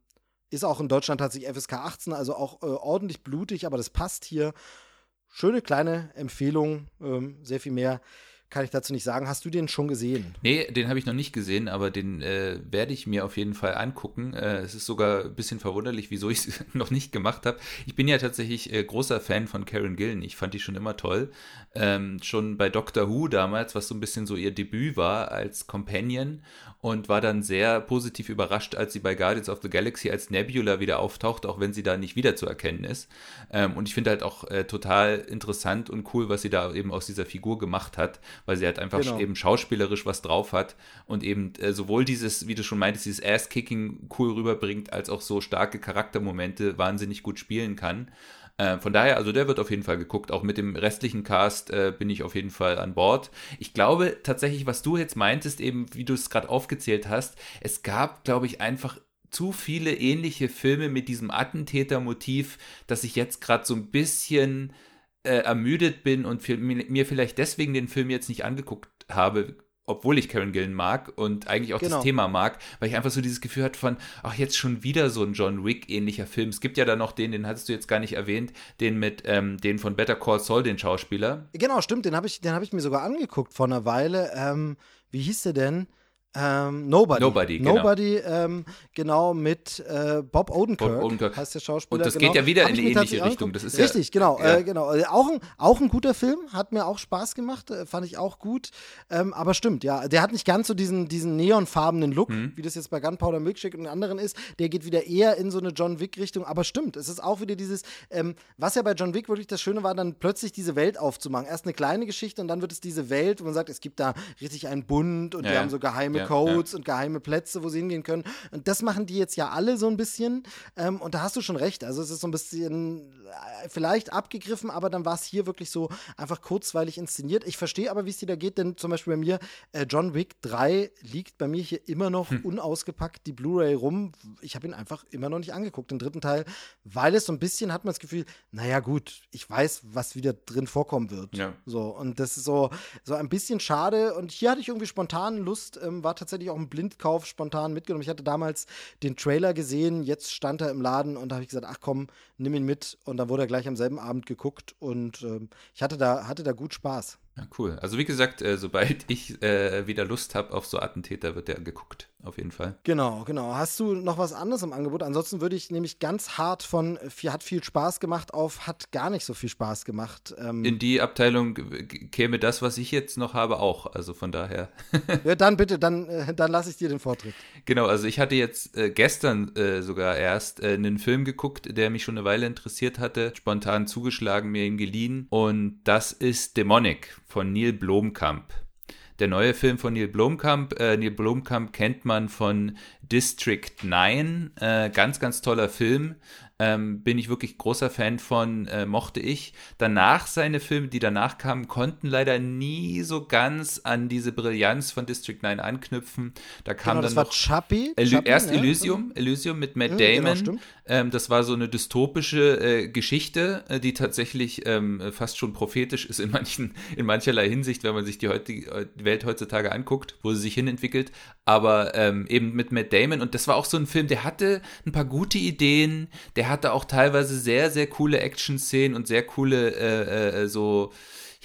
ist auch in Deutschland tatsächlich FSK 18, also auch äh, ordentlich blutig, aber das passt hier. Schöne kleine Empfehlung, ähm, sehr viel mehr kann ich dazu nicht sagen. Hast du den schon gesehen? Nee, den habe ich noch nicht gesehen, aber den äh, werde ich mir auf jeden Fall angucken. Äh, es ist sogar ein bisschen verwunderlich, wieso ich es noch nicht gemacht habe. Ich bin ja tatsächlich äh, großer Fan von Karen Gillen. Ich fand die schon immer toll. Ähm, schon bei Doctor Who damals, was so ein bisschen so ihr Debüt war als Companion und war dann sehr positiv überrascht, als sie bei Guardians of the Galaxy als Nebula wieder auftaucht, auch wenn sie da nicht wiederzuerkennen ist. Ähm, und ich finde halt auch äh, total interessant und cool, was sie da eben aus dieser Figur gemacht hat weil sie halt einfach genau. eben schauspielerisch was drauf hat und eben äh, sowohl dieses, wie du schon meintest, dieses Ass-Kicking cool rüberbringt, als auch so starke Charaktermomente wahnsinnig gut spielen kann. Äh, von daher, also der wird auf jeden Fall geguckt. Auch mit dem restlichen Cast äh, bin ich auf jeden Fall an Bord. Ich glaube tatsächlich, was du jetzt meintest, eben wie du es gerade aufgezählt hast, es gab, glaube ich, einfach zu viele ähnliche Filme mit diesem Attentätermotiv, dass ich jetzt gerade so ein bisschen äh, ermüdet bin und mir vielleicht deswegen den Film jetzt nicht angeguckt habe, obwohl ich Karen Gillen mag und eigentlich auch genau. das Thema mag, weil ich einfach so dieses Gefühl hatte von, ach, jetzt schon wieder so ein John Wick-ähnlicher Film. Es gibt ja da noch den, den hattest du jetzt gar nicht erwähnt, den mit, ähm, den von Better Call Saul, den Schauspieler. Genau, stimmt, den habe ich, hab ich mir sogar angeguckt vor einer Weile. Ähm, wie hieß der denn? Ähm, Nobody. Nobody, genau. Nobody, ähm, genau, mit äh, Bob Odenkirk, Bob Odenkirk. heißt der Schauspieler. Und das genau. geht ja wieder Hab in eine ähnliche Richtung. Das ist ja- Richtig, genau, ja. Äh, genau. Äh, Auch, ein, auch ein guter Film, hat mir auch Spaß gemacht, äh, fand ich auch gut. Ähm, aber stimmt, ja, der hat nicht ganz so diesen, diesen neonfarbenen Look, Mhm. wie das jetzt bei Gunpowder Milkshake und anderen ist. Der geht wieder eher in so eine John Wick-Richtung. Aber stimmt, es ist auch wieder dieses, ähm, was ja bei John Wick wirklich das Schöne war, dann plötzlich diese Welt aufzumachen. Erst eine kleine Geschichte und dann wird es diese Welt, wo man sagt, es gibt da richtig einen Bund und Ja, die ja. haben so geheime Ja, Codes und geheime Plätze, wo sie hingehen können. Und das machen die jetzt ja alle so ein bisschen. Ähm, und da hast du schon recht. Also es ist so ein bisschen äh, vielleicht abgegriffen, aber dann war es hier wirklich so einfach kurzweilig inszeniert. Ich verstehe aber, wie es dir da geht, denn zum Beispiel bei mir, äh, John Wick 3 liegt bei mir hier immer noch Hm. unausgepackt die Blu-ray rum. Ich habe ihn einfach immer noch nicht angeguckt, den dritten Teil, weil es so ein bisschen hat man das Gefühl, naja gut, ich weiß, was wieder drin vorkommen wird. Ja. So, und das ist so, so ein bisschen schade. Und hier hatte ich irgendwie spontan Lust, ähm, war tatsächlich auch ein Blindkauf spontan mitgenommen. Ich hatte damals den Trailer gesehen, jetzt stand er im Laden und da habe ich gesagt, ach komm, nimm ihn mit. Und dann wurde er gleich am selben Abend geguckt und ähm, ich hatte da, hatte da gut Spaß. Ja, cool. Also wie gesagt, äh, sobald ich äh, wieder Lust habe auf so Attentäter, wird der geguckt. Auf jeden Fall. Genau, genau. Hast du noch was anderes im Angebot? Ansonsten würde ich nämlich ganz hart von hat viel Spaß gemacht auf hat gar nicht so viel Spaß gemacht. Ähm, In die Abteilung käme das, was ich jetzt noch habe, auch. Also von daher. ja, dann bitte, dann, äh, dann lasse ich dir den Vortritt. Genau, also ich hatte jetzt äh, gestern äh, sogar erst äh, einen Film geguckt, der mich schon eine Weile interessiert hatte, spontan zugeschlagen, mir ihn geliehen und das ist Demonic von Neil Blomkamp. Der neue Film von Neil Blomkamp. Äh, Neil Blomkamp kennt man von District 9. Äh, ganz, ganz toller Film. Ähm, bin ich wirklich großer Fan von, äh, mochte ich. Danach seine Filme, die danach kamen, konnten leider nie so ganz an diese Brillanz von District 9 anknüpfen. Da kam Genau, dann das war noch Chappie. Ely Chappie, erst ne? Elysium, Elysium mit Matt Mhm, genau, Damon. stimmt. ähm, das war so eine dystopische äh, Geschichte, äh, die tatsächlich ähm, fast schon prophetisch ist in manchen, in mancherlei Hinsicht, wenn man sich die heutige Welt heutzutage anguckt, wo sie sich hinentwickelt. Aber ähm, eben mit Matt Damon und das war auch so ein Film, der hatte ein paar gute Ideen, der hatte auch teilweise sehr, sehr coole Action-Szenen und sehr coole äh, äh, so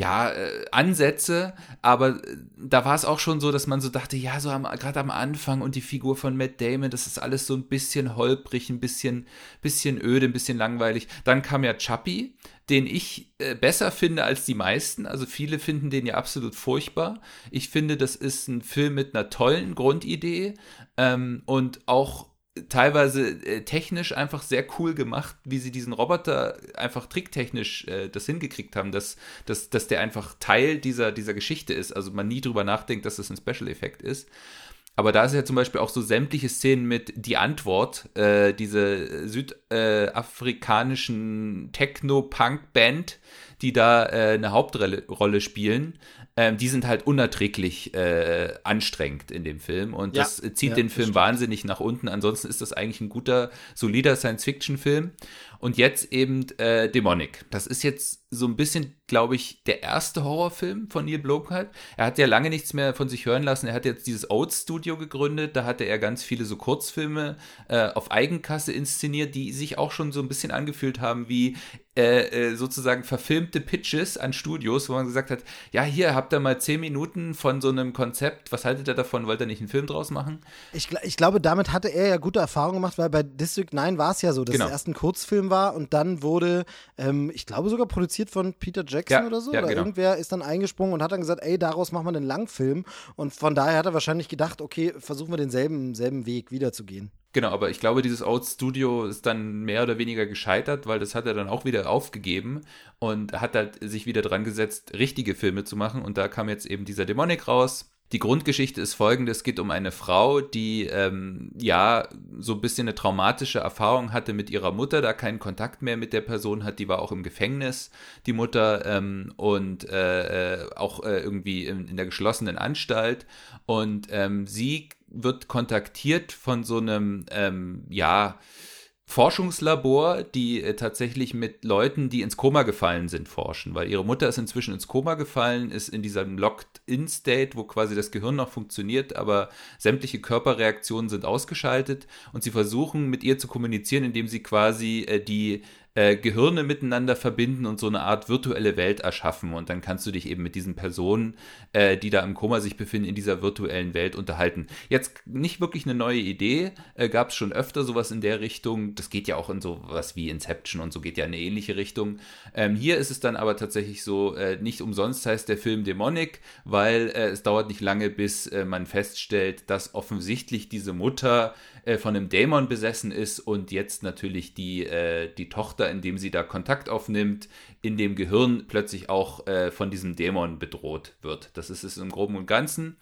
ja, äh, Ansätze, aber äh, da war es auch schon so, dass man so dachte, ja, so gerade am Anfang und die Figur von Matt Damon, das ist alles so ein bisschen holprig, ein bisschen, bisschen öde, ein bisschen langweilig. Dann kam ja Chappie, den ich äh, besser finde als die meisten. Also viele finden den ja absolut furchtbar. Ich finde, das ist ein Film mit einer tollen Grundidee ähm, und auch teilweise äh, technisch einfach sehr cool gemacht, wie sie diesen Roboter einfach tricktechnisch äh, das hingekriegt haben, dass, dass, dass der einfach Teil dieser, dieser Geschichte ist. Also man nie drüber nachdenkt, dass das ein Special-Effekt ist. Aber da ist ja zum Beispiel auch so sämtliche Szenen mit Die Antwort, äh, diese südafrikanischen Techno-Punk-Band, die da äh, eine Hauptrolle Rolle spielen, ähm, die sind halt unerträglich äh, anstrengend in dem Film und Ja, das zieht ja, den Film wahnsinnig nach unten. Ansonsten ist das eigentlich ein guter, solider Science-Fiction-Film. Und jetzt eben äh, Demonic. Das ist jetzt so ein bisschen, glaube ich, der erste Horrorfilm von Neil Blomkamp. Er hat ja lange nichts mehr von sich hören lassen. Er hat jetzt dieses Oats Studio gegründet. Da hatte er ganz viele so Kurzfilme äh, auf Eigenkasse inszeniert, die sich auch schon so ein bisschen angefühlt haben wie äh, äh, sozusagen verfilmte Pitches an Studios, wo man gesagt hat, ja, hier habt ihr mal zehn Minuten von so einem Konzept. Was haltet ihr davon? Wollt ihr nicht einen Film draus machen? Ich, ich glaube, damit hatte er ja gute Erfahrungen gemacht, weil bei District 9 war es ja so, dass Genau. es erst ein Kurzfilm war und dann wurde, ähm, ich glaube sogar produziert von Peter Jackson Ja, oder so. ja, oder genau. irgendwer ist dann eingesprungen und hat dann gesagt, ey, daraus machen wir einen Langfilm. Und von daher hat er wahrscheinlich gedacht, okay, versuchen wir denselben selben Weg wiederzugehen. Genau, aber ich glaube, dieses Old Studio ist dann mehr oder weniger gescheitert, weil das hat er dann auch wieder aufgegeben und hat halt sich wieder dran gesetzt, richtige Filme zu machen. Und da kam jetzt eben dieser Dämonik raus. Die Grundgeschichte ist folgende: Es geht um eine Frau, die ähm, ja so ein bisschen eine traumatische Erfahrung hatte mit ihrer Mutter, da keinen Kontakt mehr mit der Person hat. Die war auch im Gefängnis, die Mutter, ähm, und äh, äh, auch äh, irgendwie in, in der geschlossenen Anstalt. Und ähm, sie wird kontaktiert von so einem, ähm, ja, Forschungslabor, die äh, tatsächlich mit Leuten, die ins Koma gefallen sind, forschen, weil ihre Mutter ist inzwischen ins Koma gefallen, ist in diesem Locked-In-State, wo quasi das Gehirn noch funktioniert, aber sämtliche Körperreaktionen sind ausgeschaltet. Und sie versuchen mit ihr zu kommunizieren, indem sie quasi äh, die äh, Gehirne miteinander verbinden und so eine Art virtuelle Welt erschaffen. Und dann kannst du dich eben mit diesen Personen, äh, die da im Koma sich befinden, in dieser virtuellen Welt unterhalten. Jetzt nicht wirklich eine neue Idee, äh, gab es schon öfter sowas in der Richtung. Das geht ja auch in sowas wie Inception und so geht ja in eine ähnliche Richtung. Ähm, hier ist es dann aber tatsächlich so, äh, nicht umsonst heißt der Film Demonic, weil äh, es dauert nicht lange, bis man feststellt, dass offensichtlich diese Mutter äh, von einem Dämon besessen ist und jetzt natürlich die, äh, die Tochter, indem sie da Kontakt aufnimmt, in dem Gehirn plötzlich auch äh, von diesem Dämon bedroht wird. Das ist es im Groben und Ganzen.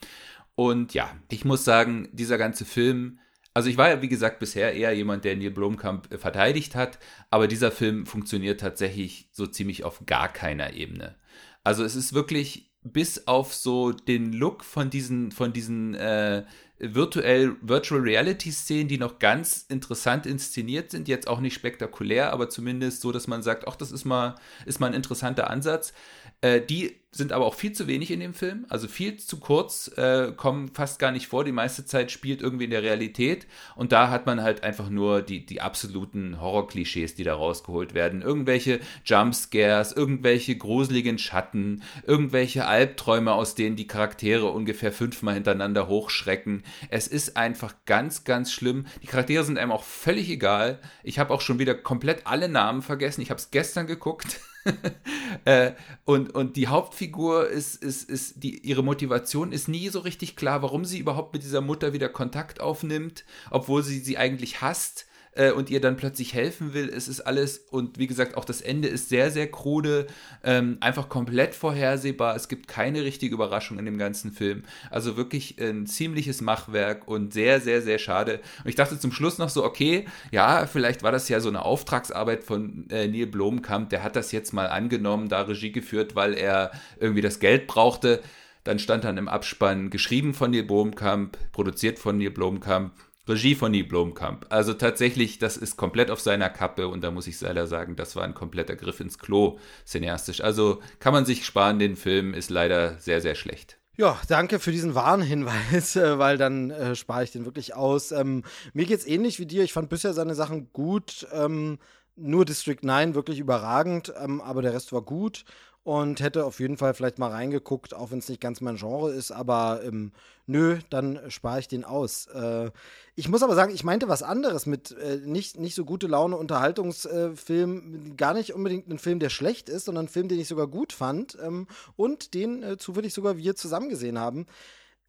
Und ja, ich muss sagen, dieser ganze Film, also ich war ja wie gesagt bisher eher jemand, der Neil Blomkamp äh, verteidigt hat, aber dieser Film funktioniert tatsächlich so ziemlich auf gar keiner Ebene. Also es ist wirklich bis auf so den Look von diesen, von diesen äh, virtuell Virtual Reality Szenen, die noch ganz interessant inszeniert sind, jetzt auch nicht spektakulär, aber zumindest so, dass man sagt, ach, das ist mal ist mal ein interessanter Ansatz. Äh, die sind aber auch viel zu wenig in dem Film, also viel zu kurz, äh, kommen fast gar nicht vor. Die meiste Zeit spielt irgendwie in der Realität und da hat man halt einfach nur die, die absoluten Horror-Klischees, die da rausgeholt werden. Irgendwelche Jumpscares, irgendwelche gruseligen Schatten, irgendwelche Albträume, aus denen die Charaktere ungefähr fünfmal hintereinander hochschrecken. Es ist einfach ganz, ganz schlimm. Die Charaktere sind einem auch völlig egal. Ich habe auch schon wieder komplett alle Namen vergessen. Ich habe es gestern geguckt. äh, und, und die Hauptfigur ist, ist, ist die, ihre Motivation ist nie so richtig klar, warum sie überhaupt mit dieser Mutter wieder Kontakt aufnimmt, obwohl sie sie eigentlich hasst äh, und ihr dann plötzlich helfen will. Es ist alles, und wie gesagt, auch das Ende ist sehr, sehr krude, ähm, einfach komplett vorhersehbar. Es gibt keine richtige Überraschung in dem ganzen Film. Also wirklich ein ziemliches Machwerk und sehr, sehr, sehr schade. Und ich dachte zum Schluss noch so, okay, ja, vielleicht war das ja so eine Auftragsarbeit von äh, Neil Blomkamp, der hat das jetzt mal angenommen, da Regie geführt, weil er irgendwie das Geld brauchte. Dann stand dann im Abspann geschrieben von Neil Blomkamp, produziert von Neil Blomkamp Regie von Neil Blomkamp. Also tatsächlich, das ist komplett auf seiner Kappe und da muss ich leider sagen, das war ein kompletter Griff ins Klo cineastisch. Also kann man sich sparen, den Film ist leider sehr, sehr schlecht. Ja, danke für diesen Warnhinweis, äh, weil dann äh, spare ich den wirklich aus. Ähm, mir geht's ähnlich wie dir. Ich fand bisher seine Sachen gut. Ähm, nur District 9 wirklich überragend, ähm, aber der Rest war gut und hätte auf jeden Fall vielleicht mal reingeguckt, auch wenn es nicht ganz mein Genre ist, aber ähm, nö, dann spare ich den aus. Äh, ich muss aber sagen, ich meinte was anderes mit äh, nicht, nicht so gute Laune Unterhaltungsfilm, äh, gar nicht unbedingt ein Film, der schlecht ist, sondern ein Film, den ich sogar gut fand ähm, und den äh, zufällig sogar wir zusammen gesehen haben,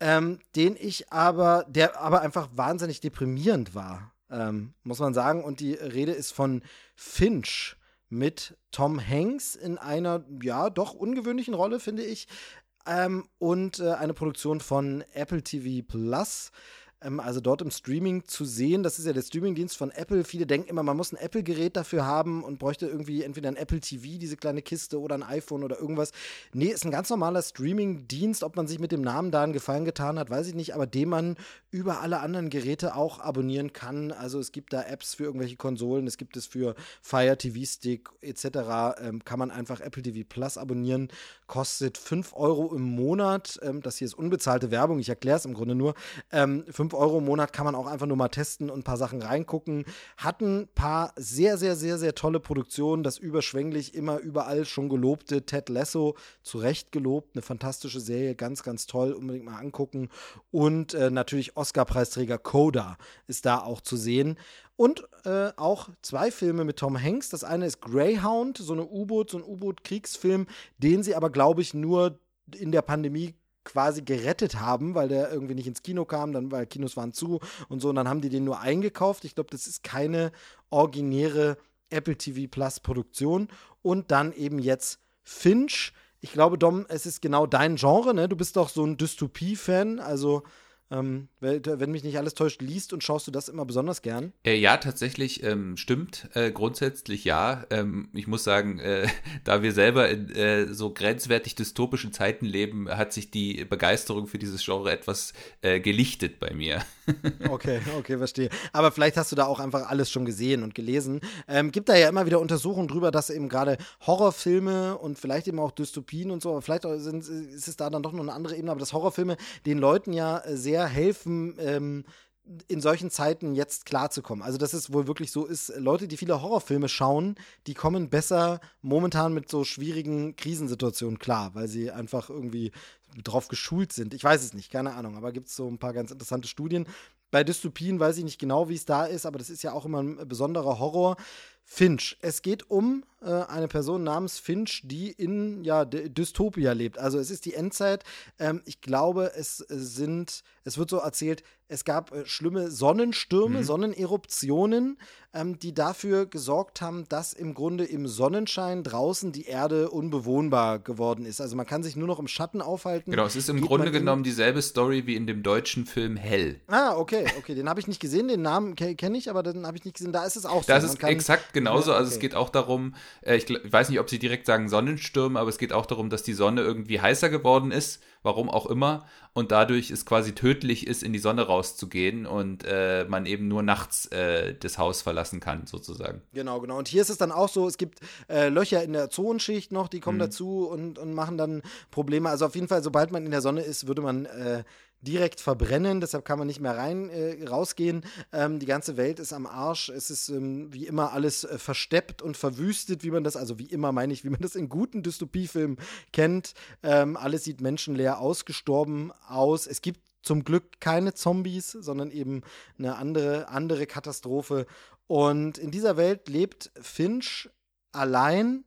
ähm, den ich aber, der aber einfach wahnsinnig deprimierend war, ähm, muss man sagen. Und die Rede ist von Finch mit Tom Hanks in einer, ja, doch ungewöhnlichen Rolle, finde ich. Ähm, und äh, eine Produktion von Apple TV Plus ähm, also dort im Streaming zu sehen. Das ist ja der Streamingdienst von Apple. Viele denken immer, man muss ein Apple-Gerät dafür haben und bräuchte irgendwie entweder ein Apple TV, diese kleine Kiste, oder ein iPhone oder irgendwas. Nee, ist ein ganz normaler Streamingdienst. Ob man sich mit dem Namen da einen Gefallen getan hat, weiß ich nicht, aber den man über alle anderen Geräte auch abonnieren kann. Also es gibt da Apps für irgendwelche Konsolen, es gibt es für Fire TV Stick etc. Ähm, kann man einfach Apple TV Plus abonnieren. Kostet 5 Euro im Monat. Ähm, das hier ist unbezahlte Werbung, ich erkläre es im Grunde nur. Ähm, 5 Euro im Monat kann man auch einfach nur mal testen und ein paar Sachen reingucken. Hat ein paar sehr, sehr, sehr, sehr tolle Produktionen. Das überschwänglich immer überall schon gelobte Ted Lasso, zu Recht gelobt. Eine fantastische Serie, ganz, ganz toll. Unbedingt mal angucken. Und äh, natürlich Oscar-Preisträger Coda ist da auch zu sehen. Und äh, auch zwei Filme mit Tom Hanks. Das eine ist Greyhound, so eine U-Boot, so ein U-Boot-Kriegsfilm, den sie aber, glaube ich, nur in der Pandemie quasi gerettet haben, weil der irgendwie nicht ins Kino kam, dann weil Kinos waren zu und so und dann haben die den nur eingekauft. Ich glaube, das ist keine originäre Apple TV Plus Produktion und dann eben jetzt Finch. Ich glaube, Dom, es ist genau dein Genre, ne? Du bist doch so ein Dystopie-Fan, also ähm, wenn mich nicht alles täuscht, liest und schaust du das immer besonders gern? Äh, ja, tatsächlich ähm, stimmt. Äh, grundsätzlich ja. Ähm, ich muss sagen, äh, da wir selber in äh, so grenzwertig dystopischen Zeiten leben, hat sich die Begeisterung für dieses Genre etwas äh, gelichtet bei mir. okay, okay, verstehe. Aber vielleicht hast du da auch einfach alles schon gesehen und gelesen. Ähm, gibt da ja immer wieder Untersuchungen drüber, dass eben gerade Horrorfilme und vielleicht eben auch Dystopien und so, aber vielleicht sind, ist es da dann doch noch eine andere Ebene, aber dass Horrorfilme den Leuten ja sehr helfen, ähm, in solchen Zeiten jetzt klarzukommen. Also, dass es wohl wirklich so ist, Leute, die viele Horrorfilme schauen, die kommen besser momentan mit so schwierigen Krisensituationen klar, weil sie einfach irgendwie drauf geschult sind. Ich weiß es nicht, keine Ahnung, aber gibt es so ein paar ganz interessante Studien. Bei Dystopien weiß ich nicht genau, wie es da ist, aber das ist ja auch immer ein besonderer Horror. Finch. Es geht um äh, eine Person namens Finch, die in ja, Dystopia lebt. Also es ist die Endzeit. Ähm, ich glaube, es sind, es wird so erzählt, es gab äh, schlimme Sonnenstürme, mhm. Sonneneruptionen, ähm, die dafür gesorgt haben, dass im Grunde im Sonnenschein draußen die Erde unbewohnbar geworden ist. Also man kann sich nur noch im Schatten aufhalten. Genau, es ist im Grunde genommen dieselbe Story wie in dem deutschen Film Hell. Ah, okay, okay, den habe ich nicht gesehen, den Namen kenne ich, aber den habe ich nicht gesehen. Da ist es auch so. Das ist exakt genauso. Also okay. es geht auch darum, ich, ich, weiß nicht, ob sie direkt sagen Sonnenstürme, aber es geht auch darum, dass die Sonne irgendwie heißer geworden ist, warum auch immer, und dadurch es quasi tödlich ist, in die Sonne rauszugehen und äh, man eben nur nachts äh, das Haus verlassen kann, sozusagen. Genau, genau. Und hier ist es dann auch so, es gibt äh, Löcher in der Ozonschicht noch, die kommen mhm. dazu und, und machen dann Probleme. Also auf jeden Fall, sobald man in der Sonne ist, würde man äh, direkt verbrennen, deshalb kann man nicht mehr rein äh, rausgehen. Ähm, die ganze Welt ist am Arsch. Es ist ähm, wie immer alles äh, versteppt und verwüstet, wie man das, also wie immer meine ich, wie man das in guten Dystopiefilmen kennt. Ähm, alles sieht menschenleer ausgestorben aus. Es gibt zum Glück keine Zombies, sondern eben eine andere, andere Katastrophe. Und in dieser Welt lebt Finch allein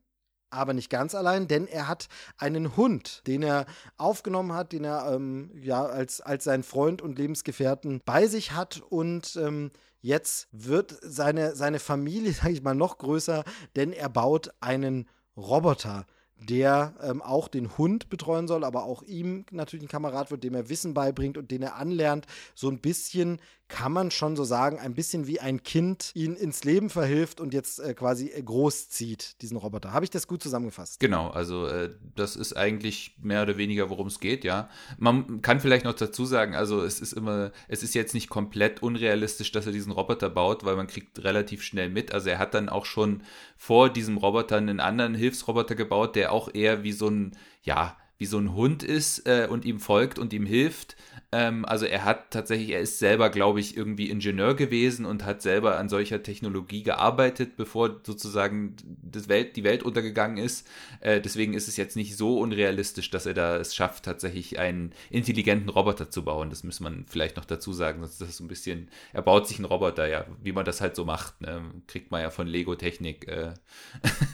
aber nicht ganz allein, denn er hat einen Hund, den er aufgenommen hat, den er ähm, ja als, als seinen Freund und Lebensgefährten bei sich hat. Und ähm, jetzt wird seine, seine Familie, sage ich mal, noch größer, denn er baut einen Roboter der ähm, auch den Hund betreuen soll, aber auch ihm natürlich ein Kamerad wird, dem er Wissen beibringt und den er anlernt, so ein bisschen kann man schon so sagen, ein bisschen wie ein Kind ihn ins Leben verhilft und jetzt äh, quasi äh, großzieht, diesen Roboter. Habe ich das gut zusammengefasst? Genau, also äh, das ist eigentlich mehr oder weniger, worum es geht, ja. Man kann vielleicht noch dazu sagen, also es ist immer, es ist jetzt nicht komplett unrealistisch, dass er diesen Roboter baut, weil man kriegt relativ schnell mit. Also er hat dann auch schon vor diesem Roboter einen anderen Hilfsroboter gebaut, der auch eher wie so ein, ja, wie so ein Hund ist äh, und ihm folgt und ihm hilft. Ähm, also er hat tatsächlich, er ist selber, glaube ich, irgendwie Ingenieur gewesen und hat selber an solcher Technologie gearbeitet, bevor sozusagen das Welt, die Welt untergegangen ist. Äh, deswegen ist es jetzt nicht so unrealistisch, dass er da es schafft, tatsächlich einen intelligenten Roboter zu bauen. Das muss man vielleicht noch dazu sagen, sonst ist das so ein bisschen, er baut sich einen Roboter, ja, wie man das halt so macht. Ne? Kriegt man ja von Lego Technik. Äh.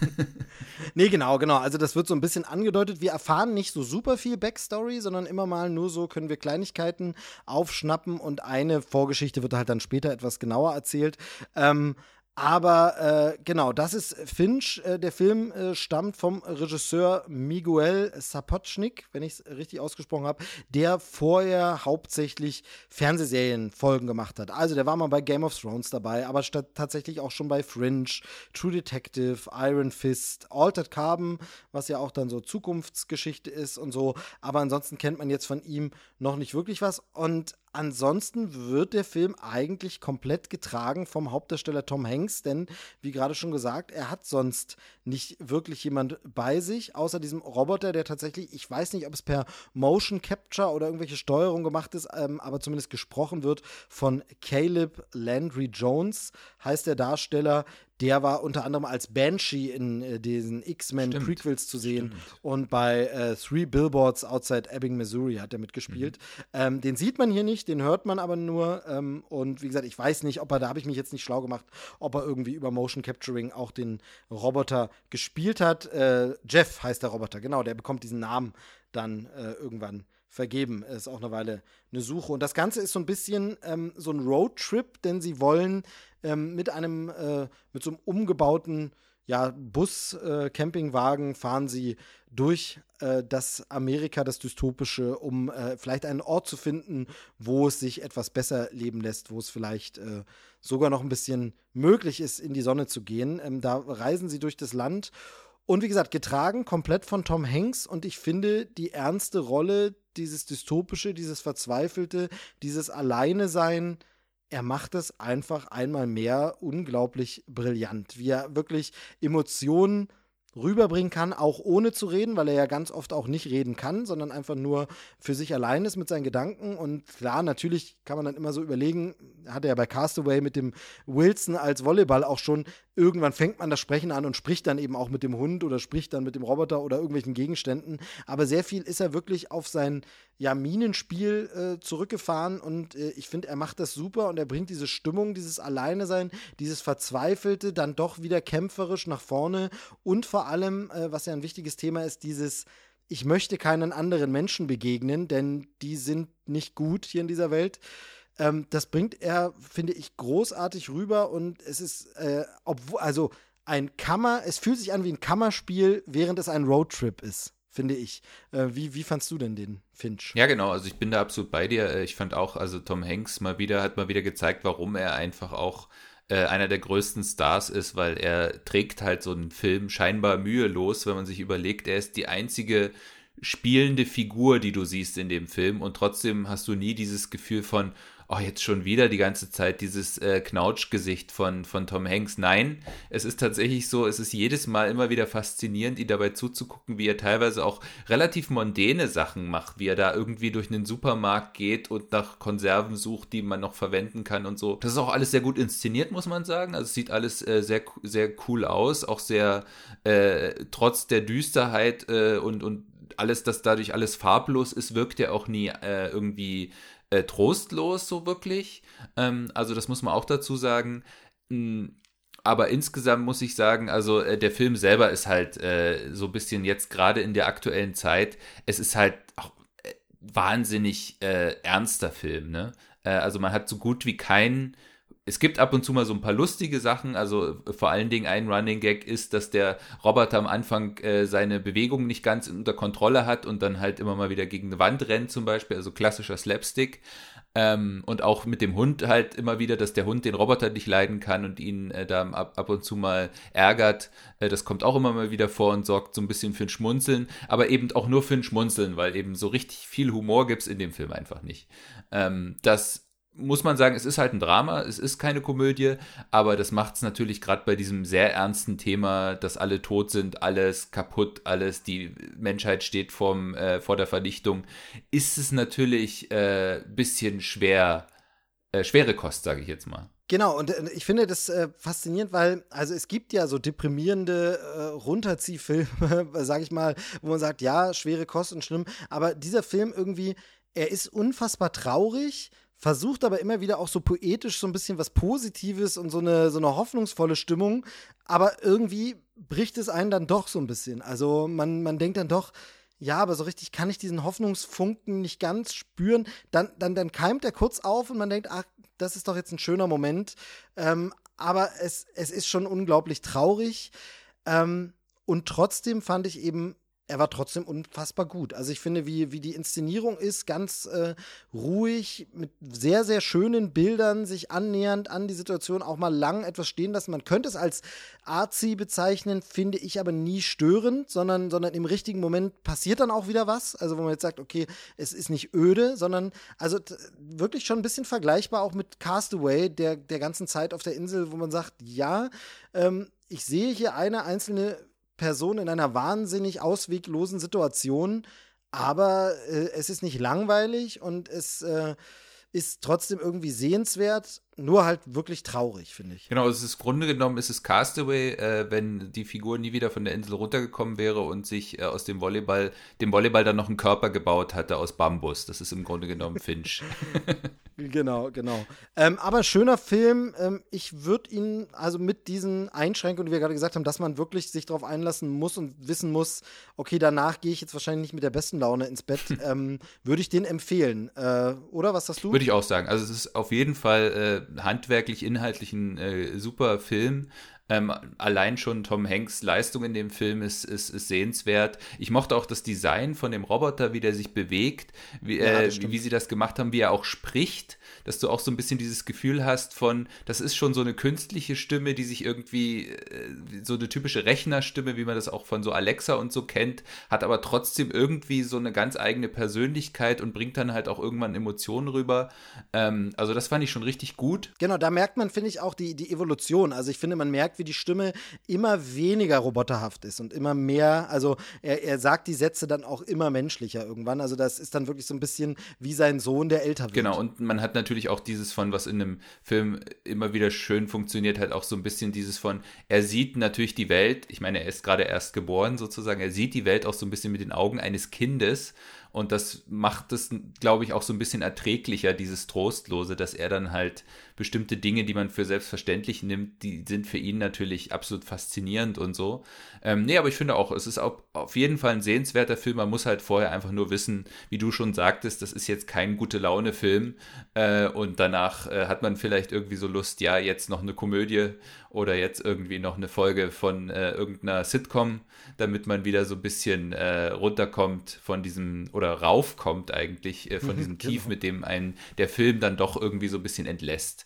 nee, genau, genau. Also das wird so ein bisschen angedeutet. Wir erfahren nicht so super viel Backstory, sondern immer mal nur so können wir Kleinigkeiten Kleinigkeiten aufschnappen und eine Vorgeschichte wird halt dann später etwas genauer erzählt. Ähm, aber äh, genau, das ist Finch. Äh, der Film äh, stammt vom Regisseur Miguel Sapochnik, wenn ich es richtig ausgesprochen habe, der vorher hauptsächlich Fernsehserienfolgen gemacht hat. Also der war mal bei Game of Thrones dabei, aber tatsächlich auch schon bei Fringe, True Detective, Iron Fist, Altered Carbon, was ja auch dann so Zukunftsgeschichte ist und so. Aber ansonsten kennt man jetzt von ihm noch nicht wirklich was. Und Ansonsten wird der Film eigentlich komplett getragen vom Hauptdarsteller Tom Hanks, denn wie gerade schon gesagt, er hat sonst nicht wirklich jemand bei sich, außer diesem Roboter, der tatsächlich, ich weiß nicht, ob es per Motion Capture oder irgendwelche Steuerung gemacht ist, ähm, aber zumindest gesprochen wird von Caleb Landry Jones, heißt der Darsteller, der war unter anderem als Banshee in äh, diesen X-Men-Prequels zu sehen. Stimmt. Und bei äh, Three Billboards Outside Ebbing, Missouri hat er mitgespielt. Mhm. Ähm, den sieht man hier nicht, den hört man aber nur. Ähm, und wie gesagt, ich weiß nicht, ob er, da habe ich mich jetzt nicht schlau gemacht, ob er irgendwie über Motion Capturing auch den Roboter gespielt hat. Äh, Jeff heißt der Roboter, genau, der bekommt diesen Namen dann äh, irgendwann vergeben. Ist auch eine Weile eine Suche. Und das Ganze ist so ein bisschen ähm, so ein Roadtrip, denn sie wollen ähm, mit einem, äh, mit so einem umgebauten ja, Bus, äh, Campingwagen fahren sie durch äh, das Amerika, das dystopische, um äh, vielleicht einen Ort zu finden, wo es sich etwas besser leben lässt, wo es vielleicht äh, sogar noch ein bisschen möglich ist, in die Sonne zu gehen. Ähm, da reisen sie durch das Land und wie gesagt, getragen komplett von Tom Hanks. Und ich finde die ernste Rolle, dieses dystopische, dieses verzweifelte, dieses Alleine sein, er macht es einfach einmal mehr unglaublich brillant, wie er wirklich Emotionen rüberbringen kann, auch ohne zu reden, weil er ja ganz oft auch nicht reden kann, sondern einfach nur für sich allein ist mit seinen Gedanken. Und klar, natürlich kann man dann immer so überlegen, hat er ja bei Castaway mit dem Wilson als Volleyball auch schon, irgendwann fängt man das Sprechen an und spricht dann eben auch mit dem Hund oder spricht dann mit dem Roboter oder irgendwelchen Gegenständen. Aber sehr viel ist er wirklich auf sein ja, Minenspiel äh, zurückgefahren und äh, ich finde, er macht das super und er bringt diese Stimmung, dieses Alleine sein, dieses Verzweifelte, dann doch wieder kämpferisch nach vorne und vor allem, äh, was ja ein wichtiges Thema ist, dieses ich möchte keinen anderen Menschen begegnen, denn die sind nicht gut hier in dieser Welt. Ähm, das bringt er, finde ich, großartig rüber und es ist, äh, obwohl, also ein Kammer, es fühlt sich an wie ein Kammerspiel, während es ein Roadtrip ist finde ich. Äh, wie, wie fandst du denn den Finch? Ja, genau. Also ich bin da absolut bei dir. Äh, ich fand auch, also Tom Hanks mal wieder, hat mal wieder gezeigt, warum er einfach auch äh, einer der größten Stars ist, weil er trägt halt so einen Film scheinbar mühelos, wenn man sich überlegt, er ist die einzige spielende Figur, die du siehst in dem Film und trotzdem hast du nie dieses Gefühl von, oh, jetzt schon wieder die ganze Zeit dieses äh, Knautschgesicht von, von Tom Hanks. Nein, es ist tatsächlich so, es ist jedes Mal immer wieder faszinierend, ihm dabei zuzugucken, wie er teilweise auch relativ mondäne Sachen macht, wie er da irgendwie durch einen Supermarkt geht und nach Konserven sucht, die man noch verwenden kann und so. Das ist auch alles sehr gut inszeniert, muss man sagen. Also es sieht alles äh, sehr, sehr cool aus, auch sehr äh, trotz der Düsterheit äh, und, und alles, das dadurch alles farblos ist, wirkt er auch nie äh, irgendwie äh, trostlos, so wirklich. Ähm, also, das muss man auch dazu sagen. Hm, aber insgesamt muss ich sagen, also äh, der Film selber ist halt äh, so ein bisschen jetzt gerade in der aktuellen Zeit, es ist halt auch äh, wahnsinnig äh, ernster Film, ne? Äh, also man hat so gut wie keinen es gibt ab und zu mal so ein paar lustige Sachen. Also vor allen Dingen ein Running Gag ist, dass der Roboter am Anfang äh, seine Bewegungen nicht ganz unter Kontrolle hat und dann halt immer mal wieder gegen eine Wand rennt zum Beispiel. Also klassischer Slapstick. Ähm, und auch mit dem Hund halt immer wieder, dass der Hund den Roboter nicht leiden kann und ihn äh, da ab, ab, und zu mal ärgert. Äh, das kommt auch immer mal wieder vor und sorgt so ein bisschen für ein Schmunzeln, aber eben auch nur für ein Schmunzeln, weil eben so richtig viel Humor gibt es in dem Film einfach nicht. Ähm, das muss man sagen, es ist halt ein Drama, es ist keine Komödie, aber das macht es natürlich gerade bei diesem sehr ernsten Thema, dass alle tot sind, alles kaputt, alles, die Menschheit steht vorm, äh, vor der Vernichtung, ist es natürlich ein äh, bisschen schwer, äh, schwere Kost, sage ich jetzt mal. Genau, und äh, ich finde das äh, faszinierend, weil, also es gibt ja so deprimierende äh, Runterziehfilme, sage ich mal, wo man sagt, ja, schwere Kost und schlimm, aber dieser Film irgendwie, er ist unfassbar traurig, versucht aber immer wieder auch so poetisch so ein bisschen was Positives und so eine, so eine hoffnungsvolle Stimmung. Aber irgendwie bricht es einen dann doch so ein bisschen. Also man, man denkt dann doch, ja, aber so richtig kann ich diesen Hoffnungsfunken nicht ganz spüren. Dann, dann, dann keimt er kurz auf und man denkt, ach, das ist doch jetzt ein schöner Moment. Ähm, aber es, es ist schon unglaublich traurig. Ähm, und trotzdem fand ich eben er war trotzdem unfassbar gut. Also ich finde, wie, wie die Inszenierung ist, ganz äh, ruhig, mit sehr, sehr schönen Bildern, sich annähernd an die Situation auch mal lang etwas stehen lassen. Man könnte es als Arzi bezeichnen, finde ich aber nie störend, sondern, sondern im richtigen Moment passiert dann auch wieder was. Also wo man jetzt sagt, okay, es ist nicht öde, sondern also wirklich schon ein bisschen vergleichbar auch mit Castaway, der, der ganzen Zeit auf der Insel, wo man sagt, ja, ähm, ich sehe hier eine einzelne Person in einer wahnsinnig ausweglosen Situation, aber äh, es ist nicht langweilig und es äh, ist trotzdem irgendwie sehenswert nur halt wirklich traurig, finde ich. Genau, es ist Grunde genommen, ist es Castaway, äh, wenn die Figur nie wieder von der Insel runtergekommen wäre und sich äh, aus dem Volleyball, dem Volleyball dann noch einen Körper gebaut hatte aus Bambus. Das ist im Grunde genommen Finch. genau, genau. Ähm, aber schöner Film. Ähm, ich würde ihn also mit diesen Einschränkungen, die wir gerade gesagt haben, dass man wirklich sich darauf einlassen muss und wissen muss, okay, danach gehe ich jetzt wahrscheinlich nicht mit der besten Laune ins Bett, ähm, würde ich den empfehlen. Äh, oder was sagst du? Würde ich auch sagen. Also es ist auf jeden Fall äh, handwerklich, inhaltlich ein äh, super Film. Ähm, allein schon Tom Hanks Leistung in dem Film ist, ist, ist, sehenswert. Ich mochte auch das Design von dem Roboter, wie der sich bewegt, wie, ja, äh, wie, sie das gemacht haben, wie er auch spricht, dass du auch so ein bisschen dieses Gefühl hast von, das ist schon so eine künstliche Stimme, die sich irgendwie, äh, so eine typische Rechnerstimme, wie man das auch von so Alexa und so kennt, hat aber trotzdem irgendwie so eine ganz eigene Persönlichkeit und bringt dann halt auch irgendwann Emotionen rüber. Ähm, also das fand ich schon richtig gut. Genau, da merkt man, finde ich, auch die, die Evolution. Also ich finde, man merkt, wie die Stimme immer weniger roboterhaft ist und immer mehr, also er, er sagt die Sätze dann auch immer menschlicher irgendwann. Also das ist dann wirklich so ein bisschen wie sein Sohn, der älter wird. Genau, und man hat natürlich auch dieses von, was in einem Film immer wieder schön funktioniert, halt auch so ein bisschen dieses von, er sieht natürlich die Welt, ich meine, er ist gerade erst geboren sozusagen, er sieht die Welt auch so ein bisschen mit den Augen eines Kindes und das macht es, glaube ich, auch so ein bisschen erträglicher, dieses Trostlose, dass er dann halt bestimmte Dinge, die man für selbstverständlich nimmt, die sind für ihn natürlich absolut faszinierend und so. Ähm, nee, aber ich finde auch, es ist auch auf jeden Fall ein sehenswerter Film. Man muss halt vorher einfach nur wissen, wie du schon sagtest, das ist jetzt kein gute Laune-Film. Äh, und danach äh, hat man vielleicht irgendwie so Lust, ja, jetzt noch eine Komödie oder jetzt irgendwie noch eine Folge von äh, irgendeiner Sitcom, damit man wieder so ein bisschen äh, runterkommt von diesem oder raufkommt eigentlich äh, von mhm, diesem Tief, genau. mit dem einen der Film dann doch irgendwie so ein bisschen entlässt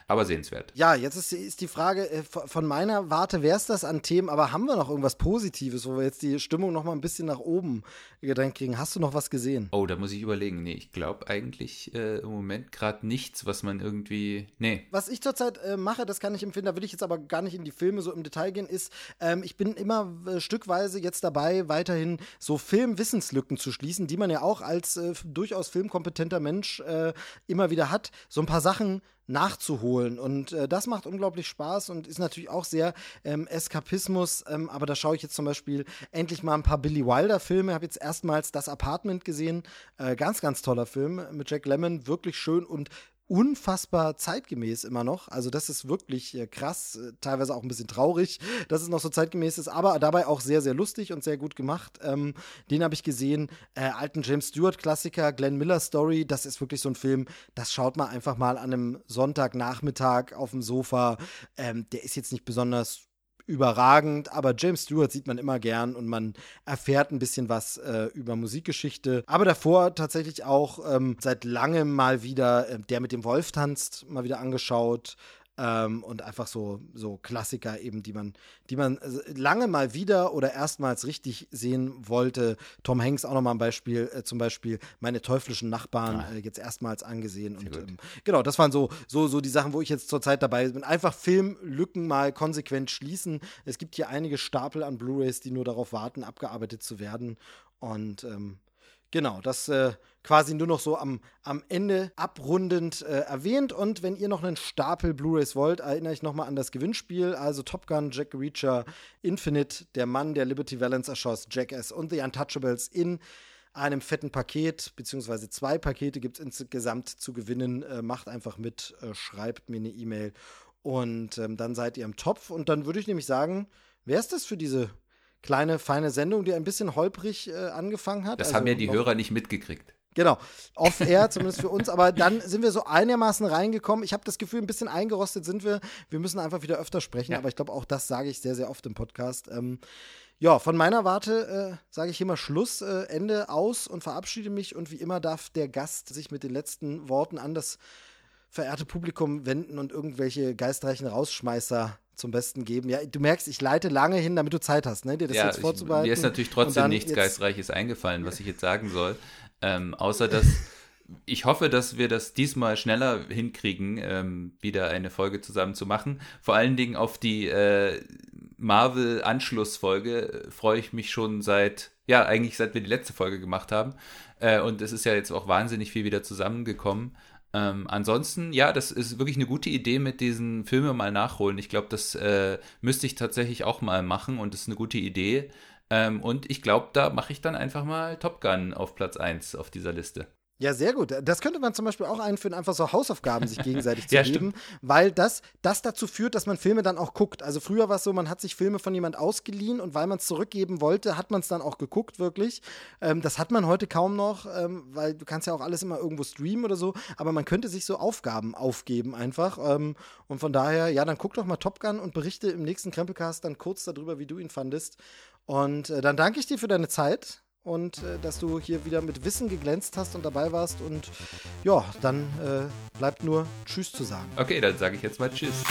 aber sehenswert. Ja, jetzt ist, ist die Frage, äh, von meiner Warte wäre es das an Themen, aber haben wir noch irgendwas Positives, wo wir jetzt die Stimmung noch mal ein bisschen nach oben gedrängt kriegen? Hast du noch was gesehen? Oh, da muss ich überlegen. Nee, ich glaube eigentlich äh, im Moment gerade nichts, was man irgendwie. Nee. Was ich zurzeit äh, mache, das kann ich empfinden, da will ich jetzt aber gar nicht in die Filme so im Detail gehen, ist, ähm, ich bin immer äh, stückweise jetzt dabei, weiterhin so Filmwissenslücken zu schließen, die man ja auch als äh, durchaus filmkompetenter Mensch äh, immer wieder hat. So ein paar Sachen nachzuholen. Und äh, das macht unglaublich Spaß und ist natürlich auch sehr ähm, Eskapismus. Ähm, aber da schaue ich jetzt zum Beispiel endlich mal ein paar Billy Wilder-Filme. Habe jetzt erstmals das Apartment gesehen. Äh, ganz, ganz toller Film mit Jack Lemmon. Wirklich schön und unfassbar zeitgemäß immer noch. Also das ist wirklich äh, krass, äh, teilweise auch ein bisschen traurig, dass es noch so zeitgemäß ist, aber dabei auch sehr, sehr lustig und sehr gut gemacht. Ähm, den habe ich gesehen. Äh, alten James Stewart-Klassiker, Glenn Miller Story, das ist wirklich so ein Film, das schaut man einfach mal an einem Sonntagnachmittag auf dem Sofa. Ähm, der ist jetzt nicht besonders überragend, aber James Stewart sieht man immer gern und man erfährt ein bisschen was äh, über Musikgeschichte. Aber davor tatsächlich auch ähm, seit langem mal wieder äh, Der mit dem Wolf tanzt, mal wieder angeschaut. Ähm, und einfach so, so Klassiker eben, die man, die man äh, lange mal wieder oder erstmals richtig sehen wollte. Tom Hanks auch nochmal ein Beispiel, äh, zum Beispiel meine teuflischen Nachbarn ah. äh, jetzt erstmals angesehen. und ähm, genau, das waren so, so, so die Sachen, wo ich jetzt zurzeit dabei bin. Einfach Filmlücken mal konsequent schließen. Es gibt hier einige Stapel an Blu-Rays, die nur darauf warten, abgearbeitet zu werden. Und ähm, Genau, das äh, quasi nur noch so am, am Ende abrundend äh, erwähnt. Und wenn ihr noch einen Stapel Blu-rays wollt, erinnere ich nochmal an das Gewinnspiel. Also Top Gun, Jack Reacher, Infinite, der Mann, der Liberty Valance erschoss, Jackass und The Untouchables in einem fetten Paket, beziehungsweise zwei Pakete gibt es insgesamt zu gewinnen. Äh, macht einfach mit, äh, schreibt mir eine E-Mail und ähm, dann seid ihr im Topf. Und dann würde ich nämlich sagen, wer ist das für diese kleine, feine Sendung, die ein bisschen holprig äh, angefangen hat. Das also haben ja die Hörer nicht mitgekriegt. Genau, off-air, zumindest für uns. Aber dann sind wir so einigermaßen reingekommen. Ich habe das Gefühl, ein bisschen eingerostet sind wir. Wir müssen einfach wieder öfter sprechen. Ja. Aber ich glaube, auch das sage ich sehr, sehr oft im Podcast. Ähm, ja, von meiner Warte äh, sage ich immer Schluss, äh, Ende aus und verabschiede mich. Und wie immer darf der Gast sich mit den letzten Worten an das verehrte Publikum wenden und irgendwelche geistreichen Rausschmeißer zum Besten geben. Ja, du merkst, ich leite lange hin, damit du Zeit hast, ne, dir das ja, jetzt vorzubereiten. Ich, mir ist natürlich trotzdem nichts Geistreiches eingefallen, was ich jetzt sagen soll. Ähm, außer dass ich hoffe, dass wir das diesmal schneller hinkriegen, ähm, wieder eine Folge zusammen zu machen. Vor allen Dingen auf die äh, Marvel-Anschlussfolge äh, freue ich mich schon seit, ja, eigentlich seit wir die letzte Folge gemacht haben. Äh, und es ist ja jetzt auch wahnsinnig viel wieder zusammengekommen. Ähm, ansonsten, ja, das ist wirklich eine gute Idee mit diesen Filmen mal nachholen. Ich glaube, das äh, müsste ich tatsächlich auch mal machen und das ist eine gute Idee. Ähm, und ich glaube, da mache ich dann einfach mal Top Gun auf Platz 1 auf dieser Liste. Ja, sehr gut. Das könnte man zum Beispiel auch einführen, einfach so Hausaufgaben sich gegenseitig zu ja, geben, stimmt. weil das, das dazu führt, dass man Filme dann auch guckt. Also früher war es so, man hat sich Filme von jemand ausgeliehen und weil man es zurückgeben wollte, hat man es dann auch geguckt, wirklich. Ähm, das hat man heute kaum noch, ähm, weil du kannst ja auch alles immer irgendwo streamen oder so, aber man könnte sich so Aufgaben aufgeben einfach. Ähm, und von daher, ja, dann guck doch mal Top Gun und berichte im nächsten Krempelcast dann kurz darüber, wie du ihn fandest. Und äh, dann danke ich dir für deine Zeit und äh, dass du hier wieder mit Wissen geglänzt hast und dabei warst. Und ja, dann äh, bleibt nur Tschüss zu sagen. Okay, dann sage ich jetzt mal Tschüss.